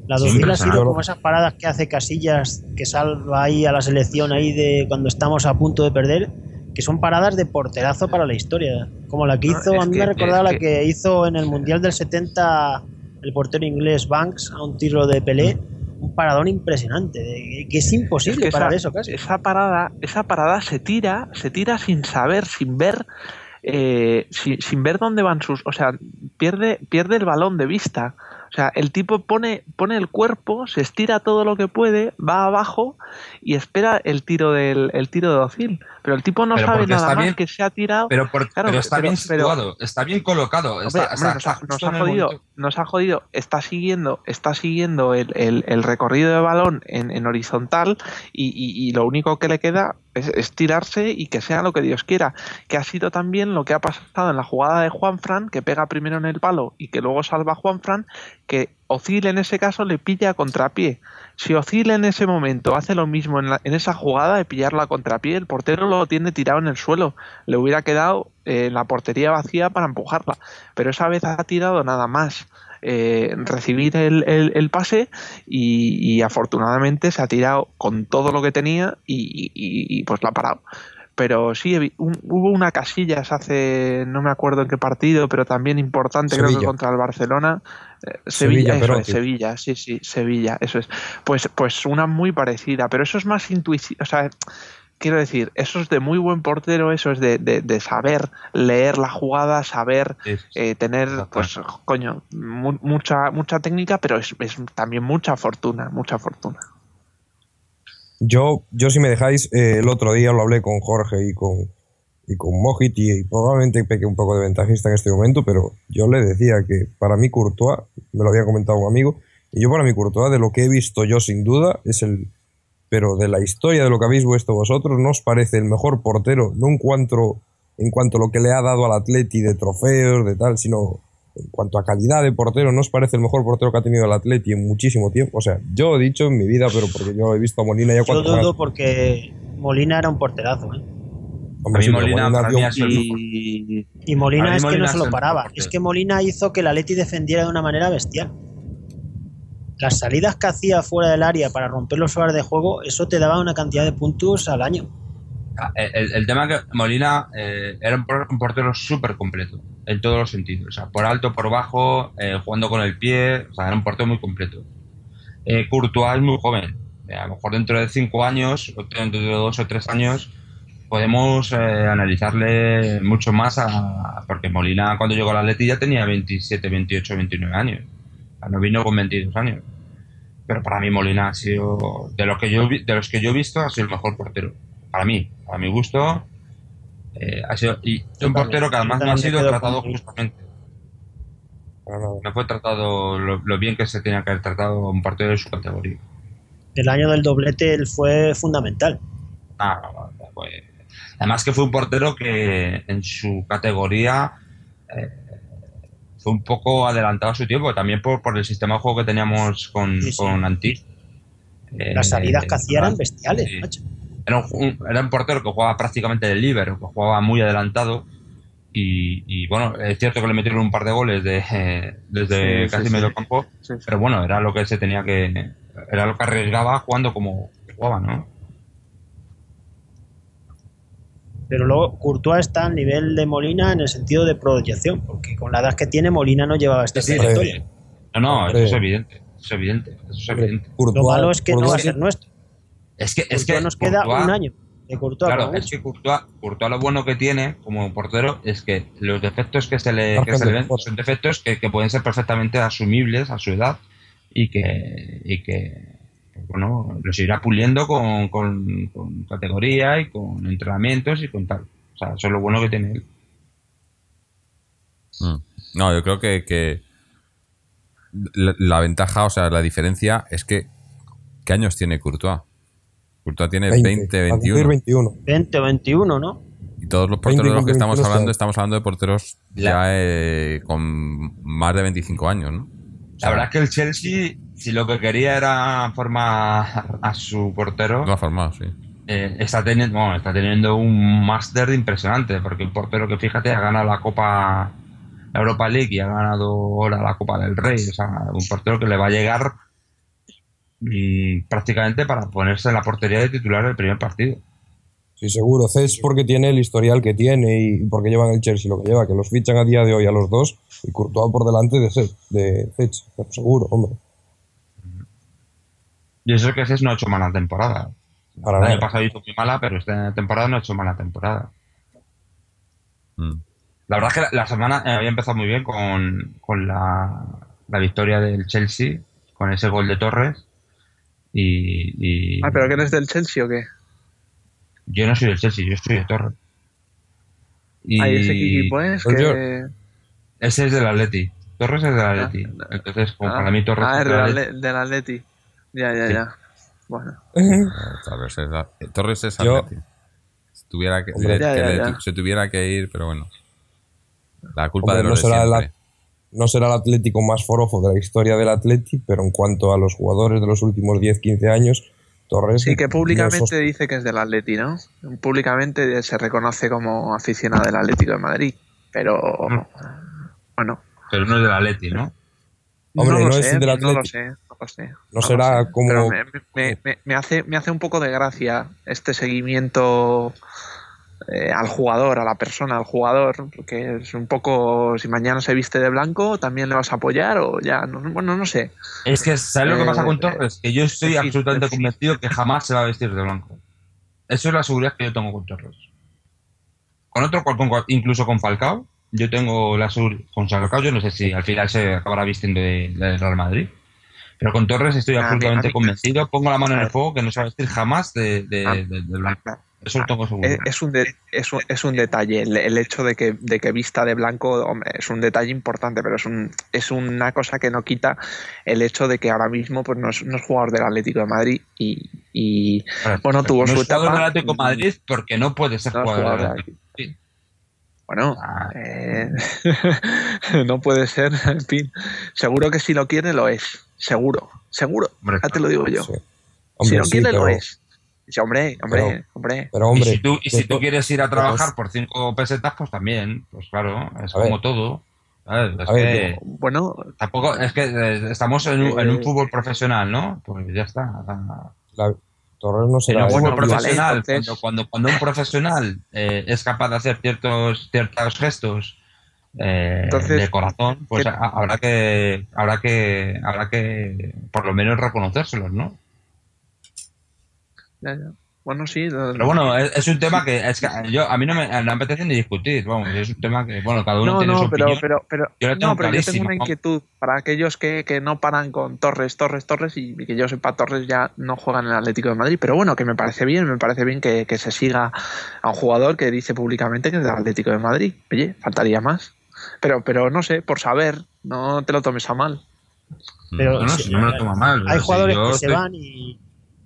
La de Sí, Ozil ha sido como esas paradas que hace Casillas, que salva ahí a la selección ahí de cuando estamos a punto de perder, que son paradas de porterazo para la historia. Como la que hizo, a mí que- me recordaba la que- que hizo en el Mundial del 70 el portero inglés Banks a un tiro de Pelé. Un paradón impresionante, que es imposible Es que parar esa, eso casi. esa parada, esa parada se tira, se tira sin saber, sin ver, eh, sin, sin ver dónde van sus, o sea, pierde, pierde el balón de vista. O sea, el tipo pone, pone el cuerpo, se estira todo lo que puede, va abajo y espera el tiro del, el tiro de Ozil. Pero el tipo no Pero sabe nada más bien- que se ha tirado. Pero, por- Claro, pero está pero- bien situado, está bien colocado. Hombre, está- hombre, está- nos, ha, está nos jodido, nos ha jodido, está siguiendo, está siguiendo el, el- el recorrido de balón en, en horizontal y, y- y lo único que le queda es, es tirarse y que sea lo que Dios quiera. Que ha sido también lo que ha pasado en la jugada de Juanfran, que pega primero en el palo y que luego salva a Juanfran, que Ozil en ese caso le pilla a contrapié. Si Ozil en ese momento hace lo mismo en, la- en esa jugada de pillarla a contrapié, el portero lo tiene tirado en el suelo. Le hubiera quedado eh, la portería vacía para empujarla. Pero esa vez ha tirado nada más eh, recibir el, el- el pase y, y afortunadamente se ha tirado con todo lo que tenía y, y- y, pues la ha parado. Pero sí, un- hubo una casillas hace, no me acuerdo en qué partido, pero también importante, creo que contra el Barcelona. Sevilla, Sevilla, eso es, sí. Sevilla, sí, sí, Sevilla, eso es. Pues, pues una muy parecida, pero eso es más intuición, o sea, quiero decir, eso es de muy buen portero, eso es de, de- de saber leer la jugada, saber eh, tener, pues, coño, mu- mucha, mucha técnica, pero es, es también mucha fortuna, mucha fortuna. Yo, yo si me dejáis, eh, el otro día lo hablé con Jorge y con, y con Mojit y, probablemente peque un poco de ventajista en este momento, pero yo le decía que para mí Courtois, me lo había comentado un amigo, y yo para mí Courtois, de lo que he visto yo sin duda, es el... Pero de la historia de lo que habéis visto vosotros, ¿no os parece el mejor portero? No en cuanto, en cuanto a lo que le ha dado al Atleti de trofeos, de tal, sino en cuanto a calidad de portero, ¿no os parece el mejor portero que ha tenido el Atleti en muchísimo tiempo? O sea, yo he dicho en mi vida, pero porque yo he visto a Molina ya Yo cuatro dudo porque Molina era un porterazo. ¿eh? Hombre, A mí sí, Molina, para mí. Y, Y Molina es que no se lo paraba. Es que Molina hizo que el Atleti defendiera de una manera bestial. Las salidas que hacía fuera del área para romper los horas de juego, eso te daba una cantidad de puntos al año. Ah, El, el tema que Molina eh, era un por- un portero súper completo, en todos los sentidos. O sea, por alto, por bajo, eh, jugando con el pie, o sea, era un portero muy completo. Eh, Courtois es muy joven. Eh, a lo mejor dentro de cinco años, o dentro de dos o tres años, podemos eh, analizarle mucho más a, porque Molina cuando llegó a la Atleti ya tenía 27, 28, 29 años. No vino con 22 años. Pero para mí Molina ha sido, de, lo que yo, de los que yo he visto, ha sido el mejor portero. Para mí, para mi gusto, eh, ha sido, y un también, portero que además no ha sido tratado justamente. No fue tratado lo, lo bien que se tenía que haber tratado un portero de su categoría. El año del doblete él fue fundamental. Ah, fue- Además que fue un portero que en su categoría eh, fue un poco adelantado a su tiempo, también por, por el sistema de juego que teníamos con, Sí, sí. con Antí. Eh, Las salidas que hacía eran bestiales, sí. macho. Era un, un- era un portero que jugaba prácticamente de líbero, que jugaba muy adelantado Y, y, bueno, es cierto que le metieron un par de goles de, eh, desde Sí, casi sí. medio campo, Sí, sí. pero bueno, era lo que se tenía que. Era lo que arriesgaba jugando como jugaba, ¿no? Pero luego Courtois está al nivel de Molina en el sentido de proyección, porque con la edad que tiene Molina no llevaba esta Sí, sí, trayectoria. No, no, Hombre. eso es evidente. Eso es evidente. Eso es evidente. Lo malo es que no va a ser nuestro. Es que, es que nos queda Courtois- un año de Courtois. Claro, es que Courtois, Courtois lo bueno que tiene como portero es que los defectos que se le, que se le ven son defectos que, que pueden ser perfectamente asumibles a su edad y que, y que bueno, los irá puliendo con, con, con categoría y con entrenamientos y con tal. O sea, eso es lo bueno que tiene él. Mm. No, yo creo que, que la, la ventaja, o sea, la diferencia es que ¿qué años tiene Courtois? Courtois tiene 20, a cumplir 21. 21. 20 o 21, ¿no? Y todos los 20, porteros de los que estamos 21 hablando, estamos hablando de porteros La- ya eh, con más de 25 años, ¿no? O sea, La verdad es que el Chelsea, si lo que quería era formar a su portero, lo ha formado, sí. eh, está teniendo bueno, está teniendo un máster impresionante porque un portero que fíjate ha ganado la Copa la Europa League y ha ganado ahora la Copa del Rey o sea un portero que le va a llegar prácticamente para ponerse en la portería de titular el primer partido Sí, seguro. Cés porque tiene el historial que tiene y porque llevan el Chelsea lo que lleva, que los fichan a día de hoy a los dos y Courtois por delante de Cés, de Cés, seguro, hombre. Y eso que ese no ha hecho mala temporada Para el año pasado hizo muy mala pero esta temporada no ha hecho mala temporada Mm. La verdad es que la, la semana eh, había empezado muy bien con, con la, la victoria del Chelsea, con ese gol de Torres. Y, y Ah, pero que eres del Chelsea o qué? yo no soy del Chelsea, yo soy de Torres. Y Ahí ese equipo es Pues que... ese es del Atleti. Torres es del Atleti. Ah, Entonces, como Ah, para mí Torres ah, es del, Atleti. Ya, ya, Sí. ya. Bueno. Torres es, eh, Torres es Yo-. Si tuviera que, Hombre. le- Ya, que ya, le- ya. se tuviera que ir, pero bueno. La culpa Hombre, de no los de será, siempre. la- no será el Atlético más forofo de la historia del Atleti, pero en cuanto a los jugadores de los últimos 10-15 años, Torres... Sí, que no públicamente dice que es del Atleti, ¿no? Públicamente se reconoce como aficionado del Atlético de Madrid. Pero... Bueno. Pero no es del Atleti, ¿no? Hombre, no, no lo es sé, del no lo sé, no sé. Será como- Pero me, me- me- me hace, me hace un poco de gracia este seguimiento eh, al jugador, a la persona, al jugador, porque es un poco, si mañana se viste de blanco, también le vas a apoyar o ya, no, bueno, no sé. Es que, ¿sabes lo que pasa con Eh, Torres? Que yo estoy absolutamente convencido que jamás se va a vestir de blanco. Eso es la seguridad que yo tengo con Torres. Con otro, con- con- incluso con Falcao, yo tengo la seguridad. Con Falcao, yo no sé si al final se acabará vistiendo de, de Real Madrid. Pero con Torres estoy A mí- absolutamente convencido. Pongo la mano en el fuego que no se va a vestir jamás de, de, Ah. de- de blanco. Eso lo tengo seguro. Es, un, es, un, es un detalle, el, el hecho de que, de que vista de blanco, hombre, es un detalle importante, pero es, un, es una cosa que no quita el hecho de que ahora mismo pues, no, es, no es jugador del Atlético de Madrid y, y bueno, tuvo no su es jugador del Atlético de Madrid porque no puede ser No jugador jugador de. Bueno, Ah. eh, no puede ser, en fin. Seguro que si lo quiere, lo es. Seguro, seguro. Hombre, Ya te lo digo yo. Sí. si Hombre, no sí, quiere, lo pero- es. Dice, hombre, hombre, Pero- hombre. Pero hombre, y si tú, y si tú quieres ir a pero- trabajar por cinco pesetas, pues también, pues claro, es ver. como todo. ¿sabes? Es A ver, que Bueno, tampoco, es que eh, estamos en un, en un Eh, fútbol profesional, ¿no? Pues ya está. la- Torres no será... un bueno, fútbol vale, profesional, entonces- cuando, cuando, cuando un profesional eh, es capaz de hacer ciertos, ciertos gestos eh, Entonces, de corazón, pues ¿qué- ha- habrá que, habrá que, habrá que por lo menos reconocérselos, ¿no? ya, ya. bueno, sí. lo- Pero bueno, es, es un tema que, es que yo, a mí no me, no me apetece ni discutir, vamos, es un tema que, bueno, cada uno no, tiene no, su pero, opinión. pero, pero, Yo lo tengo no, pero yo tengo una inquietud para aquellos que, que no paran con Torres, Torres, Torres y que yo sepa Torres ya no juegan en el Atlético de Madrid, pero bueno, que me parece bien, me parece bien que, que se siga a un jugador que dice públicamente que es del Atlético de Madrid. Oye, faltaría más. Pero, pero no sé, por saber, no te lo tomes a mal. Pero No, no, si yo me lo tomo mal. Hay si jugadores que se van y,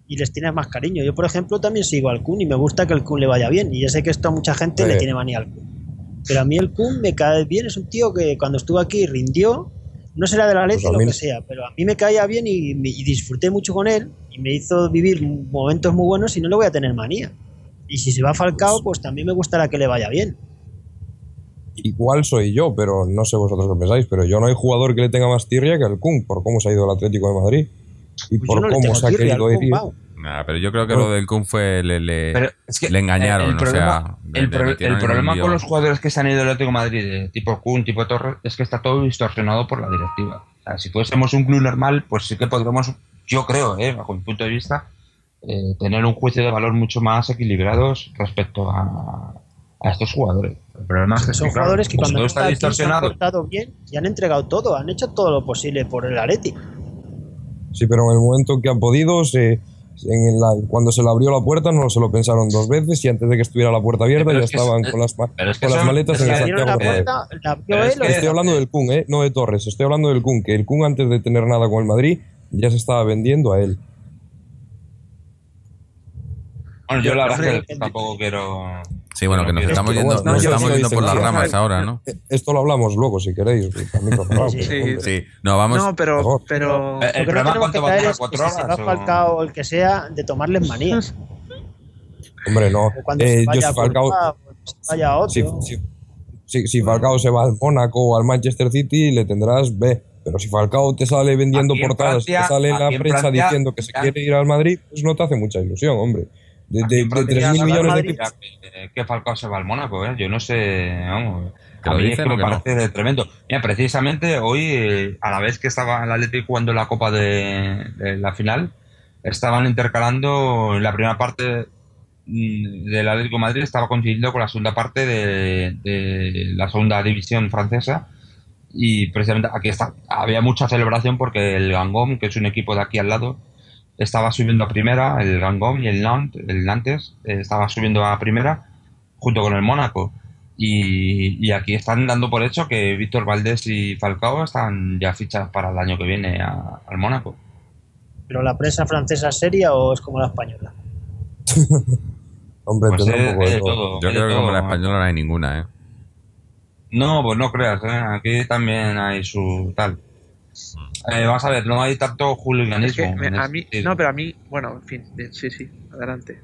y les tienes más cariño. Yo, por ejemplo, también sigo al Kun y me gusta que el Kun le vaya bien. Y yo sé que esto a mucha gente le tiene manía al Kun. Pero a mí el Kun me cae bien. Es un tío que cuando estuvo aquí rindió. No será de la leche Pues lo que sea, pero a mí me caía bien y, y disfruté mucho con él y me hizo vivir momentos muy buenos y no le voy a tener manía. Y si se va Falcao, pues también me gustará que le vaya bien. Igual soy yo, pero no sé vosotros qué pensáis, pero yo no hay jugador que le tenga más tirria que el Kun, por cómo se ha ido el Atlético de Madrid y Pues por no cómo se ha al querido ir. Nah, pero yo creo que lo del Kun fue. Le, le, Pero es que le engañaron, el o problema, sea. le- el, le pro- metieron el en un problema lío. con los jugadores que se han ido del Atlético de Madrid, de tipo Kun, tipo Torres, es que está todo distorsionado por la directiva. O sea, si fuésemos un club normal, pues sí que podríamos, yo creo, eh, bajo mi punto de vista, eh, tener un juicio de valor mucho más equilibrados respecto a, a estos jugadores. El problema es que Son claro, jugadores que pues cuando está aquí se han distorsionado. portado bien y han entregado todo, han hecho todo lo posible por el Atleti. Sí, pero en el momento que han podido, se, en la- cuando se le abrió la puerta no se lo pensaron dos veces y antes de que estuviera la puerta abierta pero ya es estaban es- con las, es que con las son- maletas en el Santiago la puerta, la él, Estoy hablando del Kun, ¿eh? no de Torres. Estoy hablando del Kun, que el Kun antes de tener nada con el Madrid ya se estaba vendiendo a él. Bueno, yo la verdad que tampoco quiero... Sí, bueno, que nos Pero estamos que- yendo, nos yo estamos yendo por las ramas ahora, ¿no? Eh, Esto lo hablamos luego, si queréis. Sí, sí. Sí, no, vamos. No, pero, Eh, programa tenemos que cuánto va a durar? ¿Cuatro se horas o- Falcao o el que sea, de tomarles manías. Hombre, no. Eh, se yo vaya si Falcao, se vaya otro. si, si- si- si Falcao se va al Mónaco o al Manchester City, le tendrás B. Pero si Falcao te sale vendiendo portadas y Francia- te sale en la en prensa Francia- diciendo que se ya- quiere ir al Madrid, pues no te hace mucha ilusión, hombre. De, de, de Francia 3.000 ya millones de tipos. que, que Falcao se va al Mónaco, ¿eh? Yo no sé, vamos. ¿Que A mí es que me no? parece tremendo. Mira, precisamente hoy, eh, a la vez que estaba el Atlético jugando la Copa de, de la final, estaban intercalando en la primera parte mm, del Atlético de Madrid, estaba coincidiendo con la segunda parte de, de la segunda división francesa. Y precisamente aquí está, había mucha celebración porque el Gangom, que es un equipo de aquí al lado, estaba subiendo a primera, el Gangom y el Nantes, el Nantes eh, estaba subiendo a primera junto con el Mónaco. Y, y aquí están dando por hecho que Víctor Valdés y Falcao están ya fichados para el año que viene a- al Mónaco. ¿Pero la prensa francesa es seria o es como la española? Hombre, Pues tendrá es- un poco de es de todo. todo, Yo es de creo que como la española no hay ninguna, ¿eh? No, pues no creas, ¿eh? aquí también hay su tal. Eh, vamos a ver, no hay tanto es hooliganismo. que me- a mí, no, pero a mí, bueno, en fin, sí, sí, adelante.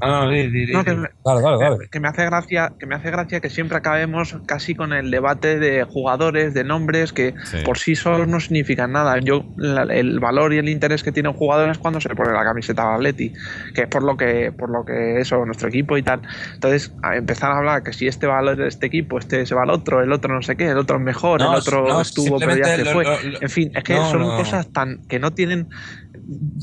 Ah, no, di, di, di, No, que me, Dale, dale, dale. que me hace gracia, que me hace gracia que siempre acabemos casi con el debate de jugadores, de nombres que Sí. por sí solos no significan nada. Yo la- el valor y el interés que tiene un jugador es cuando se le pone la camiseta al Atleti, que es por lo que por lo que eso nuestro equipo y tal. Entonces, a empezar a hablar que si este va al este equipo, este se va al otro, el otro no sé qué, el otro es mejor, No, el otro no, estuvo pero ya se fue. lo- lo- en fin, es que no, son no. cosas tan que no tienen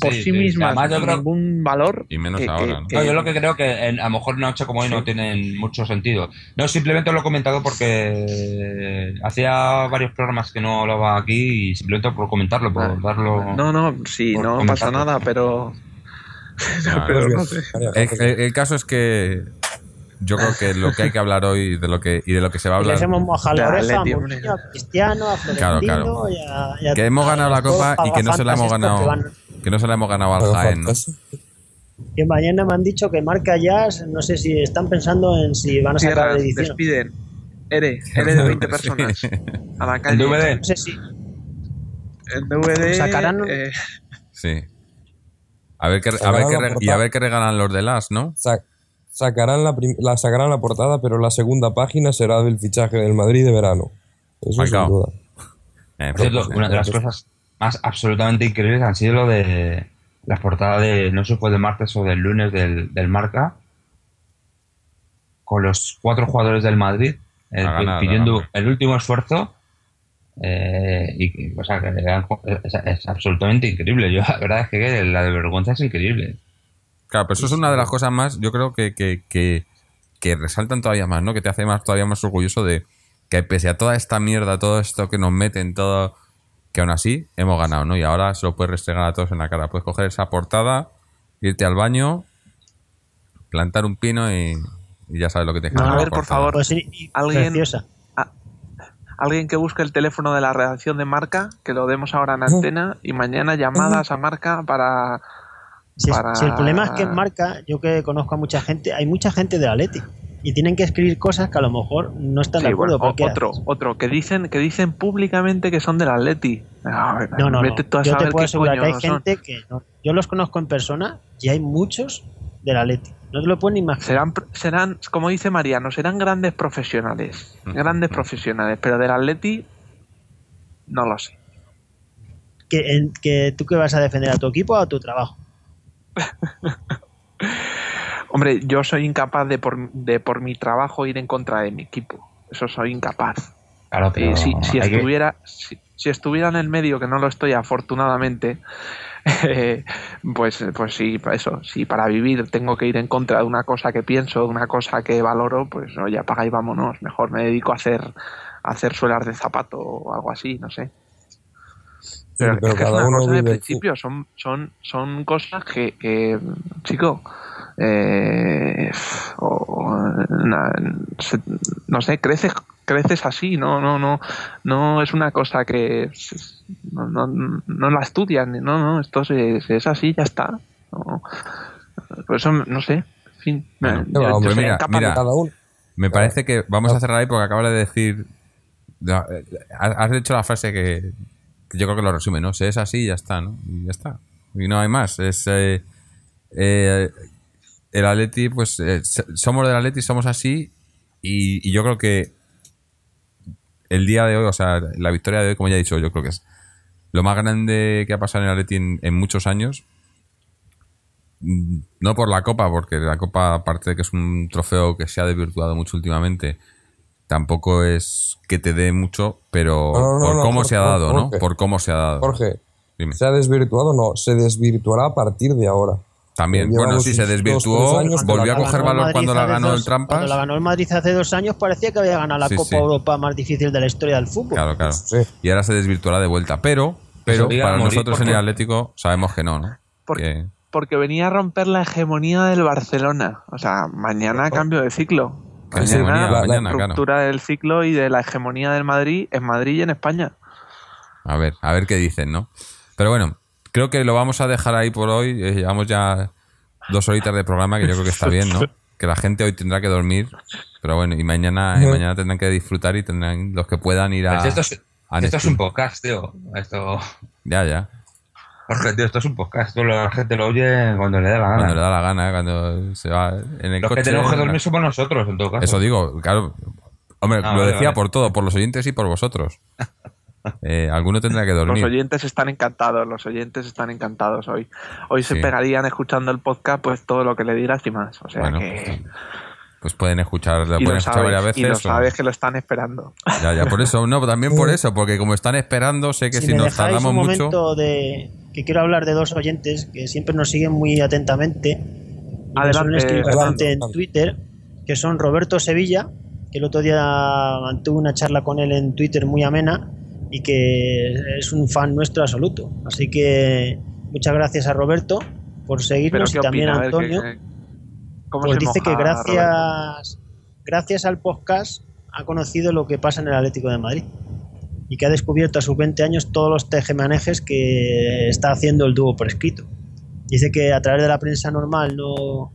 por Sí, sí, sí, mismas además yo creo- ningún valor Y menos que- ahora, que- ¿no? que- No, yo lo que creo que en- a lo mejor una noche como hoy no tienen mucho sentido. No, simplemente lo he comentado porque hacía varios programas que no hablaba aquí y simplemente por comentarlo, por Vale. darlo. No, no, sí, no pasa nada, pero. Pero bien, no sé. María, El, el- el caso es que yo creo que lo que hay que hablar hoy de lo que y de lo que se va a hablar les hemos mojado la Ya, oreja a Leti, Mourinho, a Cristiano, a Claro, Florentino claro. y a, y a- que hemos ganado la copa y que no se la hemos ganado que no se la hemos ganado al Jaén ¿no? Que mañana me han dicho que marca Jazz, no sé si están pensando en si van a sacar la edición. despiden. Ere, Ere de 20 personas. A la El calle. DVD. No sé si El DVD. Sacarán- eh, sí a ver qué a ver Sacarán qué la re- y a portada. ver qué regalan los de las ¿no? Sa- sacarán la, la sacarán la portada, pero la segunda página será del fichaje del Madrid de verano. Eso Falcao. sin duda. Eh, pues, una de las cosas más absolutamente increíbles han sido lo de la portada de, no sé si fue del martes o del lunes del, del Marca, con los cuatro jugadores del Madrid eh, pidiendo el último esfuerzo. eh, y, y, o sea, que eran- es, es absolutamente increíble. Yo, la verdad es que la de vergüenza es increíble. Claro, pero eso es una de las cosas más, yo creo que, que, que, que resaltan todavía más, ¿no? Que te hace más todavía más orgulloso de que pese a toda esta mierda, todo esto que nos meten, todo, que aún así hemos ganado, ¿no? Y ahora se lo puedes restregar a todos en la cara. Puedes coger esa portada, irte al baño, plantar un pino y, y ya sabes lo que te No, dejan a ver, por portada. favor. Pues sí, Alguien- que busque el teléfono de la redacción de marca, que lo demos ahora en antena y mañana llamadas a marca para. Si, para- si el problema es que en marca, yo que conozco a mucha gente, hay mucha gente de Atleti y tienen que escribir cosas que a lo mejor no están Sí, de acuerdo. bueno, o- porque otro, otro, que dicen, que dicen públicamente que son del Atleti. A ver, No, no, no. vete tú a Yo te puedo qué asegurar que hay son. gente que no. Yo los conozco en persona y hay muchos del Atleti. No te lo puedes ni imaginar. Serán, serán, como dice Mariano, serán grandes profesionales. Grandes profesionales. Pero del Atleti, no lo sé. Que, en- que ¿Tú que vas a defender a tu equipo o a tu trabajo? Hombre, yo soy incapaz de por, de por mi trabajo ir en contra de mi equipo. Eso soy incapaz. Claro, pero Eh, si, si hay que- estuviera si, si estuviera en el medio que no lo estoy afortunadamente eh, pues pues sí eso si para vivir tengo que ir en contra de una cosa que pienso de una cosa que valoro pues oye apaga y vámonos mejor me dedico a hacer a hacer suelas de zapato o algo así no sé pero, pero es que es cada una uno cosa de principio son son son cosas que, que chico eh, o- na- se- no sé creces creces así no no no no es una cosa que no, no, no la estudian no no esto se- se- es así ya está no. por eso no sé en fin Bueno, me- yo- yo mira, incapaz mira. de- Cada uno. Me parece que vamos a cerrar ahí porque acabas de decir. eh, Has dicho la frase que, que yo creo que lo resume, ¿no? Se es así y ya está, ¿no? Y ya está. Y no hay más. Es. eh, eh, el Atleti, pues. eh, somos del Atleti, somos así. Y, y yo creo que. El día de hoy, o sea, la victoria de hoy, como ya he dicho, yo creo que es lo más grande que ha pasado en el Atleti en, en muchos años. Mm, No por la Copa, porque la Copa, aparte de que es un trofeo que se ha desvirtuado mucho últimamente, tampoco es que te dé mucho, pero No, no, no, por no, cómo Jorge, se ha dado, ¿no? Por cómo se ha dado. Jorge, Dime. ¿se ha desvirtuado? No, se desvirtuará a partir de ahora. También, bueno, sí, se desvirtuó, años volvió a coger valor Madrid cuando la ganó dos- el Trampas. Cuando la ganó el Madrid hace dos años parecía que había ganado la Sí, Copa sí. Europa más difícil de la historia del fútbol. Claro, claro. Sí. Y ahora se desvirtuará de vuelta. Pero, pero para nosotros en el Atlético sabemos que no, ¿no? Porque- Que- porque venía a romper la hegemonía del Barcelona o sea mañana cambio de ciclo hegemonía, la- la mañana, claro. ruptura del ciclo y de la hegemonía del Madrid en Madrid y en España A ver, a ver qué dicen, ¿no? Pero bueno, creo que lo vamos a dejar ahí por hoy. Eh, llevamos ya dos horitas de programa, que yo creo que está bien, ¿no? Que la gente hoy tendrá que dormir, pero bueno, y mañana, y mañana tendrán que disfrutar y tendrán los que puedan ir a... Pues esto es, a esto es Netflix. un podcast, tío. Esto, Ya, ya. Jorge, tío, esto es un podcast. Esto la gente lo oye cuando le dé la gana. Cuando le da la gana, cuando se va en el Los coche. que tenemos que dormir somos nosotros, en todo caso. Eso digo, claro. Hombre, Ah, lo vale, decía vale. por todo, por los oyentes y por vosotros. Eh, alguno tendrá que Los dormir. oyentes están encantados, los oyentes están encantados hoy. Hoy se Sí. pegarían escuchando el podcast, pues todo lo que le dirás y más. O sea Bueno, que. Pues pueden escuchar, lo pueden lo escuchar varias sabes, veces. y lo o- sabes que lo están esperando. Ya, ya, por eso, no, también por eso, porque como están esperando, sé que si, si me nos dejáis tardamos un mucho. momento de que quiero hablar de dos oyentes que siempre nos siguen muy atentamente Adelante, bastante en adelante. Twitter que son Roberto Sevilla que el otro día mantuve una charla con él en Twitter muy amena y que es un fan nuestro absoluto así que muchas gracias a Roberto por seguirnos ¿qué y también a A ver, ¿qué- Antonio cómo pues dice que gracias, gracias al podcast ha conocido lo que pasa en el Atlético de Madrid y que ha descubierto a sus 20 años todos los tejemanejes que está haciendo el dúo por escrito. Dice que a través de la prensa normal no,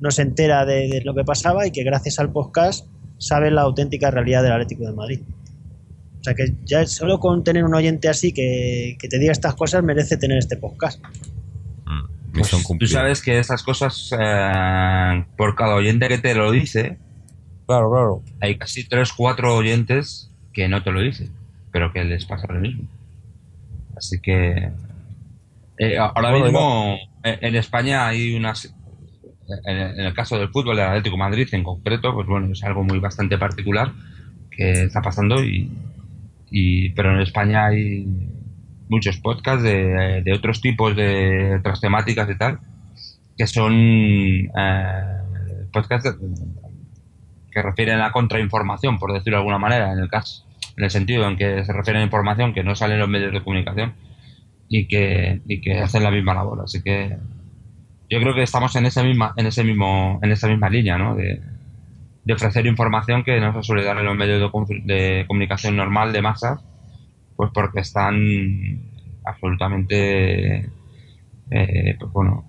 no se entera de, de lo que pasaba y que gracias al podcast sabe la auténtica realidad del Atlético de Madrid. O sea que ya solo con tener un oyente así que, que te diga estas cosas merece tener este podcast. Mm, misión Tú sabes que esas cosas, eh, por cada oyente que te lo dice, Claro, claro. hay casi 3, 4 oyentes que no te lo dicen, pero que les pasa lo mismo. Así que eh, ahora Bueno, mismo eh, en España hay unas en, en el caso del fútbol del Atlético de Madrid en concreto, pues bueno, es algo muy bastante particular que está pasando y, y pero en España hay muchos podcasts de, de otros tipos de otras temáticas y tal que son eh, podcasts que refieren a contrainformación, por decirlo de alguna manera, en el caso, en el sentido en que se refieren a información que no sale en los medios de comunicación y que, y que hacen la misma labor. Así que yo creo que estamos en esa misma, en ese mismo, en esa misma línea, ¿no? De, de ofrecer información que no se suele dar en los medios de, de comunicación normal de masas, pues porque están absolutamente, eh, pues bueno,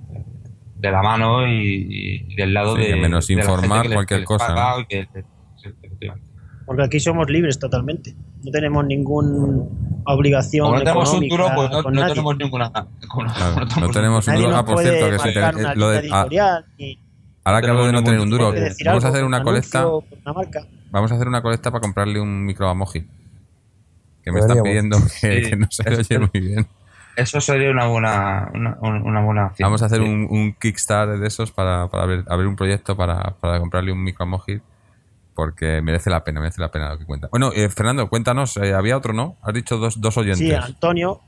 de la mano y, y del lado Sí, de menos de la gente informar les- cualquier que les cosa, y que-. Porque aquí somos libres totalmente. No tenemos ninguna obligación Como no tenemos un económica duro, pues no, tenemos ninguna. con- Claro, no no tenemos un duro. Ah, por cierto, que si marcar te- una lo de- ah, ni, Ahora que hablo de no tener un duro, vamos a hacer una un colecta. Vamos a hacer una colecta para comprarle un micro a Moji. Que me están pidiendo que, Sí. que no se oye muy bien. Eso sería una buena, una, una buena opción. Vamos a hacer Sí. un, un Kickstarter de esos para, para ver, abrir un proyecto para, para comprarle un micro a Moji. Porque merece la pena, merece la pena lo que cuenta. Bueno, eh, Fernando, cuéntanos, eh, había otro, ¿no? Has dicho dos, dos oyentes. Sí, Antonio.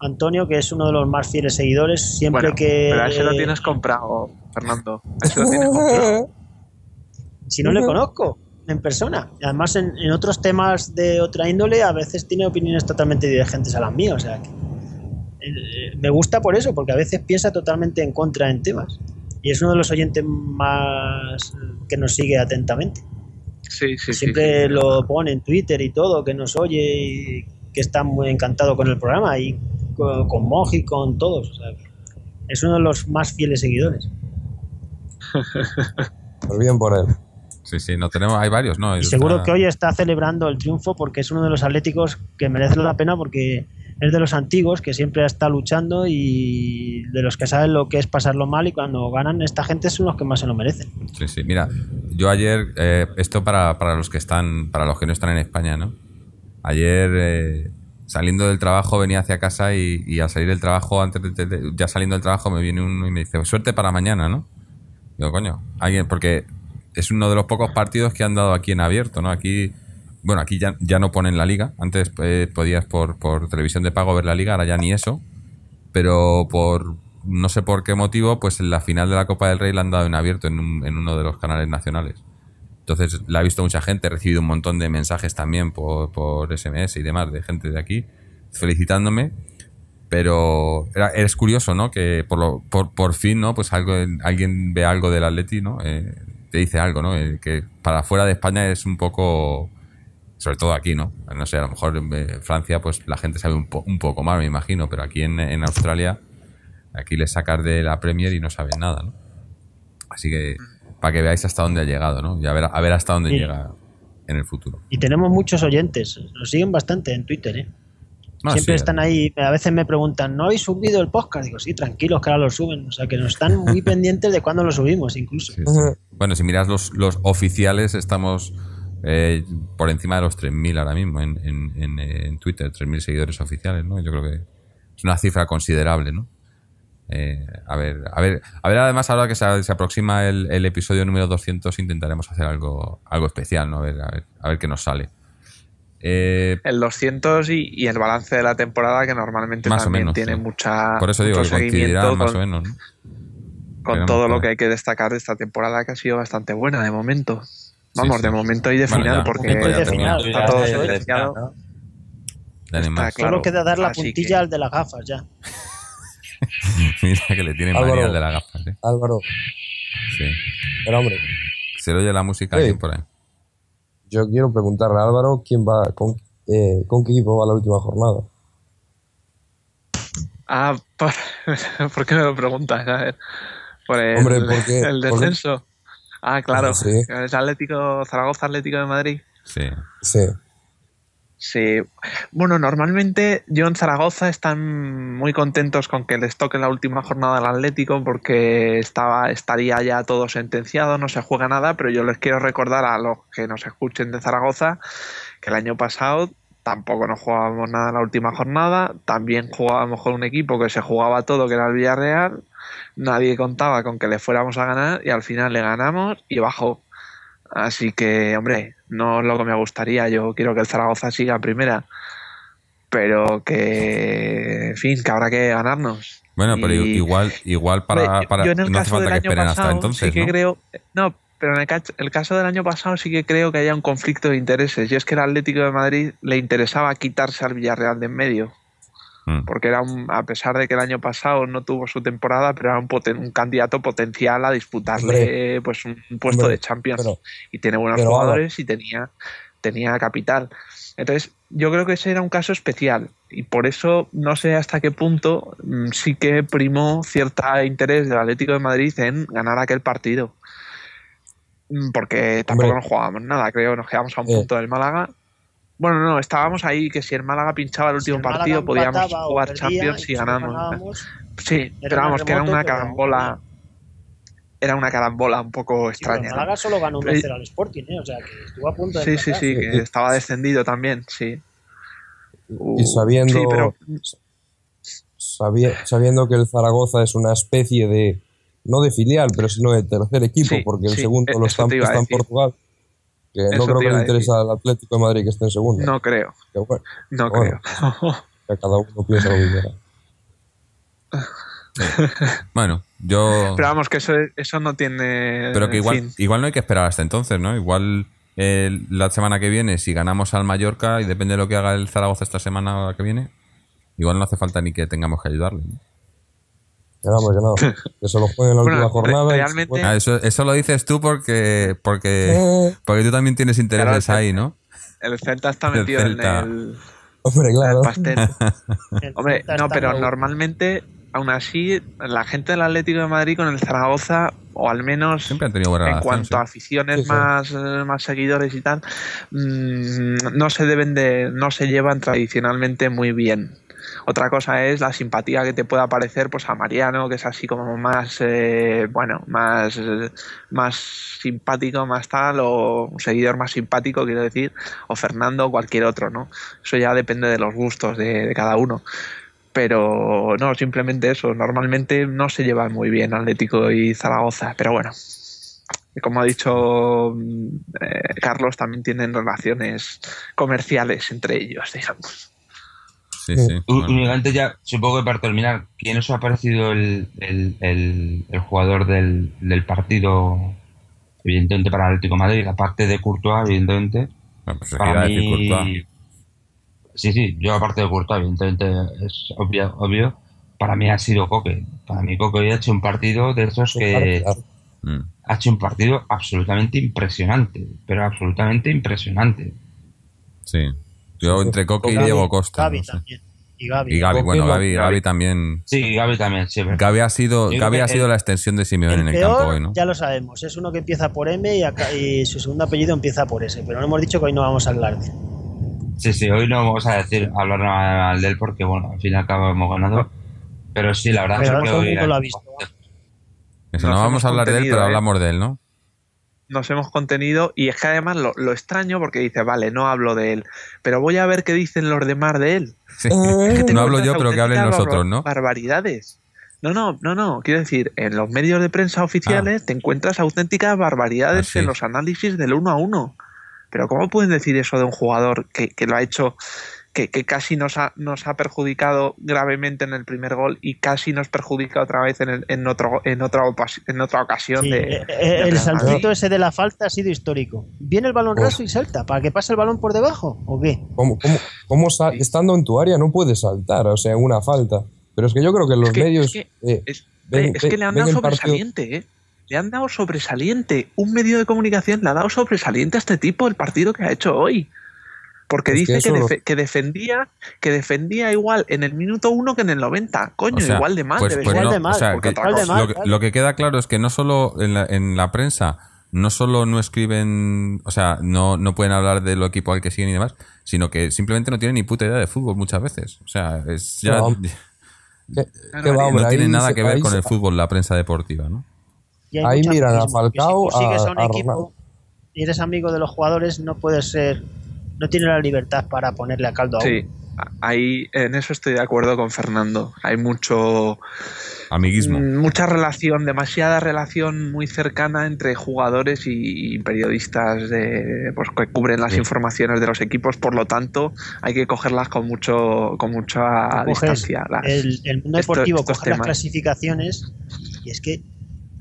Antonio, que es uno de los más fieles seguidores, siempre Bueno, que. pero a ese lo tienes comprado, Fernando. A ese lo tienes comprado. Si no le conozco en persona. Y además, en, en otros temas de otra índole, a veces tiene opiniones totalmente divergentes a las mías. O sea, que, eh, me gusta por eso, porque a veces piensa totalmente en contra en temas. Y es uno de los oyentes más que nos sigue atentamente. Sí, sí, sí. Siempre sí. lo pone en Twitter y todo, que nos oye y que está muy encantado con el programa y con, con Moji, con todos. O sea, que es uno de los más fieles seguidores. Pues bien por él. Sí, sí, no tenemos, hay varios, ¿no? Y Está- seguro que hoy está celebrando el triunfo porque es uno de los atléticos que merece la pena porque es de los antiguos que siempre está luchando y de los que saben lo que es pasarlo mal y cuando ganan esta gente son los que más se lo merecen. Sí, sí. Mira, yo ayer, eh, esto para, para los que están, para los que no están en España, ¿no? Ayer, eh, saliendo del trabajo, venía hacia casa y, al salir del trabajo, antes de, de- ya saliendo del trabajo, me viene uno y me dice, suerte para mañana, ¿no? Digo, coño, alguien, porque es uno de los pocos partidos que han dado aquí en abierto, ¿no? Aquí, bueno, aquí ya, ya no ponen la liga. Antes eh, podías por, por televisión de pago ver la liga, ahora ya ni eso. Pero por no sé por qué motivo, pues en la final de la Copa del Rey la han dado en abierto en, un- en uno de los canales nacionales. Entonces la ha visto mucha gente, he recibido un montón de mensajes también por, por SMS y demás de gente de aquí felicitándome. Pero era, es curioso, ¿no? Que por, lo, por, por fin, ¿no? Pues algo, alguien ve algo del Atleti, ¿no? Eh, te dice algo, ¿no? Eh, que para fuera de España es un poco sobre todo aquí, ¿no? No sé, a lo mejor en Francia, pues la gente sabe un, po- un poco más, me imagino, pero aquí en, en Australia, aquí les sacas de la Premier y no saben nada, ¿no? Así que para que veáis hasta dónde ha llegado, ¿no? Y a ver, a ver hasta dónde Sí. llega en el futuro. Y tenemos muchos oyentes, nos siguen bastante en Twitter, ¿eh? No, Siempre sí, están ahí, a veces me preguntan, ¿no habéis subido el podcast? Digo, sí, tranquilos que ahora lo suben. O sea, que nos están muy pendientes de cuándo lo subimos, incluso. sí, sí. Bueno, si miras los, los oficiales, estamos eh, por encima de los 3.000 ahora mismo en, en, en, eh, en Twitter, 3.000 seguidores oficiales, ¿no? Yo creo que es una cifra considerable, ¿no? Eh, a ver, a ver, a ver, además ahora que se, se aproxima el, el episodio número 200 intentaremos hacer algo, algo especial, ¿no? A ver, a ver, a ver qué nos sale. Eh, El 200 y, y el balance de la temporada que normalmente Más o también menos, tiene sí. mucha por eso digo que coincidirá seguimiento más con, o menos, ¿no? con todo lo que hay que destacar de esta temporada que ha sido bastante buena de momento. Vamos, sí. de momento y de Bueno, final ya, porque de final. está todo Ya, ya, ya, sentenciado. claro. Solo queda dar la así puntilla que- al de las gafas ya. Mira que le tienen Álvaro. manía al de las gafas, ¿eh? Álvaro, Sí. pero hombre, Se le oye la música Sí. aquí por ahí. yo quiero preguntarle a Álvaro quién va, con, eh, con qué equipo va la última jornada. Ah, por, ¿por qué me lo preguntas? A ver, por el, Hombre, el descenso. Ah, claro. Sí. Es Atlético, Zaragoza Atlético de Madrid. Sí. Sí. Sí. Bueno, normalmente yo en Zaragoza están muy contentos con que les toque la última jornada al Atlético porque estaba, estaría ya todo sentenciado, no se juega nada, pero yo les quiero recordar a los que nos escuchen de Zaragoza que el año pasado tampoco nos jugábamos nada en la última jornada, también jugábamos con un equipo que se jugaba todo, que era el Villarreal, nadie contaba con que le fuéramos a ganar y al final le ganamos y bajó. Así que, hombre, no es lo que me gustaría. Yo quiero que el Zaragoza siga en primera. Pero que, en fin, que habrá que ganarnos. Bueno, pero igual, igual para, para yo en el no hace falta del que esperen hasta entonces, sí que ¿no? creo no pero en el, el caso del año pasado sí que creo que haya un conflicto de intereses y es que el Atlético de Madrid le interesaba quitarse al Villarreal de en medio Mm. porque era un, a pesar de que el año pasado no tuvo su temporada pero era un, poten- un candidato potencial a disputarle pues un, puesto hombre, de Champions. pero- y tiene buenos jugadores y tenía tenía capital. Entonces yo creo que ese era un caso especial. Y por eso no sé hasta qué punto mm, sí que primó cierto interés del Atlético de Madrid en ganar aquel partido. Mm, porque tampoco Hombre. nos jugábamos nada creo. Que nos quedamos a un Eh. punto del Málaga bueno, no, estábamos ahí que si el Málaga pinchaba el Si último el partido podíamos jugar perdía, Champions y ganamos. ganábamos, Sí, pero un vamos, que era una pero carambola. era una carambola un poco Sí, pero extraña. ¿no? Málaga solo ganó Pero- 1-0 al Sporting, ¿eh? O sea, que estuvo a punto de Sí, sí, empatar. sí, que estaba descendido también, sí. Uh, Y sabiendo, Sí, pero sabi- sabiendo que el Zaragoza es una especie de, no de filial, pero sino de tercer equipo, Sí, porque el sí, segundo e- lo está, está en decir. Portugal, que no creo que le interesa al Atlético de Madrid que esté en segunda. no creo, Que bueno, no creo. que cada uno piensa lo que quiera. Bueno, yo. Pero vamos, que eso, eso no tiene. Pero que igual, fin. igual no hay que esperar hasta entonces, ¿no? Igual eh, la semana que viene, si ganamos al Mallorca y depende de lo que haga el Zaragoza esta semana que viene, igual no hace falta ni que tengamos que ayudarle. ¿no? Que vamos, que no, que se lo jueguen en la Bueno, última jornada. realmente- bueno, Ah, eso, eso lo dices tú porque, porque, eh, porque tú también tienes intereses Claro, ahí, ¿no? El Celta está El metido Celta. en el, hombre, en el claro. pastel. El Hombre, no, pero en- normalmente, aún así, la gente del Atlético de Madrid con el Zaragoza, o al menos Siempre han tenido buena en relación. cuanto sí. a aficiones Sí, sí. más eh, más seguidores y tal mm, no se deben de no se llevan tradicionalmente muy bien otra cosa es la simpatía que te pueda parecer pues a Mariano que es así como más eh, bueno más más simpático más tal o un seguidor más simpático quiero decir o Fernando o cualquier otro no eso ya depende de los gustos de, de cada uno pero no, simplemente eso. Normalmente no se llevan muy bien Atlético y Zaragoza, pero bueno. Como ha dicho mm, eh, Carlos, también tienen relaciones comerciales entre ellos, digamos. Sí, sí. Únicamente ya, supongo que para terminar, ¿quién os ha parecido el, el, el, el jugador del, del partido, evidentemente para el Atlético de Madrid, aparte de Courtois, evidentemente? Bueno, pues Para mí, Courtois. sí, sí, yo aparte de Courtois, evidentemente es obvio, obvio, para mí ha sido Coque. Para mí Coque hoy ha hecho un partido de esos que Mm. ha hecho un partido absolutamente impresionante, pero absolutamente impresionante. Sí. Yo entre Coque y Diego Costa. No sé. también. Y Gaby, bueno, Gaby. Gaby también. Sí, Gaby también, sí. Gaby ha sido, Gaby ha sido el- la extensión de Simeone El en el peor, campo hoy, ¿no? ya lo sabemos, es uno que empieza por M y, acá- y su segundo apellido empieza por S, pero no hemos dicho que hoy no vamos a hablar de él. Sí, sí, hoy no vamos a decir hablar mal de él porque, bueno, al fin y al cabo hemos ganado. Pero sí, la verdad Pero es que hoy. lo ha visto. Eso, no vamos a hablar de él, pero ¿eh? hablamos de él, ¿no? Nos hemos contenido y es que además lo, lo extraño porque dice, vale, no hablo de él, pero voy a ver qué dicen los demás de él. Sí. Es que te No hablo yo, pero que hablen nosotros, ¿no? Barbaridades. No, no, no, no. Quiero decir, en los medios de prensa oficiales te encuentras auténticas barbaridades Ah, en los análisis del uno a uno. Pero ¿cómo pueden decir eso de un jugador que, que lo ha hecho, que, que casi nos ha, nos ha perjudicado gravemente en el primer gol y casi nos perjudica otra vez en, el- en, otro, en, otra, en otra ocasión Sí, de, eh, de eh, el saltito ese de la falta ha sido histórico. ¿Viene el balón raso y salta? ¿Para que pase el balón por debajo? ¿O qué? ¿Cómo, cómo, cómo sa- estando en tu área no puedes saltar? O sea, una falta. Pero es que yo creo que los Es que- medios. es que- eh, Es, ven- es que le han dado partido- sobresaliente, ¿eh? Le han dado sobresaliente. Un medio de comunicación le ha dado sobresaliente a este tipo el partido que ha hecho hoy. Porque Es dice que, lo- defendía que defendía igual en el minuto 1 que en el 90. Coño, O sea, igual de mal. pues- debe pues ser. Igual no, de mal, o sea, que- igual de mal, lo, que, claro. lo que queda claro es que no solo en la, en la prensa, no solo no escriben, o sea, no, no pueden hablar del equipo al que siguen y demás, sino que simplemente no tienen ni puta idea de fútbol muchas veces. O sea, es ya, No, no que va, hombre, tiene nada se- que ver con se- el fútbol, la prensa deportiva, ¿no? Ahí miran a Falcao, Si tú sigues a- a un a equipo Ronaldo. y eres amigo de los jugadores, no puedes ser. No tienes la libertad para ponerle a caldo a Sí, ahí en eso estoy de acuerdo con Fernando. Hay mucho Amiguismo. mm, mucha relación, demasiada relación muy cercana entre jugadores y periodistas de, pues, que cubren las Sí. informaciones de los equipos. Por lo tanto, hay que cogerlas con mucho con mucha distancia. las- el, el mundo deportivo estos coge las temas. clasificaciones y es que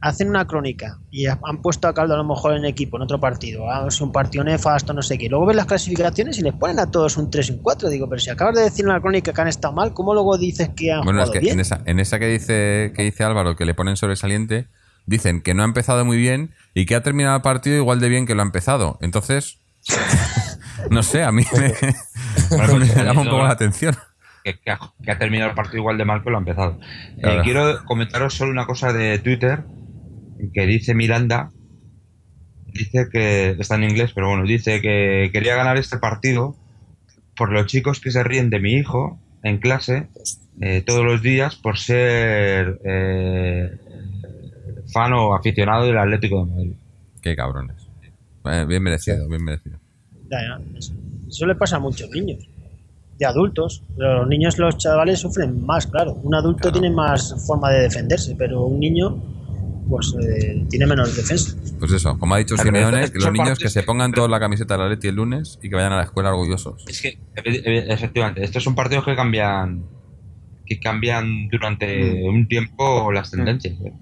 hacen una crónica y ha- han puesto a caldo a lo mejor en equipo, en otro partido, ah, es un partido nefasto, no sé qué. Luego ves las clasificaciones y les ponen a todos un 3 y un 4. Digo, pero si acabas de decir en la crónica que han estado mal, ¿cómo luego dices que han Bueno, es jugado que bien? en esa, en esa que dice que dice Álvaro, que le ponen sobresaliente, dicen que no ha empezado muy bien y que ha terminado el partido igual de bien que lo ha empezado. Entonces, no sé, a mí me, Bueno, me llama un no, poco la atención. que, que ha, que ha terminado el partido igual de mal que lo ha empezado. Eh, quiero comentaros solo una cosa de Twitter que dice Miranda. Dice que está en inglés, pero bueno, dice que quería ganar este partido por los chicos que se ríen de mi hijo en clase eh, todos los días por ser eh, fan o aficionado del Atlético de Madrid. Qué cabrones. Eh, bien merecido, bien merecido. Ya, ya, Eso, eso le pasa a muchos niños. De adultos. Pero los niños, los chavales sufren más, claro. Un adulto Claro. tiene más forma de defenderse, pero un niño, pues eh, tiene menos defensa. Pues eso, como ha dicho Claro, Simeone, que los niños que se pongan todos la camiseta de la Leti el lunes y que vayan a la escuela orgullosos. Es que, efe- efe- efectivamente, estos son partidos que cambian que cambian durante un tiempo las tendencias. ¿eh?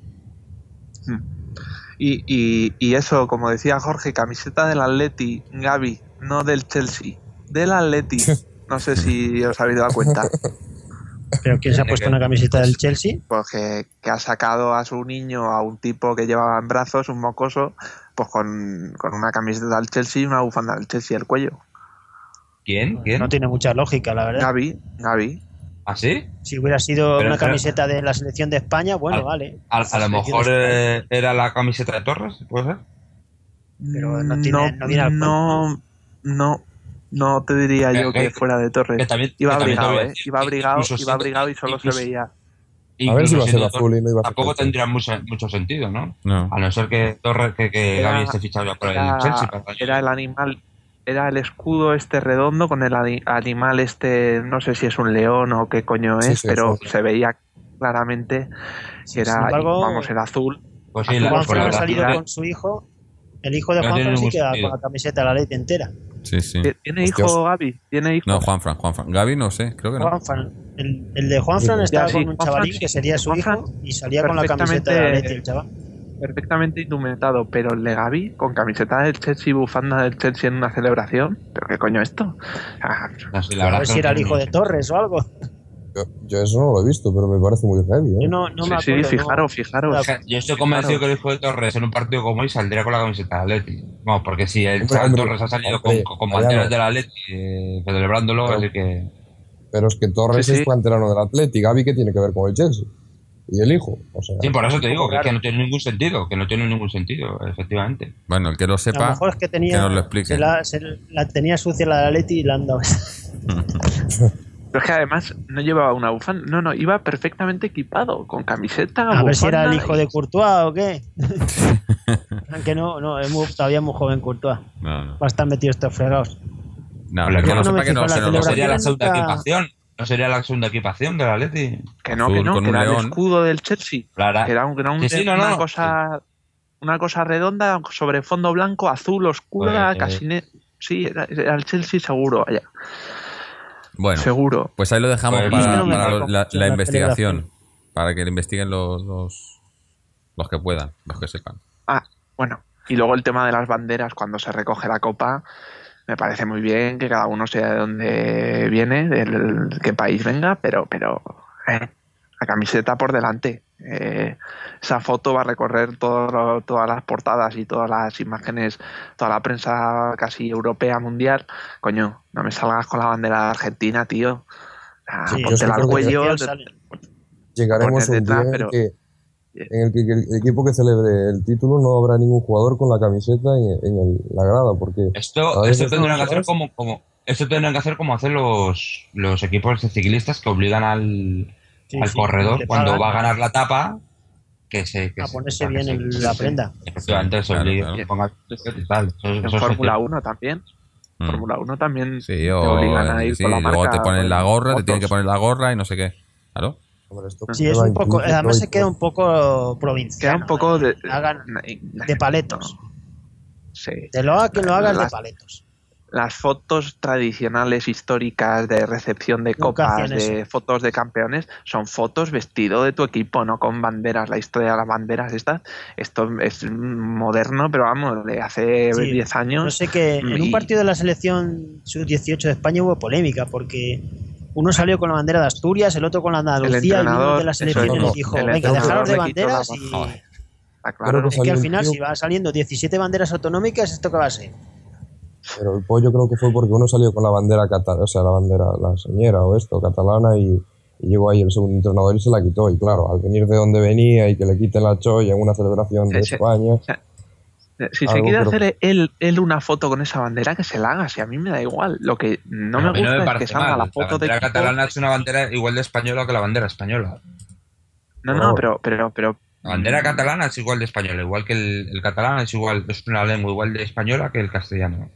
Y, y, y eso, como decía Jorge, camiseta del Atleti, Gaby, no del Chelsea, del Atleti. No sé si os habéis dado cuenta, Pero ¿quién se ha Tiene puesto que- una camiseta del Chelsea? porque que ha sacado a su niño, a un tipo que llevaba en brazos, un mocoso, pues con, con una camiseta del Chelsea y una bufanda del Chelsea al cuello. ¿Quién? ¿Quién? No tiene mucha lógica, la verdad. Gaby, Gaby. ¿Ah, sí? Si hubiera sido Pero- una pero- camiseta de la selección de España, bueno, Al- vale. A, a lo mejor eh, era la camiseta de Torres, ¿puede ser? Pero no tiene- no viene al no, no, no te diría Que- yo que que- fuera de Torres. que también- iba abrigado, ¿eh? Iba abrigado, iba abrigado y solo incluso- se veía. A ver si va a ser azul y no iba a ser Tampoco tendría mucho, mucho sentido, ¿no? No. A no ser que Torres, que, que Era- Gaby esté fichado ya por el Era, Chelsea. el era el animal, era el escudo este redondo con el ani- animal este, no sé si es un león o qué coño es, sí, pero sí. se veía claramente Sí, que era, embargo, vamos, era azul. Pues sí, la, ha salido con su hijo. El hijo de Juan sí queda con la camiseta de la ley entera. Sí, sí. ¿Tiene Hostias. hijo Gaby? ¿Tiene hijo? No, Juanfran, Juanfran. Gaby no sé, creo que no. Juan Fran- el, el de Juan Fran estaba sí, con un Juan Fran chavalín que sería su Juan hijo y salía con la camiseta de la perfectamente- Leti el chaval. Perfectamente indumentado, pero el de Gaby con camiseta del Chelsea y bufanda del Chelsea en una celebración. ¿Pero qué coño esto? Ah, no sé, la A verdad ver si era el hijo de Torres o algo. Yo, yo eso no lo he visto, pero me parece muy heavy, ¿eh? Yo no, no sí, me sí, acuerdo. no- fijaros, fijaros. O sea, Yo estoy convencido que el hijo de Torres en un partido como hoy saldría con la camiseta del Atleti. Vamos, porque si el Hombre, chaval hombre, Torres ha salido hombre, con, con banderas del Atleti eh, celebrándolo, Pero- así que... Pero es que Torres Sí, sí. es canterano del Atleti. Gaby, ¿qué tiene que ver con el Chelsea? Y el hijo. O sea, Sí, por eso te digo, que, es Claro. que no tiene ningún sentido, que no tiene ningún sentido, efectivamente. Bueno, el que lo A lo sepa, mejor es que tenía, que nos lo explique. se la, se la tenía sucia la de Leti y la han dado. Pero es que además no llevaba una bufanda. No, no, iba perfectamente equipado, con camiseta. A ver si era el hijo y- de Courtois o qué. Aunque no, no, es muy- todavía muy joven Courtois. No, no. Va a estar metido estos fregados. No, que no sepa que no la se ¿No sería la segunda nunca- equipación? ¿No sería la segunda equipación del Atleti? Que no, Azul que no, que era el escudo del Chelsea. Claro. Que era, un- que era un- Sí, sí, no, una no. cosa una cosa redonda sobre fondo blanco, azul, oscura, Pues, casi Sí, era, era el Chelsea seguro, vaya. Bueno, Seguro. pues ahí lo dejamos Pues para, no lo- la, investigación. Para que lo investiguen los, los, los que puedan, los que sepan. Ah, bueno. Y luego el tema de las banderas cuando se recoge la copa. Me parece muy bien que cada uno sea de dónde viene, de qué país venga, pero, pero eh, la camiseta por delante. Eh, esa foto va a recorrer todo todas las portadas y todas las imágenes, toda la prensa casi europea, mundial. Coño, no me salgas con la bandera de Argentina, tío. Ah, Sí, al cuello. Llegaremos un día detrás, en, pero- el que, en el que el equipo que celebre el título no habrá ningún jugador con la camiseta en, en el- la grada, porque Esto, esto tendrán que hacer como, como esto tendrán que hacer como hacen los, los equipos de ciclistas que obligan al, Sí, al sí, corredor cuando va a ganar la etapa que se que A se- ponerse que bien se- en que la se- prenda. efectivamente se Claro, obliga claro. que ponga y tal. Eso- En Fórmula cierto. 1 también. Mm. Fórmula 1 también Sí, te o, obligan a ir sí, con la luego marca te ponen la gorra, te tienen que poner la gorra y no sé qué. Claro. Sí, es un poco. Además se queda un poco provinciano. Queda un poco de, ¿eh? Hagan de paletos. Sí. De lo haga que lo hagas de paletos. Las fotos tradicionales históricas de recepción de copas, de fotos de campeones, son fotos vestido de tu equipo, no con banderas. La historia de las banderas estas, esto es moderno, pero vamos, de hace Sí, 10 años. No sé que en un partido de la selección sub-18 de España hubo polémica porque uno salió con la bandera de Asturias, el otro con la de Andalucía y uno de la selección eso y es, dijo, el venga, dejaros de banderas y... Claro. que Es que al final tío- si va saliendo 17 banderas autonómicas, ¿esto qué va a ser? Pero el pollo creo que fue porque uno salió con la bandera catalana, o sea, la bandera, la señera o esto, catalana, y, y llegó ahí el segundo entrenador y se la quitó. Y claro, al venir de donde venía y que le quiten la cholla en una celebración de Sí, sí. España, Si se quiere pero- hacer él, él una foto con esa bandera, que se la haga. Si a mí me da igual. Lo que no me mí no gusta es parece que salga mal. la foto de bandera equipo- catalana es una bandera igual de española que la bandera española. No, no, pero, pero, pero, La bandera catalana es igual de española, igual que el, el catalán es igual, es una lengua igual de española que el castellano.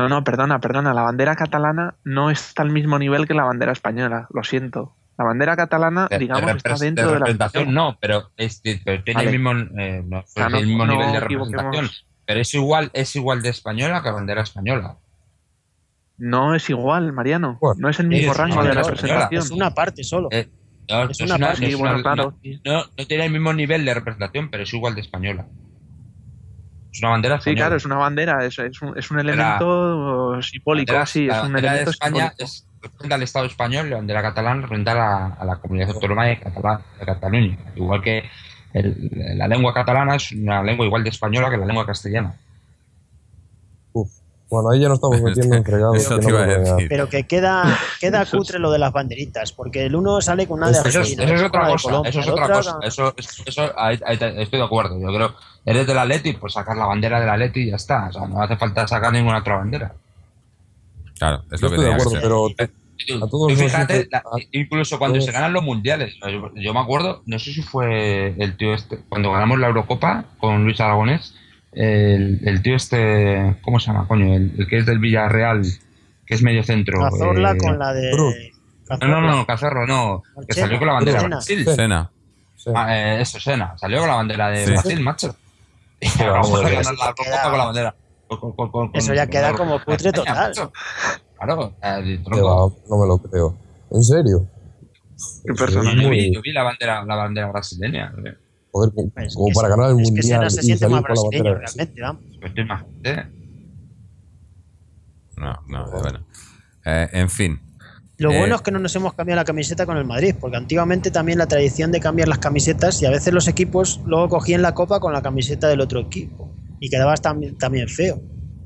No, no, perdona, perdona. La bandera catalana no está al mismo nivel que la bandera española. Lo siento. La bandera catalana, De- digamos, de está dentro de de la representación no, pero, es- pero tiene Vale. el mismo, eh, no, sea, el no- mismo no nivel de representación. Pero es igual, es igual de española que bandera española. No es igual, Mariano. Bueno, no es el mismo es rango de representación. Es una parte solo. Eh, no, Es una parte. Sí, bueno, claro. no, no tiene el mismo nivel de representación, pero es igual de española. Es una bandera Sí, española. claro, es una bandera, es, es un, es un elemento simbólico, bandera- sí, es un bandera de elemento España es, representa al Estado español la bandera catalana representa a la, a la comunidad autónoma de, de Cataluña. Igual que el- la lengua catalana es una lengua igual de española que la lengua castellana. Bueno, ahí ya nos estamos metiendo en fregados. Que no. Pero que queda, queda cutre lo de las banderitas, porque el uno sale con una de Eso Eso es, Argentina, eso es otra cosa, Colombia, eso es otra cosa. con- Eso, eso, eso- ahí- ahí te- estoy de acuerdo. Yo creo, eres del Atleti, pues sacar la bandera del Atleti y ya está. O sea, no hace falta sacar ninguna otra bandera. Claro, es Yo lo que estoy de acuerdo, pero A todos nos fíjate, la- incluso cuando todos- se ganan los mundiales, yo, yo me acuerdo, no sé si fue el tío este, cuando ganamos la Eurocopa con Luis Aragonés, el, el tío este, ¿cómo se llama, coño? El, el que es del Villarreal, que es medio centro. Cazorla eh, con la de. No, no, no, Cazorro, no, que salió con la bandera de. Brasil. Sena. Ah, eh, eso, Sena, salió con la bandera de Sí. Brasil, macho. Y vamos a ganar la ya Eurocopa queda- con la bandera. con- con- con- con- Eso ya queda como España, total. macho. Claro, eh, no me lo creo. ¿En serio? Qué vi, yo vi la bandera, la bandera brasileña. eh. Joder, como, Pues como que para ganar el es que mundial Sena se y salir más con la bandera. realmente, vamos. Pues tú imagínate. No, no, bueno. Eh, en fin. Lo Eh, bueno es que no nos hemos cambiado la camiseta con el Madrid, porque antiguamente también la tradición de cambiar las camisetas y a veces los equipos luego cogían la copa con la camiseta del otro equipo y quedabas también, también feo.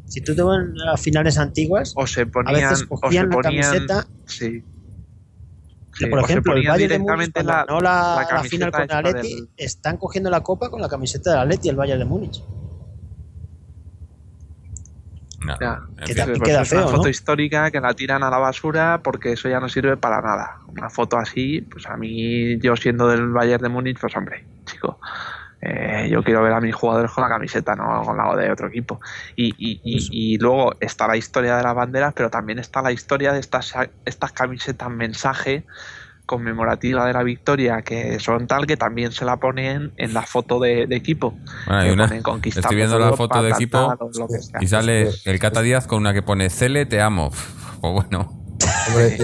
Si tú te vas a las finales antiguas, O se a ponían, veces o se cogían la ponían, camiseta, sí. Sí, por ejemplo, el Bayern de Múnich, la, la camiseta final con el esta Atleti, del- están cogiendo la copa con la camiseta del Atleti, el Bayern de Múnich. no, Ya, que también Pues queda es una foto ¿no? histórica que la tiran a la basura porque eso ya no sirve para nada. Una foto así, pues a mí, yo siendo del Bayern de Múnich, pues hombre, chico, eh, yo quiero ver a mis jugadores con la camiseta, no con la de otro equipo. Y, y, y, y luego está la historia de las banderas, pero también está la historia de estas, estas camisetas mensaje conmemorativa de la victoria que son tal que también se la ponen en la foto de, de equipo. Bueno, hay una- estoy viendo la foto de equipo y sale el Cata Díaz con una que pone Cele, te amo. Pues bueno, Hombre,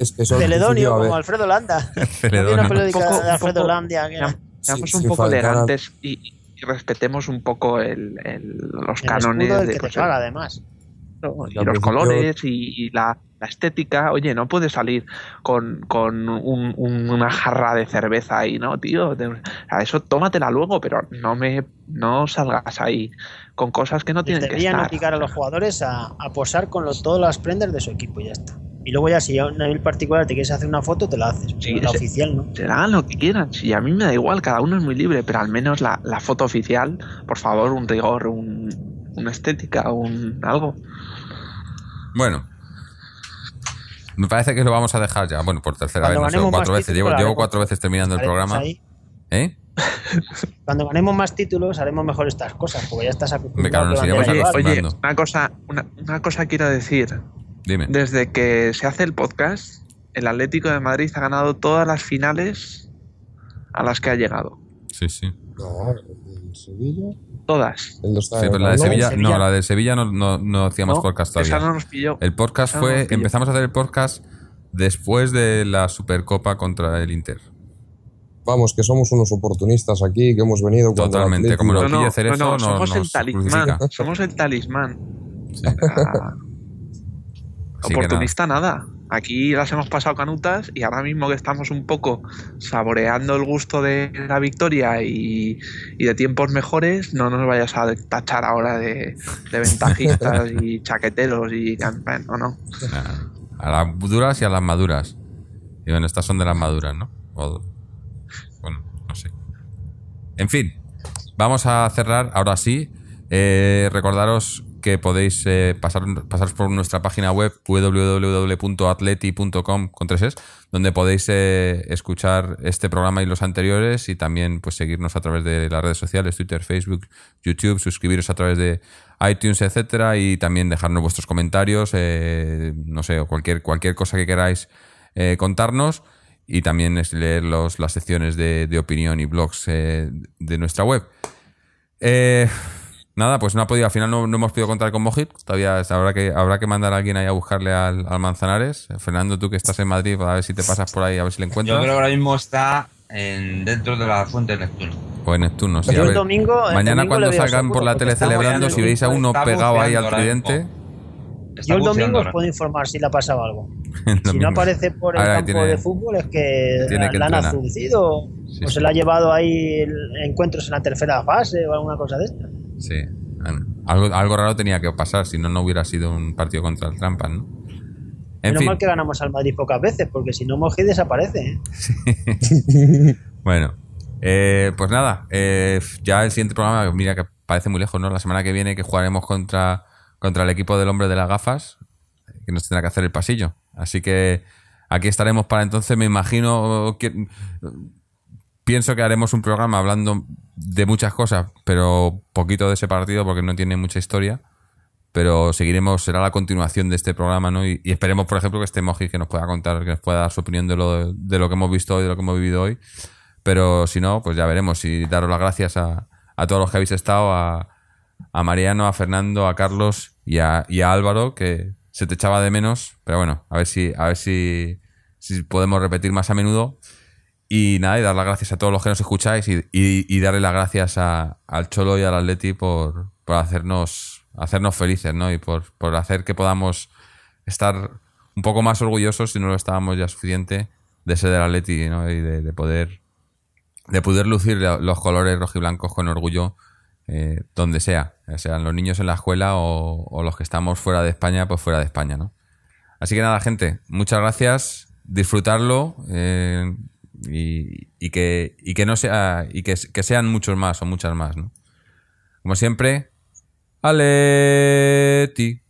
es que Celedonio, como Alfredo Landa. Celedonio. Una periódica Un poco- de Alfredo Landa que era- Seamos Sí, un sí, poco elegantes y, y respetemos un poco el, el- los el cánones escudo del de que te pues, paga, además. ¿no? y los colores y, y la, la estética. Oye, no puedes salir con, con un- un- una jarra de cerveza ahí, ¿no, tío? A eso tómatela luego, pero no me no salgas ahí con cosas que no tienen que deberían estar. obligar a los jugadores a, a posar con los- todas las prendas de su equipo y ya está. Y luego ya si a un nivel particular te quieres hacer una foto, te la haces. Sí, la oficial no. Se hagan lo que quieran, si a mí me da igual, cada uno es muy libre, pero al menos la, la foto oficial, por favor, un rigor, un, una estética, un algo. Bueno. Me parece que lo vamos a dejar ya. Bueno, por tercera Cuando vez, no sé, cuatro veces. Llevo, cuatro veces terminando el programa. ahí. ¿Eh? Cuando ganemos más títulos haremos mejor estas cosas, porque ya estás Me acostumbrado nos a que iremos Oye, una cosa, una, una cosa quiero decir. Dime. Desde que se hace el podcast, el Atlético de Madrid ha ganado todas las finales a las que ha llegado. Sí, sí. No, el Sevilla. Todas. El Sí, en pero la de Sevilla, Sevilla. no, la de Sevilla no, no, no hacíamos ¿no? podcast Esa todavía. no nos pilló. El podcast Esa fue, empezamos a hacer el podcast después de la Supercopa contra el Inter. Vamos, que somos unos oportunistas aquí, que hemos venido Totalmente, como No, nos no, somos el talismán. Somos el talismán. Sí. Ah, Así oportunista nada. Aquí las hemos pasado canutas y ahora mismo que estamos un poco saboreando el gusto de la victoria y, y de tiempos mejores, no nos vayas a tachar ahora de, de ventajistas y chaqueteros y no, no. A las duras y a las maduras. Y bueno, estas son de las maduras, ¿no? O- bueno, no sé. En fin, vamos a cerrar ahora sí. Eh, recordaros que podéis eh, pasar, pasaros por nuestra página web www.atleti.com con tres es, donde podéis eh, escuchar este programa y los anteriores y también pues seguirnos a través de las redes sociales, Twitter, Facebook, YouTube, suscribiros a través de iTunes, etcétera, y también dejarnos vuestros comentarios, eh, no sé, o cualquier, cualquier cosa que queráis contarnos y también leer los, las secciones de, de opinión y blogs de nuestra web. Eh, nada, pues no ha podido, al final no, no hemos podido contar con Mojit. Todavía habrá que, habrá que mandar a alguien ahí a buscarle al, al Manzanares. Fernando, tú que estás en Madrid, a ver si te pasas por ahí, a ver si le Yo encuentras. creo que ahora mismo está en, dentro de la fuente de Neptuno. O en Neptuno, sí. Yo a el domingo- el Mañana domingo cuando salgan seguro, por la tele celebrando, si veis a uno pegado ahí al tridente, Yo el domingo os puedo informar si le ha pasado algo. Si no aparece por el Ahora campo tiene- de fútbol es que, tiene que la han Sí, o sí. se le ha llevado ahí el- encuentros en la tercera fase o alguna cosa de esta. Sí. Algo, algo raro tenía que pasar, si no, no hubiera sido un partido contra el Trampas, ¿no? En Menos fin. mal que ganamos al Madrid pocas veces, porque si no Moji desaparece. ¿eh? Bueno, eh, pues nada, eh, ya el siguiente programa, mira que parece muy lejos, ¿no? La semana que viene que jugaremos contra, contra el equipo del hombre de las gafas, que nos tendrá que hacer el pasillo. Así que aquí estaremos para entonces, me imagino que... Pienso que haremos un programa hablando de muchas cosas, pero poquito de ese partido porque no tiene mucha historia. Pero seguiremos, será la continuación de este programa, ¿no? Y, esperemos, por ejemplo, que este Moji que nos pueda contar, que nos pueda dar su opinión de lo, de lo que hemos visto hoy, de lo que hemos vivido hoy. Pero si no, pues ya veremos. Y daros las gracias a, a todos los que habéis estado, a, a Mariano, a Fernando, a Carlos y a, y a Álvaro, que se te echaba de menos. Pero bueno, a ver si, a ver si, si podemos repetir más a menudo. Y nada, y dar las gracias a todos los que nos escucháis y, y, darle las gracias a- al Cholo y al Atleti por, por hacernos, hacernos felices, ¿no? Y por, por hacer que podamos estar un poco más orgullosos si no lo estábamos ya suficiente de ser del Atleti, ¿no? Y de, de poder de poder lucir lo- los colores rojiblancos con orgullo eh, donde sea, ya sean los niños en la escuela o, o los que estamos fuera de España, pues fuera de España, ¿no? Así que nada, gente, muchas gracias, disfrutarlo eh, y, que, y que no sea y que, que sean muchos más o muchas más, ¿no? Como siempre, Aleti.